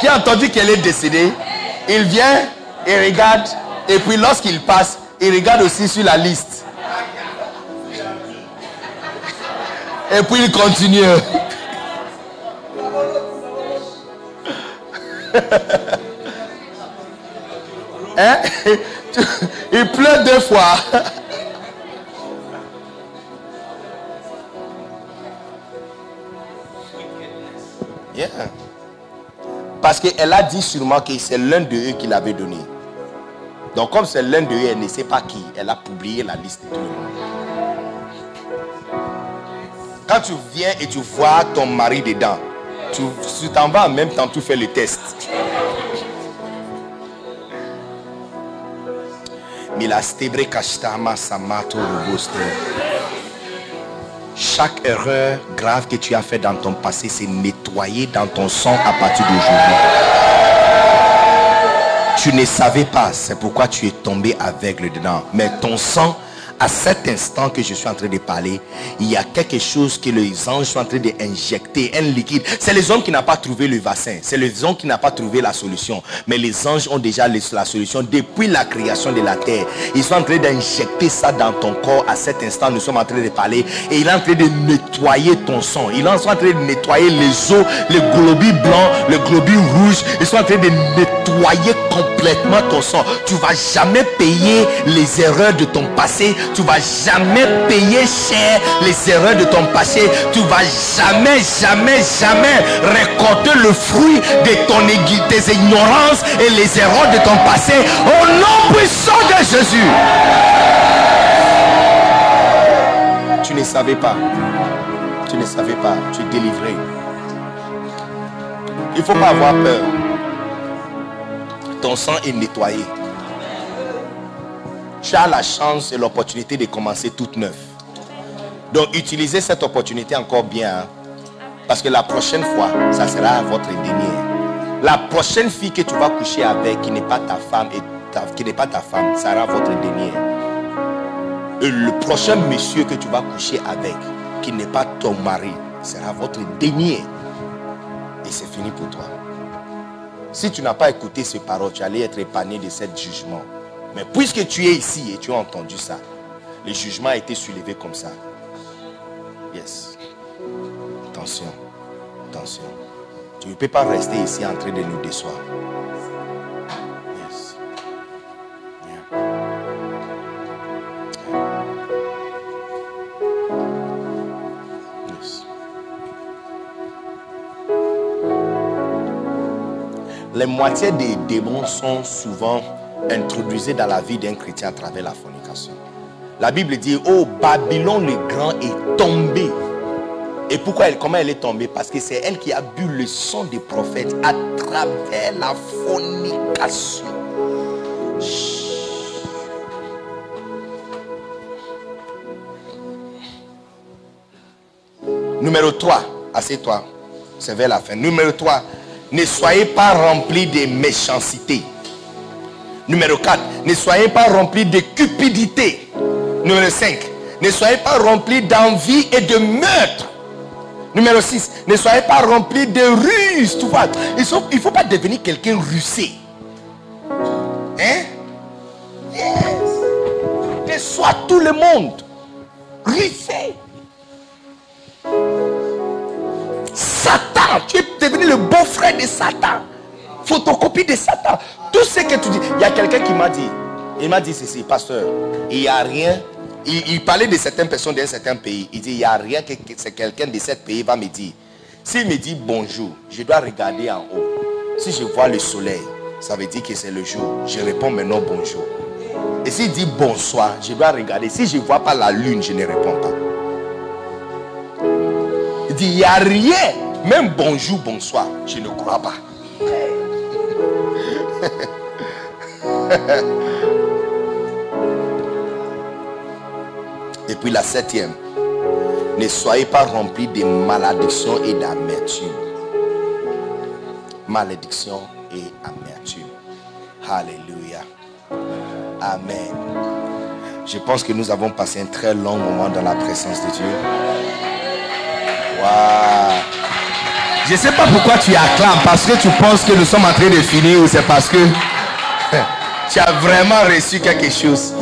qui a entendu qu'elle est décédée, il vient et regarde, et puis lorsqu'il passe, il regarde aussi sur la liste. Et puis il continue. Hein? Il pleure deux fois. Parce qu'elle a dit sûrement que c'est l'un de eux qui l'avait donné. Donc comme c'est l'un de eux, elle ne sait pas qui, elle a publié la liste de tout. Quand tu viens et tu vois ton mari dedans, tu t'en vas en même temps, tu fais le test. Milastebre kashtama samato robuste. Chaque erreur grave que tu as fait dans ton passé, c'est nettoyé dans ton sang à partir d'aujourd'hui. Tu ne savais pas, c'est pourquoi tu es tombé aveugle dedans. Mais ton sang, à cet instant que je suis en train de parler, il y a quelque chose que les anges sont en train d'injecter, un liquide. C'est les hommes qui n'ont pas trouvé le vaccin, c'est les hommes qui n'ont pas trouvé la solution. Mais les anges ont déjà la solution depuis la création de la terre. Ils sont en train d'injecter ça dans ton corps. À cet instant, nous sommes en train de parler et il est en train de nettoyer ton sang. Il est en train de nettoyer les os, les globules blancs, les globules rouges. Ils sont en train de nettoyer complètement ton sang. Tu vas jamais payer les erreurs de ton passé. Tu vas jamais payer cher les erreurs de ton passé. Tu vas jamais, jamais, jamais récolter le fruit de ton tes ignorances et les erreurs de ton passé. Au nom puissant de Jésus. Tu ne savais pas. Tu ne savais pas. Tu es délivré. Il faut pas avoir peur. Ton sang est nettoyé. Tu as la chance et l'opportunité de commencer toute neuve. Donc utilisez cette opportunité encore bien. hein. Parce que la prochaine fois, ça sera votre dernier. La prochaine fille que tu vas coucher avec, qui n'est pas ta femme, qui n'est pas ta femme, ça sera votre dernier. Et le prochain monsieur que tu vas coucher avec, qui n'est pas ton mari, sera votre dernier. Et c'est fini pour toi. Si tu n'as pas écouté ces paroles, tu allais être épargné de ce jugement. Mais puisque tu es ici et tu as entendu ça, le jugement a été soulevé comme ça. Yes. Attention. Attention. Tu ne peux pas rester ici en train de nous décevoir. Les moitiés des démons sont souvent introduisés dans la vie d'un chrétien à travers la fornication. La Bible dit, oh, Babylone le grand est tombé. Et pourquoi elle, comment elle est tombée? Parce que c'est elle qui a bu le sang des prophètes à travers la fornication. Numéro 3, assieds-toi. C'est vers la fin. Numéro 3, ne soyez pas remplis de méchanceté. Numéro 4, ne soyez pas remplis de cupidité. Numéro 5, ne soyez pas remplis d'envie et de meurtre. Numéro 6, ne soyez pas remplis de ruse. Tu vois, il ne faut pas devenir quelqu'un rusé. Hein? Yes. Déçois tout le monde. Rusé. Satan, tu es devenu le beau-frère de Satan. Photocopie de Satan. Tout ce que tu dis. Il y a quelqu'un qui m'a dit, il m'a dit ceci, pasteur, il n'y a rien. Il, parlait de certaines personnes d'un certain pays. Il dit, il n'y a rien que, que quelqu'un de ce pays va me dire. S'il me dit bonjour, je dois regarder en haut. Si je vois le soleil, ça veut dire que c'est le jour. Je réponds maintenant bonjour. Et s'il dit bonsoir, je dois regarder. Si je ne vois pas la lune, je ne réponds pas. Il dit, il n'y a rien. Même bonjour, bonsoir, je ne crois pas. Et puis la septième, ne soyez pas remplis de malédiction et d'amertume. Malédiction et amertume. Alléluia. Amen. Je pense que nous avons passé un très long moment dans la présence de Dieu. Waouh. Je ne sais pas pourquoi tu acclames, parce que tu penses que nous sommes en train de finir ou c'est parce que tu as vraiment reçu quelque chose.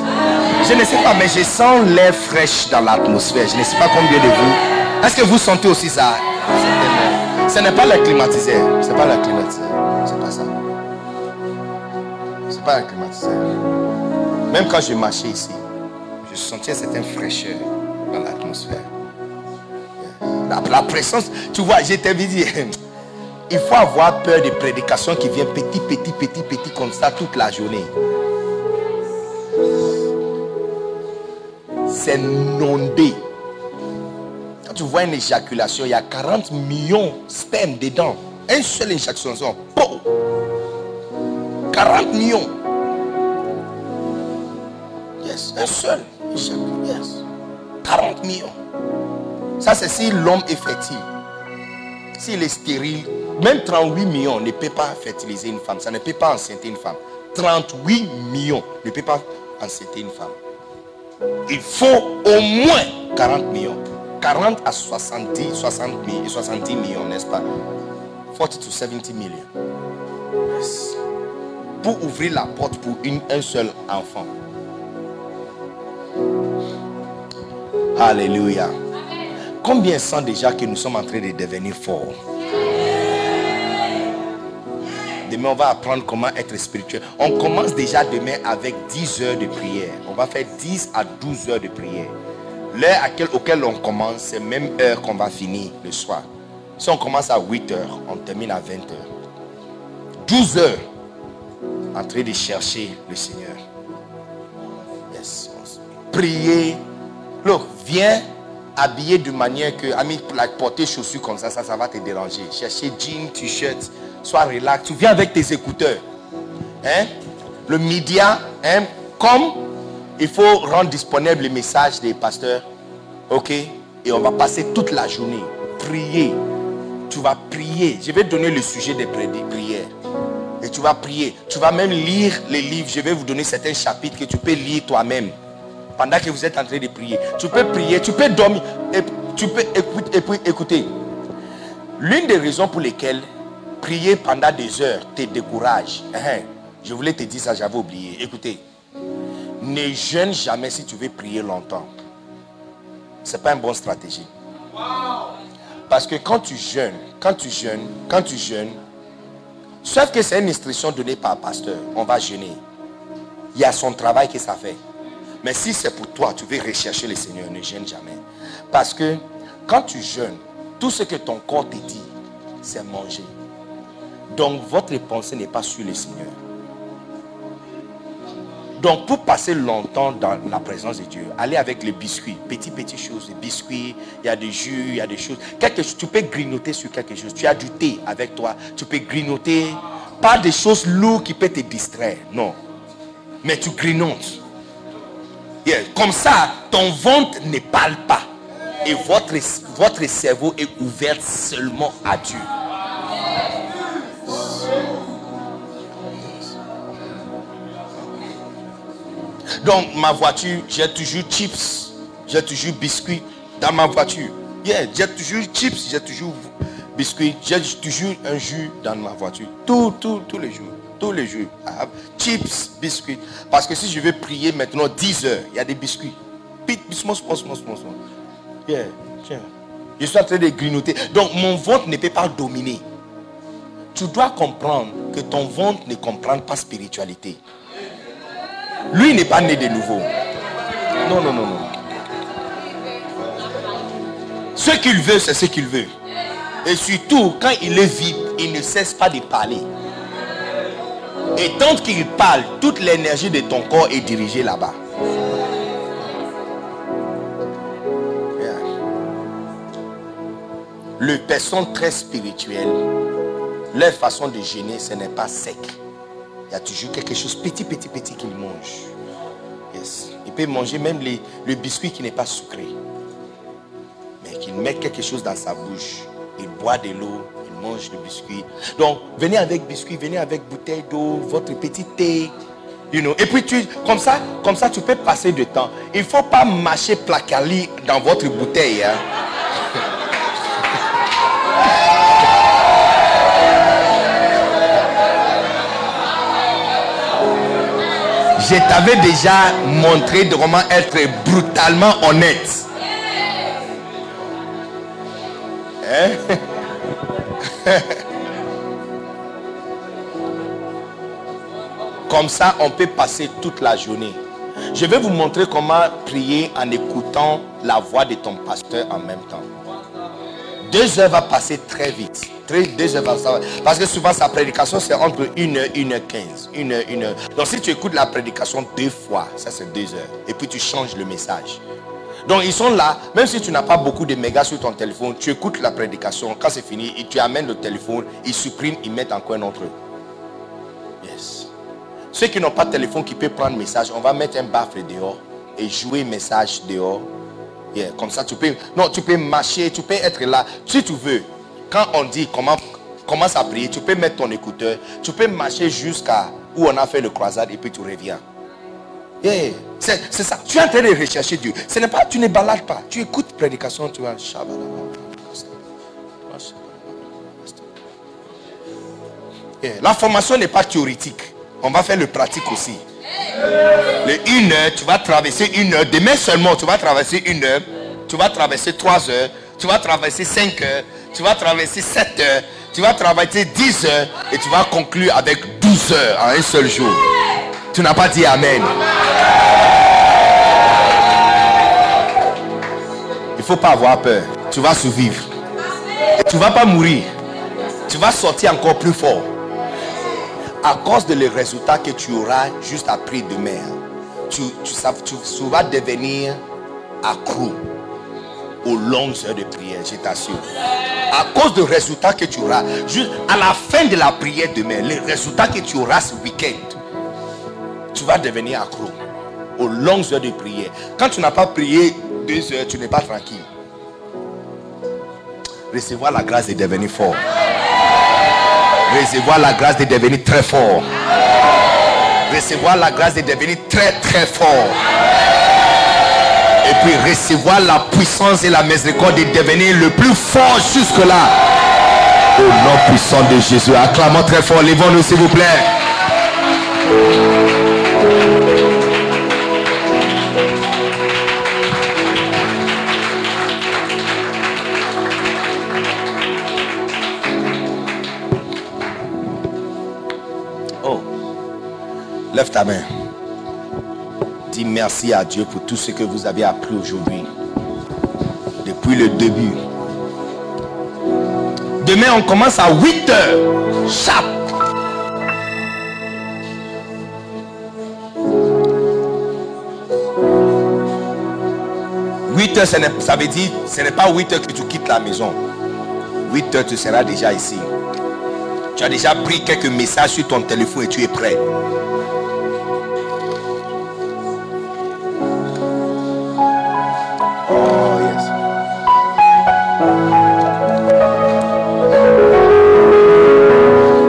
Je ne sais pas, mais je sens l'air fraîche dans l'atmosphère. Je ne sais pas combien de vous. Est-ce que vous sentez aussi ça? Ce n'est pas le climatiseur. Ce n'est pas le climatiseur. C'est pas ça. C'est pas le climatiseur. Même quand je marchais ici, je sentais cette fraîcheur dans l'atmosphère. La, présence, tu vois, je t'avais dit, il faut avoir peur des prédications qui viennent petit, petit, petit, petit comme ça toute la journée. C'est nondé. Quand tu vois une éjaculation, il y a 40 millions de sperme dedans. Une seule éjaculation, pow! 40 millions. Yes, un seul. Yes. 40 millions. Ça, c'est si l'homme est fertile. S'il est stérile, même 38 millions ne peut pas fertiliser une femme. Ça ne peut pas enceinter une femme. 38 millions ne peut pas enceinter une femme. Il faut au moins 40 millions. 40 à 70, 60 000, 70 millions, n'est-ce pas? 40 to 70 millions. Pour ouvrir la porte pour une, un seul enfant. Alléluia. Combien sent déjà que nous sommes en train de devenir forts? Demain, on va apprendre comment être spirituel. On commence déjà demain avec 10 heures de prière. On va faire 10 à 12 heures de prière. L'heure auquel on commence, c'est même heure qu'on va finir le soir. Si on commence à 8 heures, on termine à 20 heures. 12 heures en train de chercher le Seigneur. Yes. Prier. Look, viens habillé de manière que, ami, like, porter chaussures comme ça, ça, ça va te déranger. Chercher jean, t-shirt, sois relax. Tu viens avec tes écouteurs. Hein? Le média, hein? comme il faut rendre disponible les messages des pasteurs. Ok? Et on va passer toute la journée. Prier. Tu vas prier. Je vais donner le sujet des pri- des prières. Et tu vas prier. Tu vas même lire les livres. Je vais vous donner certains chapitres que tu peux lire toi-même. Pendant que vous êtes en train de prier. Tu peux prier, tu peux dormir. Tu peux écouter. écouter. L'une des raisons pour lesquelles prier pendant des heures te décourage. hein, Je voulais te dire ça, j'avais oublié. Écoutez. Ne jeûne jamais si tu veux prier longtemps. Ce n'est pas une bonne stratégie. Parce que quand tu jeûnes, quand tu jeûnes, quand tu jeûnes, sauf que c'est une instruction donnée par un pasteur, on va jeûner. Il y a son travail que ça fait. Mais si c'est pour toi, tu veux rechercher le Seigneur, ne jeûne jamais. Parce que quand tu jeûnes, tout ce que ton corps te dit, c'est manger. Donc votre pensée n'est pas sur le Seigneur. Donc pour passer longtemps dans la présence de Dieu, allez avec les biscuits, petits petits choses, les biscuits, il y a des jus, il y a des choses. Quelque tu peux grignoter sur quelque chose. Tu as du thé avec toi, tu peux grignoter, pas des choses lourdes qui peuvent te distraire, non. Mais tu grignotes. Comme ça, ton ventre ne parle pas. Et votre, votre cerveau est ouvert seulement à Dieu. Donc, ma voiture, j'ai toujours chips, j'ai toujours biscuits dans ma voiture. J'ai toujours chips, j'ai toujours biscuits, j'ai toujours un jus dans ma voiture. Tout, tout, tous les jours. Tous les jours. Chips, biscuits. Parce que si je veux prier maintenant 10 heures, il y a des biscuits. Yeah, tiens. Je suis en train de grignoter. Donc, mon ventre ne peut pas dominer. Tu dois comprendre que ton ventre ne comprend pas spiritualité. Lui n'est pas né de nouveau. Non, non, non, non. Ce qu'il veut, c'est ce qu'il veut. Et surtout, quand il est vide, il ne cesse pas de parler. Et tant qu'il parle, toute l'énergie de ton corps est dirigée là-bas. Les personnes très spirituelles, leur façon de gêner, ce n'est pas sec. Il y a toujours quelque chose petit, petit, petit qu'il mange. Yes. Il peut manger même les, le biscuit qui n'est pas sucré. Mais qu'il met quelque chose dans sa bouche. Il boit de l'eau, mange le biscuit. Donc, venez avec biscuit, venez avec bouteille d'eau, votre petit thé. You know. Et puis, tu, comme, ça, comme ça, tu peux passer du temps. Il faut pas mâcher placali dans votre bouteille. Hein. Je t'avais déjà montré de comment être brutalement honnête. Hein? Comme ça, on peut passer toute la journée. Je vais vous montrer comment prier en écoutant la voix de ton pasteur en même temps. Deux heures va passer très vite. Très, deux heures va Parce que souvent sa prédication c'est entre 1 heure, 1 heure 15. 1 heure, 1 heure. Donc si tu écoutes la prédication deux fois, ça c'est deux heures. Et puis tu changes le message. Donc ils sont là, même si tu n'as pas beaucoup de mégas sur ton téléphone, tu écoutes la prédication, quand c'est fini, tu amènes le téléphone, ils suppriment, ils mettent encore un autre. Yes. Ceux qui n'ont pas de téléphone qui peuvent prendre message, on va mettre un baffle dehors et jouer message dehors. Yeah, Comme ça, tu peux, non, tu peux marcher, tu peux être là. Si tu veux, quand on dit comment, commence à prier, tu peux mettre ton écouteur, tu peux marcher jusqu'à où on a fait le croisade et puis tu reviens. Yeah, C'est ça. Tu es en train de rechercher Dieu. Ce n'est pas, tu ne balades pas. Tu écoutes prédication, tu vas. Yeah, La formation n'est pas théorique. On va faire le pratique aussi. Le une heure, tu vas traverser une heure. Demain seulement, tu vas traverser une heure. Tu vas traverser trois heures. Tu vas traverser cinq heures. Tu vas traverser sept heures. Tu vas traverser dix heures. Et tu vas conclure avec 12 heures en un seul jour. Tu n'as pas dit Amen. Il ne faut pas avoir peur. Tu vas survivre. Tu ne vas pas mourir. Tu vas sortir encore plus fort à cause de les résultats que tu auras juste après demain, tu, tu- tu vas devenir accro aux longues heures de prière, je t'assure. À cause des résultats que tu auras, juste à la fin de la prière demain, les résultats que tu auras ce week-end, tu vas devenir accro aux longues heures de prière. Quand tu n'as pas prié deux heures, tu n'es pas tranquille. Recevoir la grâce de devenir fort recevoir la grâce de devenir très fort. Recevoir la grâce de devenir très très fort. Et puis recevoir la puissance et la miséricorde de devenir le plus fort jusque-là. Au nom puissant de Jésus. Acclamons très fort. Levons-nous s'il vous plaît. Oh, lève ta main. Dis merci à Dieu pour tout ce que vous avez appris aujourd'hui. Depuis le début. Demain, on commence à 8 heures. Chape. ça veut dire, ce n'est pas 8 heures que tu quittes la maison. 8 heures, tu seras déjà ici. Tu as déjà pris quelques messages sur ton téléphone et tu es prêt. Oh,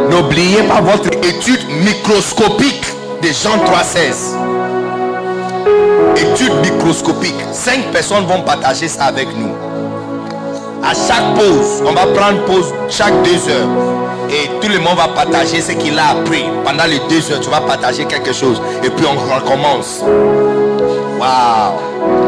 N'oubliez pas votre étude microscopique de Jean 3.16. Étude microscopique. Cinq personnes vont partager ça avec nous. À chaque pause, on va prendre pause chaque deux heures. Et tout le monde va partager ce qu'il a appris. Pendant les deux heures, tu vas partager quelque chose. Et puis on recommence. Waouh.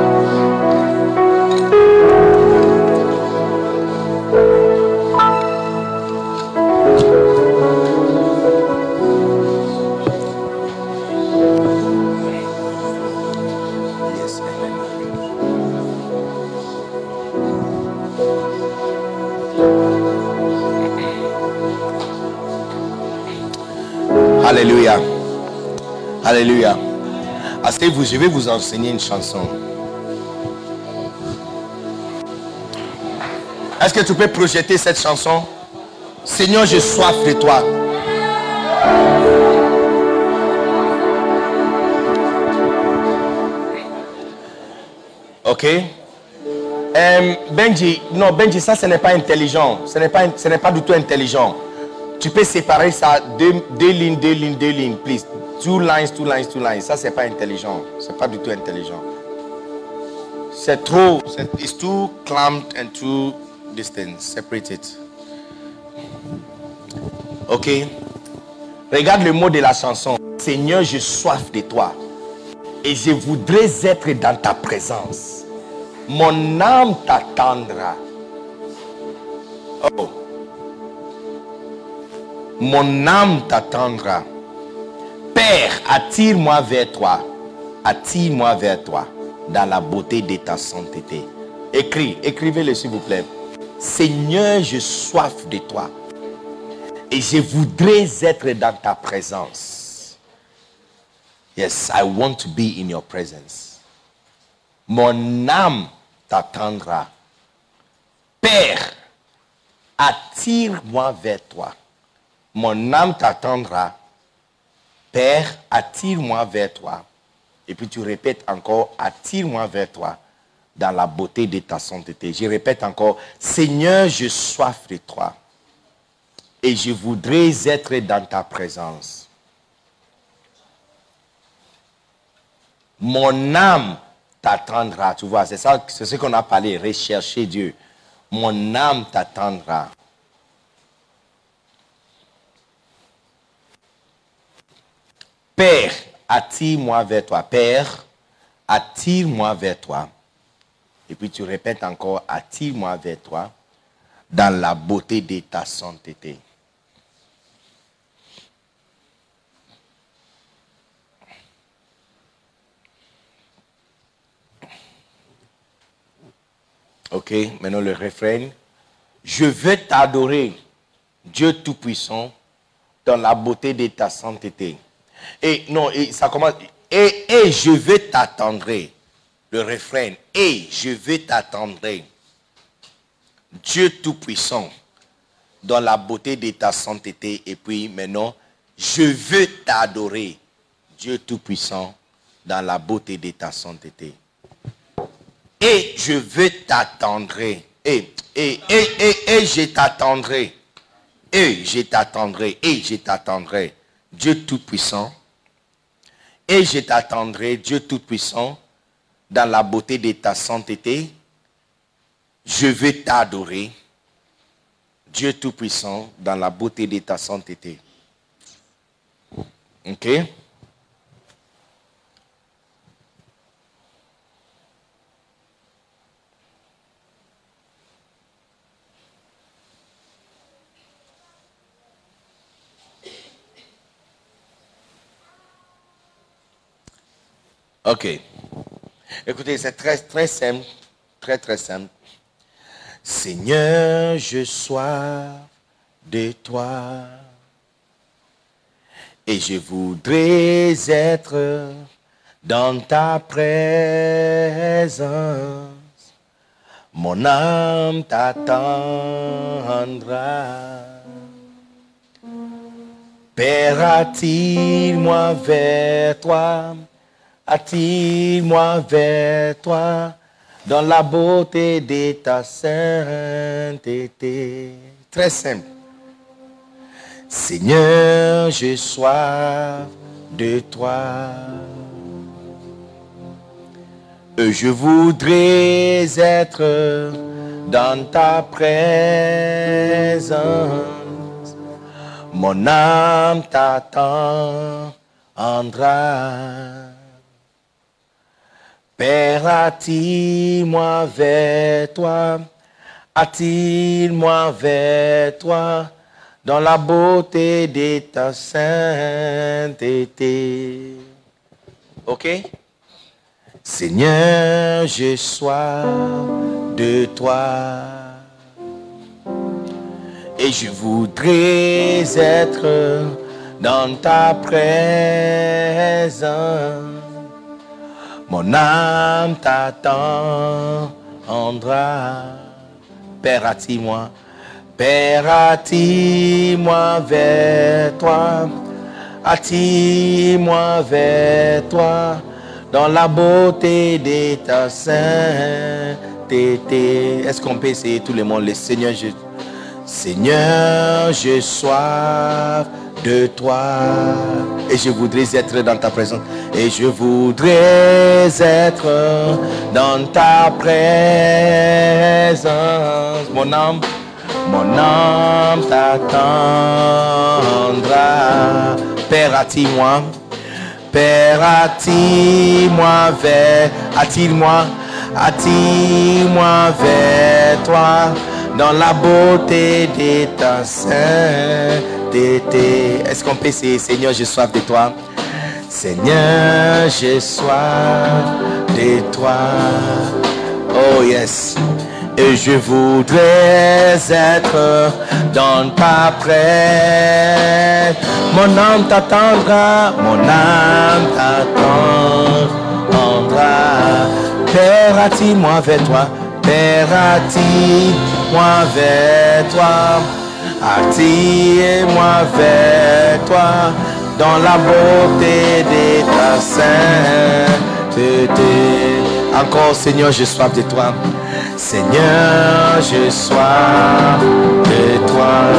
Alléluia. Alléluia. Asseyez-vous, je vais vous enseigner une chanson. Est-ce que tu peux projeter cette chanson? Seigneur, j'ai soif de toi. Ok? Euh, Benji, non, Benji, ça ce n'est pas intelligent. Ce n'est pas, ce n'est pas du tout intelligent. Tu peux séparer ça deux, deux lignes, deux lignes, deux lignes, please. Two lines, two lines, two lines. Ça c'est pas intelligent. C'est pas du tout intelligent. C'est trop. It's too clamped and too distant. Separate it. Ok? Regarde le mot de la chanson. Seigneur, j'ai soif de toi. Et je voudrais être dans ta présence. Mon âme t'attendra. Oh. Mon âme t'attendra. Père, attire-moi vers toi. Attire-moi vers toi dans la beauté de ta sainteté. Écris, écrivez-le s'il vous plaît. Seigneur, j'ai soif de toi. Et je voudrais être dans ta présence. Yes, I want to be in your presence. Mon âme t'attendra. Père, attire-moi vers toi. Mon âme t'attendra. Père, attire-moi vers toi. Et puis tu répètes encore, attire-moi vers toi dans la beauté de ta sainteté. Je répète encore, Seigneur, j'ai soif de toi. Et je voudrais être dans ta présence. Mon âme t'attendra. Tu vois, c'est ça, c'est ce qu'on a parlé, rechercher Dieu. Mon âme t'attendra. Père, attire-moi vers toi. Père, attire-moi vers toi. Et puis tu répètes encore, attire-moi vers toi dans la beauté de ta sainteté. Ok, maintenant le refrain. Je veux t'adorer, Dieu Tout-Puissant, dans la beauté de ta sainteté. Et non, ça commence. Et, et je veux t'attendre. Le refrain. Et je veux t'attendre. Dieu Tout-Puissant, dans la beauté de ta sainteté. Et puis maintenant, je veux t'adorer. Dieu Tout-Puissant, dans la beauté de ta sainteté. Et je veux t'attendrai. Et, et, et, et, et je t'attendrai. Et je t'attendrai. Et je t'attendrai. Dieu Tout-Puissant. Et je t'attendrai, Dieu Tout-Puissant, dans la beauté de ta sainteté. Je veux t'adorer, Dieu Tout-Puissant, dans la beauté de ta sainteté. OK? Ok. Écoutez, c'est très, très simple. Très, très simple. Seigneur, je sois de toi. Et je voudrais être dans ta présence. Mon âme t'attendra. Père, attire-moi vers toi? Attire-moi vers toi dans la beauté de ta sainteté. Très simple. Seigneur, j'ai soif de toi. Je voudrais être dans ta présence. Mon âme t'attendra. Père, attire-moi vers toi, attire-moi vers toi, dans la beauté de ta sainteté. OK? Seigneur, j'ai soif de toi. Et je voudrais être dans ta présence. Mon âme t'attendra. Père, attire-moi. Père, attire-moi vers toi. Attire-moi vers toi. Dans la beauté de ta sainteté. Est-ce qu'on peut essayer tout le monde? Le Seigneur, je... Seigneur, je soif de toi. Et je voudrais être dans ta présence. Et je voudrais être dans ta présence. Mon âme, mon âme t'attendra. Père, attire-moi. Père, attire-moi vers, attire-moi, attire-moi vers toi dans la beauté de ta sainteté. Est-ce qu'on peut essayer, Seigneur, j'ai soif de toi? Seigneur, j'ai soif de toi. Oh yes. Et je voudrais être dans ta presse. Mon âme t'attendra, mon âme t'attendra. Père, attire-moi vers toi. Père, attire-moi vers toi. Attire-moi vers toi dans la beauté de ta sainteté. Encore, Seigneur, j'ai soif de toi. Seigneur, j'ai soif de toi.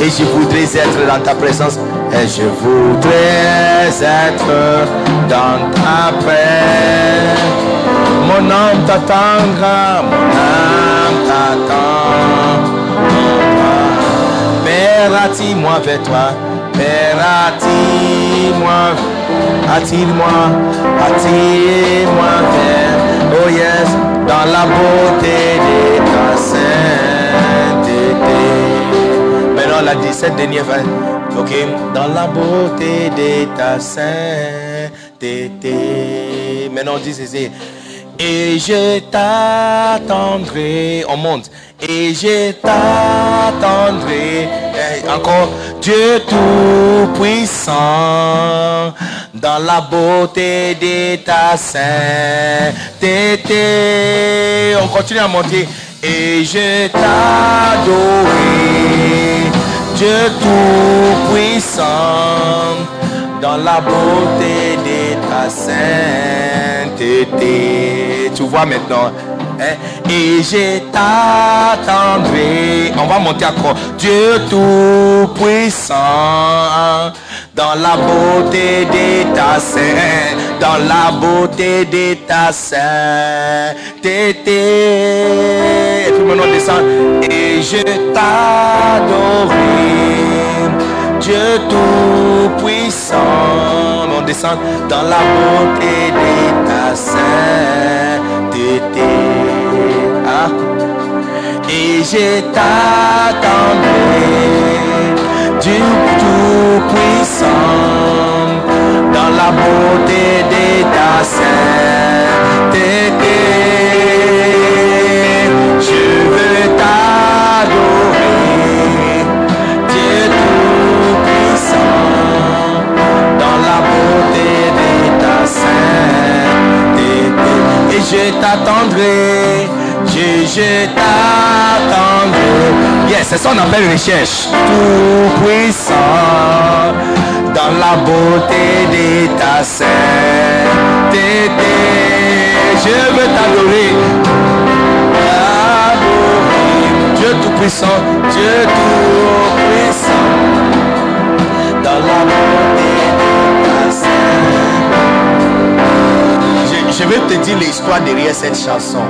Et je voudrais être dans ta présence. Et je voudrais être dans ta paix. Mon âme t'attendra, mon âme t'attendra. Père, attire-moi vers toi. Père, attire-moi, attire-moi, attire-moi vers, oh yes, dans la beauté de ta sainteté. Maintenant, la 17 dernière fin, ok, dans la beauté de ta sainteté. Maintenant, dit ceci. Et je t'attendrai, on monte. Et je t'attendrai. Encore, Dieu Tout-Puissant, dans la beauté de ta sainteté. On continue à monter. Et je t'adorerai, Dieu Tout-Puissant, dans la beauté de ta sainteté. Tu vois maintenant. hein? Et je t'attendrai. On va monter encore. Dieu Tout-Puissant. Dans la beauté de ta saint, dans la beauté de ta sainteté. Et puis maintenant descend. Et je t'adorerai. Dieu Tout-Puissant. On descend dans la beauté de ta sainteté. Ah. Et je t'attendrai, Dieu Tout-Puissant, dans la beauté de ta sainteté. Je t'attendrai, je, t'attendrai. Yes, c'est ça qu'on appelle recherche. Tout puissant, dans la beauté de ta sainteté. Je veux t'adorer. Adorer. Dieu tout puissant, Dieu tout te dire l'histoire derrière cette chanson.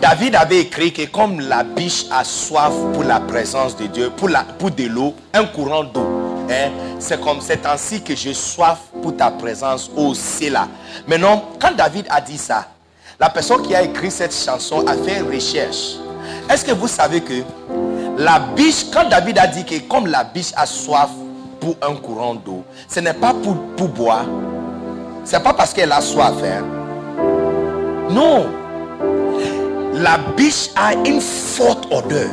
David avait écrit que comme la biche a soif pour la présence de Dieu, pour, la, pour de l'eau, un courant d'eau, hein, c'est comme c'est ainsi que j'ai soif pour ta présence au là. Maintenant, quand David a dit ça, la personne qui a écrit cette chanson a fait recherche. Est-ce que vous savez que la biche, quand David a dit que comme la biche a soif pour un courant d'eau, ce n'est pas pour, pour boire. Ce n'est pas parce qu'elle a soif. hein. Non. La biche a une forte odeur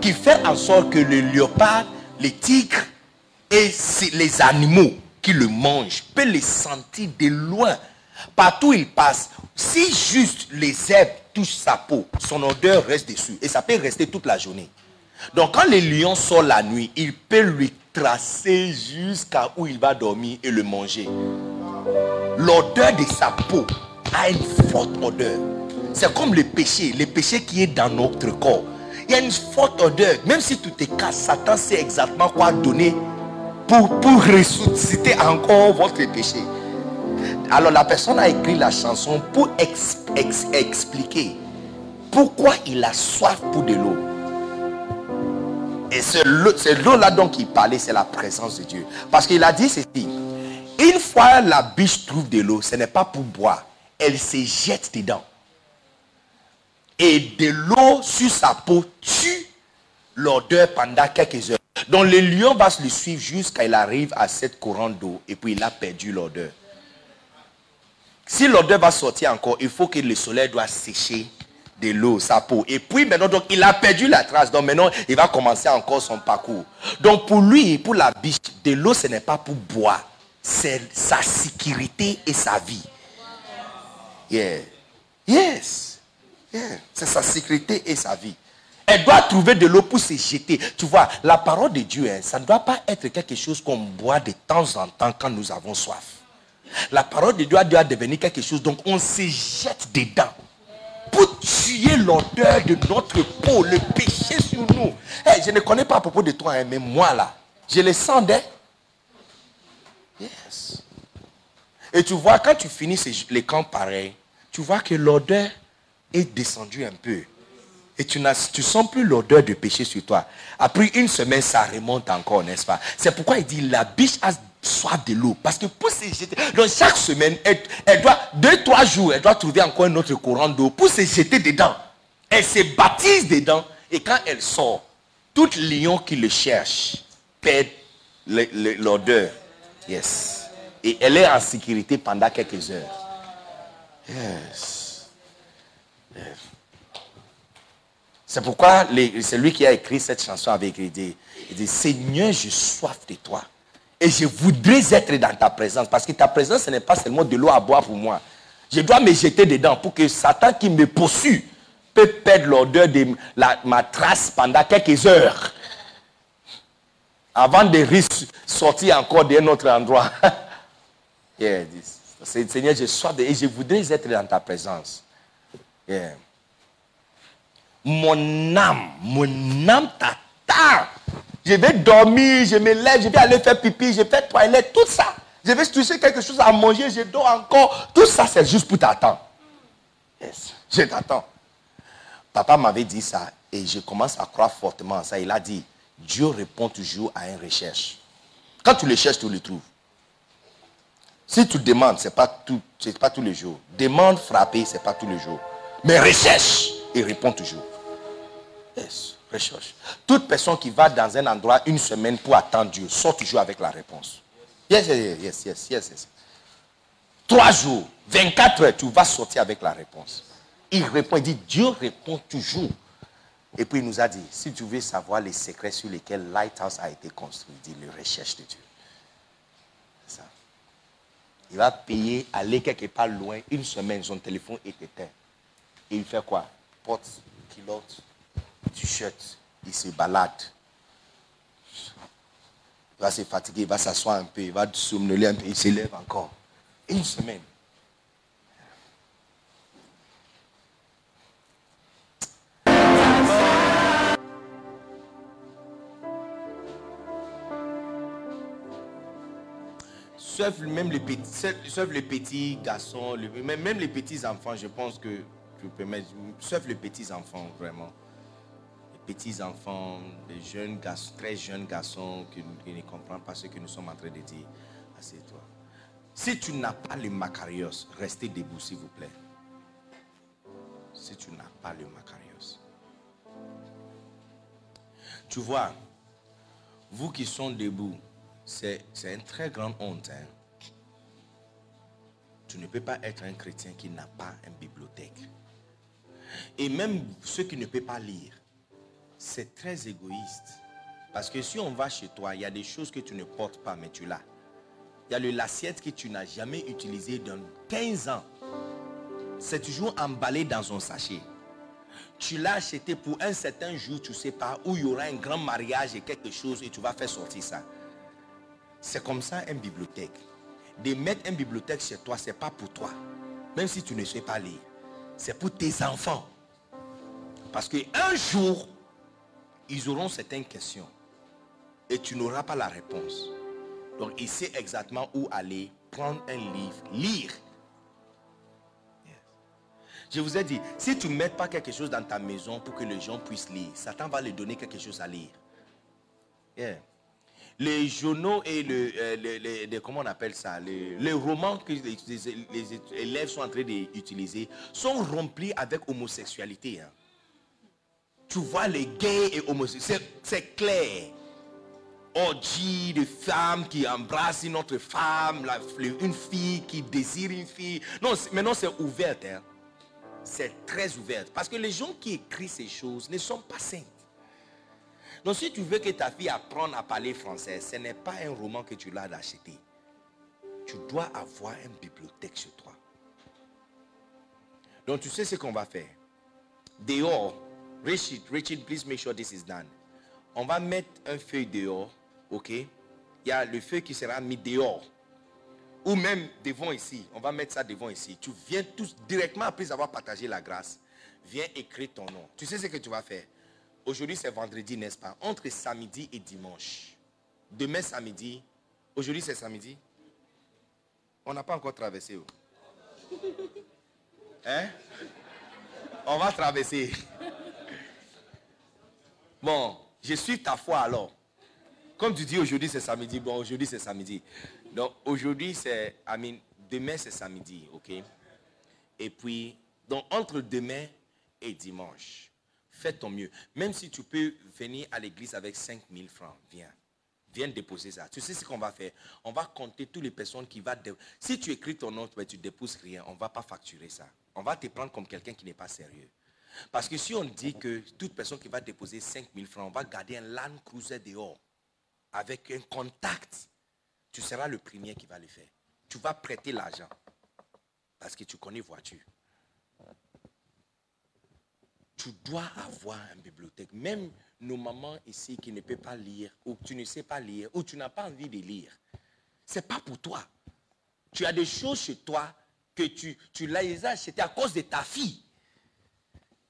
qui fait en sorte que le léopard, les tigres et les animaux qui le mangent peuvent les sentir de loin. Partout où il passe, si juste les herbes touchent sa peau, son odeur reste dessus. Et ça peut rester toute la journée. Donc quand le lion sort la nuit, il peut lui tracer jusqu'à où il va dormir et le manger. L'odeur de sa peau a une forte odeur. C'est comme le péché, le péché qui est dans notre corps. Il y a une forte odeur. Même si tu te casses, Satan sait exactement quoi donner pour, pour ressusciter encore votre péché. Alors la personne a écrit la chanson pour ex- ex- expliquer pourquoi il a soif pour de l'eau. Et c'est l'eau c'est l'eau là dont il parlait, c'est la présence de Dieu. Parce qu'il a dit ceci. Une fois la biche trouve de l'eau, ce n'est pas pour boire. Elle se jette dedans. Et de l'eau sur sa peau tue l'odeur pendant quelques heures. Donc le lion va le suivre jusqu'à il arrive à cette courant d'eau et puis il a perdu l'odeur. Si l'odeur va sortir encore, il faut que le soleil doit sécher de l'eau, sa peau. Et puis maintenant, donc, il a perdu la trace. Donc maintenant, il va commencer encore son parcours. Donc pour lui, pour la biche, de l'eau, ce n'est pas pour boire. C'est sa sécurité et sa vie. Yeah. Yes. Yeah. C'est sa sécurité et sa vie. Elle doit trouver de l'eau pour se jeter. Tu vois, la parole de Dieu, hein, ça ne doit pas être quelque chose qu'on boit de temps en temps quand nous avons soif. La parole de Dieu doit devenir quelque chose, donc on se jette dedans pour tuer l'odeur de notre peau, le péché sur nous. Eh, je ne connais pas à propos de toi, hein, mais moi là, je le sens dès. Yes. Et tu vois, quand tu finis les camps pareils, tu vois que l'odeur est descendue un peu. Et tu ne sens plus l'odeur de péché sur toi. Après une semaine, ça remonte encore, n'est-ce pas? C'est pourquoi il dit la biche a soif de l'eau. Parce que pour se jeter, donc chaque semaine, elle, doit, deux, trois jours, elle doit trouver encore un autre courant d'eau pour se jeter dedans. Elle se baptise dedans. Et quand elle sort, tout lion qui le cherche perd l'odeur. Yes. Et elle est en sécurité pendant quelques heures. C'est pourquoi les- c'est lui qui a écrit cette chanson avait écrit. Il dit, il dit, Seigneur, j'ai soif de toi. Et je voudrais être dans ta présence. Parce que ta présence, ce n'est pas seulement de l'eau à boire pour moi. Je dois me jeter dedans pour que Satan qui me poursuit peut perdre l'odeur de la- ma trace pendant quelques heures. Avant de sortir encore d'un autre endroit. Seigneur, soif de, et je voudrais être dans ta présence. Mon âme, mon âme t'attend. Je vais dormir, je me lève, je vais aller faire pipi, je fais toilette, tout ça. Je vais toucher quelque chose à manger, je dors encore. Tout ça, c'est juste pour t'attendre. Je t'attends. Papa m'avait dit ça et je commence à croire fortement à ça. Il a dit, Dieu répond toujours à une recherche. Quand tu le cherches, tu le trouves. Si tu demandes, ce n'est pas, pas tous les jours. Demande, frapper, ce n'est pas tous les jours. Mais recherche, il répond toujours. Yes, recherche. Toute personne qui va dans un endroit une semaine pour attendre Dieu sort toujours avec la réponse. Yes, yes, yes, yes, yes, yes. Trois jours, 24 heures, tu vas sortir avec la réponse. Il répond, il dit, Dieu répond toujours. Et puis il nous a dit, si tu veux savoir les secrets sur lesquels Lighthouse a été construit, il dit, le recherche de Dieu. Il va payer, aller quelque part loin, une semaine, son téléphone est éteint. Il fait quoi? Porte, culotte, t-shirt, il se balade. Il va se fatiguer, il va s'asseoir un peu, il va somnoler un peu, il se lève encore. Une semaine. Sauf même les petits, les petits garçons, même les petits enfants, je pense que je peux mettre, sauf les petits enfants vraiment. Les petits enfants, les jeunes garçons, très jeunes garçons qui, qui ne comprennent pas ce que nous sommes en train de dire. Assieds-toi. Si tu n'as pas le Macarios, restez debout s'il vous plaît. Si tu n'as pas le Macarios. Tu vois, vous qui sont debout, c'est une très grande honte. hein. Tu ne peux pas être un chrétien qui n'a pas une bibliothèque. Et même ceux qui ne peuvent pas lire, c'est très égoïste. Parce que si on va chez toi, il y a des choses que tu ne portes pas, mais tu l'as. Il y a l'assiette que tu n'as jamais utilisé dans 15 ans. C'est toujours emballé dans un sachet. Tu l'as acheté pour un certain jour, tu ne sais pas, où il y aura un grand mariage et quelque chose et tu vas faire sortir ça. C'est comme ça une bibliothèque. De mettre une bibliothèque chez toi, ce n'est pas pour toi. Même si tu ne sais pas lire. C'est pour tes enfants. Parce qu'un jour, ils auront certaines questions. Et tu n'auras pas la réponse. Donc, il sait exactement où aller, prendre un livre, lire. Je vous ai dit, si tu ne mets pas quelque chose dans ta maison pour que les gens puissent lire, Satan va leur donner quelque chose à lire. Yeah. Les journaux et le, euh, le- le- le- comment on appelle ça, les, les romans que les, les- les élèves sont en train d'utiliser sont remplis avec homosexualité. hein. Tu vois les gays et homosexuels, c'est- clair. Orgie de femmes qui embrassent une autre femme, la- une fille qui désire une fille. Non, maintenant c'est ouvert. hein. C'est très ouvert. Parce que les gens qui écrivent ces choses ne sont pas saints. Donc si tu veux que ta fille apprenne à parler français, ce n'est pas un roman que tu l'as d'acheter. Tu dois avoir une bibliothèque chez toi. Donc tu sais ce qu'on va faire. Dehors, Richard, Richard, please make sure this is done. On va mettre un feuille dehors, ok? Il y a le feuille qui sera mis dehors. Ou même devant ici. On va mettre ça devant ici. Tu viens tous directement après avoir partagé la grâce. Viens écrire ton nom. Tu sais ce que tu vas faire. Aujourd'hui c'est vendredi, n'est-ce pas? Entre samedi et dimanche. Demain samedi. Aujourd'hui c'est samedi. On n'a pas encore traversé. oh. Hein? On va traverser. Bon, je suis ta foi alors. Comme tu dis aujourd'hui c'est samedi, bon aujourd'hui c'est samedi. Donc aujourd'hui c'est, I mean, demain c'est samedi, ok? Et puis, donc entre demain et dimanche, fais ton mieux. Même si tu peux venir à l'église avec 5000 francs, viens. Viens déposer ça. Tu sais ce qu'on va faire? On va compter toutes les personnes qui vont... Si tu écris ton nom, tu déposes rien, on ne va pas facturer ça. On va te prendre comme quelqu'un qui n'est pas sérieux. Parce que si on dit que toute personne qui va déposer 5000 francs, on va garder un Land Cruiser dehors avec un contact, tu seras le premier qui va le faire. Tu vas prêter l'argent parce que tu connais voiture. Tu dois avoir une bibliothèque. Même nos mamans ici qui ne peuvent pas lire, ou tu ne sais pas lire, ou tu n'as pas envie de lire, c'est pas pour toi. Tu as des choses chez toi que tu, tu les as à cause de ta fille.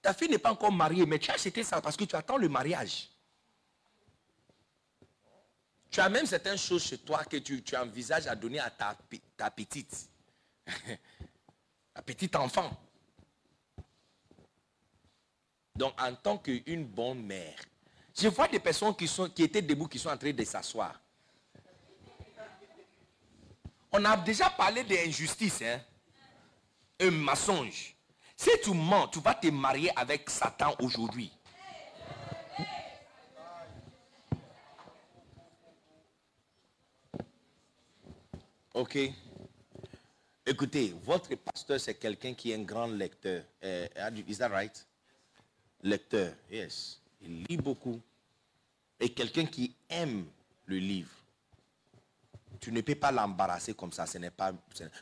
Ta fille n'est pas encore mariée, mais tu as acheté ça parce que tu attends le mariage. Tu as même certaines choses chez toi que tu, tu envisages à donner à ta, ta petite. ta petite enfant. Donc, en tant qu'une bonne mère, je vois des personnes qui, sont, qui étaient debout, qui sont en train de s'asseoir. On a déjà parlé d'injustice, hein? Un mensonge. Si tu mens, tu vas te marier avec Satan aujourd'hui. Ok. Écoutez, votre pasteur, c'est quelqu'un qui est un grand lecteur. Euh, is that right? Lecteur, yes. Il lit beaucoup. Et quelqu'un qui aime le livre. Tu ne peux pas l'embarrasser comme ça. Ce n'est pas.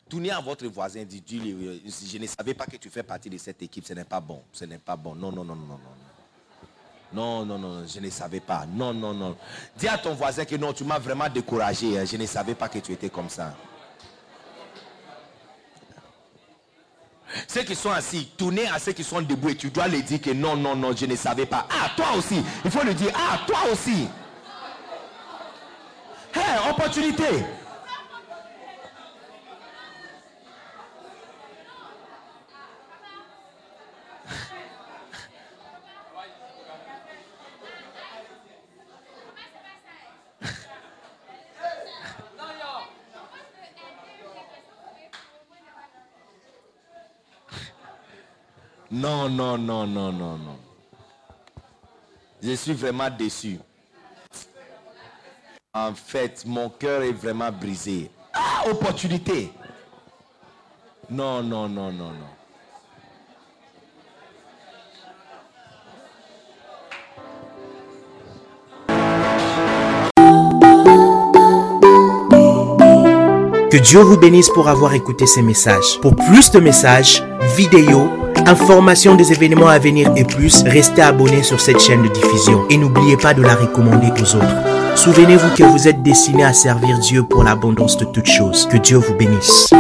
Tournez à votre voisin, dit euh, je ne savais pas que tu fais partie de cette équipe. Ce n'est pas bon. Ce n'est pas bon. Non, non, non, non, non, non. Non, non, non, je ne savais pas. Non, non, non. Dis à ton voisin que non, tu m'as vraiment découragé. hein. Je ne savais pas que tu étais comme ça. Ceux qui sont assis, tournez à ceux qui sont debout et tu dois leur dire que non, non, non, je ne savais pas. Ah, toi aussi. Il faut le dire. Ah, toi aussi. Hey, opportunité. Non, non, non, non, non, non. Je suis vraiment déçu. En fait, mon cœur est vraiment brisé. Ah, opportunité. Non, non, non, non, non. Que Dieu vous bénisse pour avoir écouté ces messages. Pour plus de messages, vidéos, informations des événements à venir et plus, restez abonnés sur cette chaîne de diffusion et n'oubliez pas de la recommander aux autres. Souvenez-vous que vous êtes destiné à servir Dieu pour l'abondance de toutes choses. Que Dieu vous bénisse.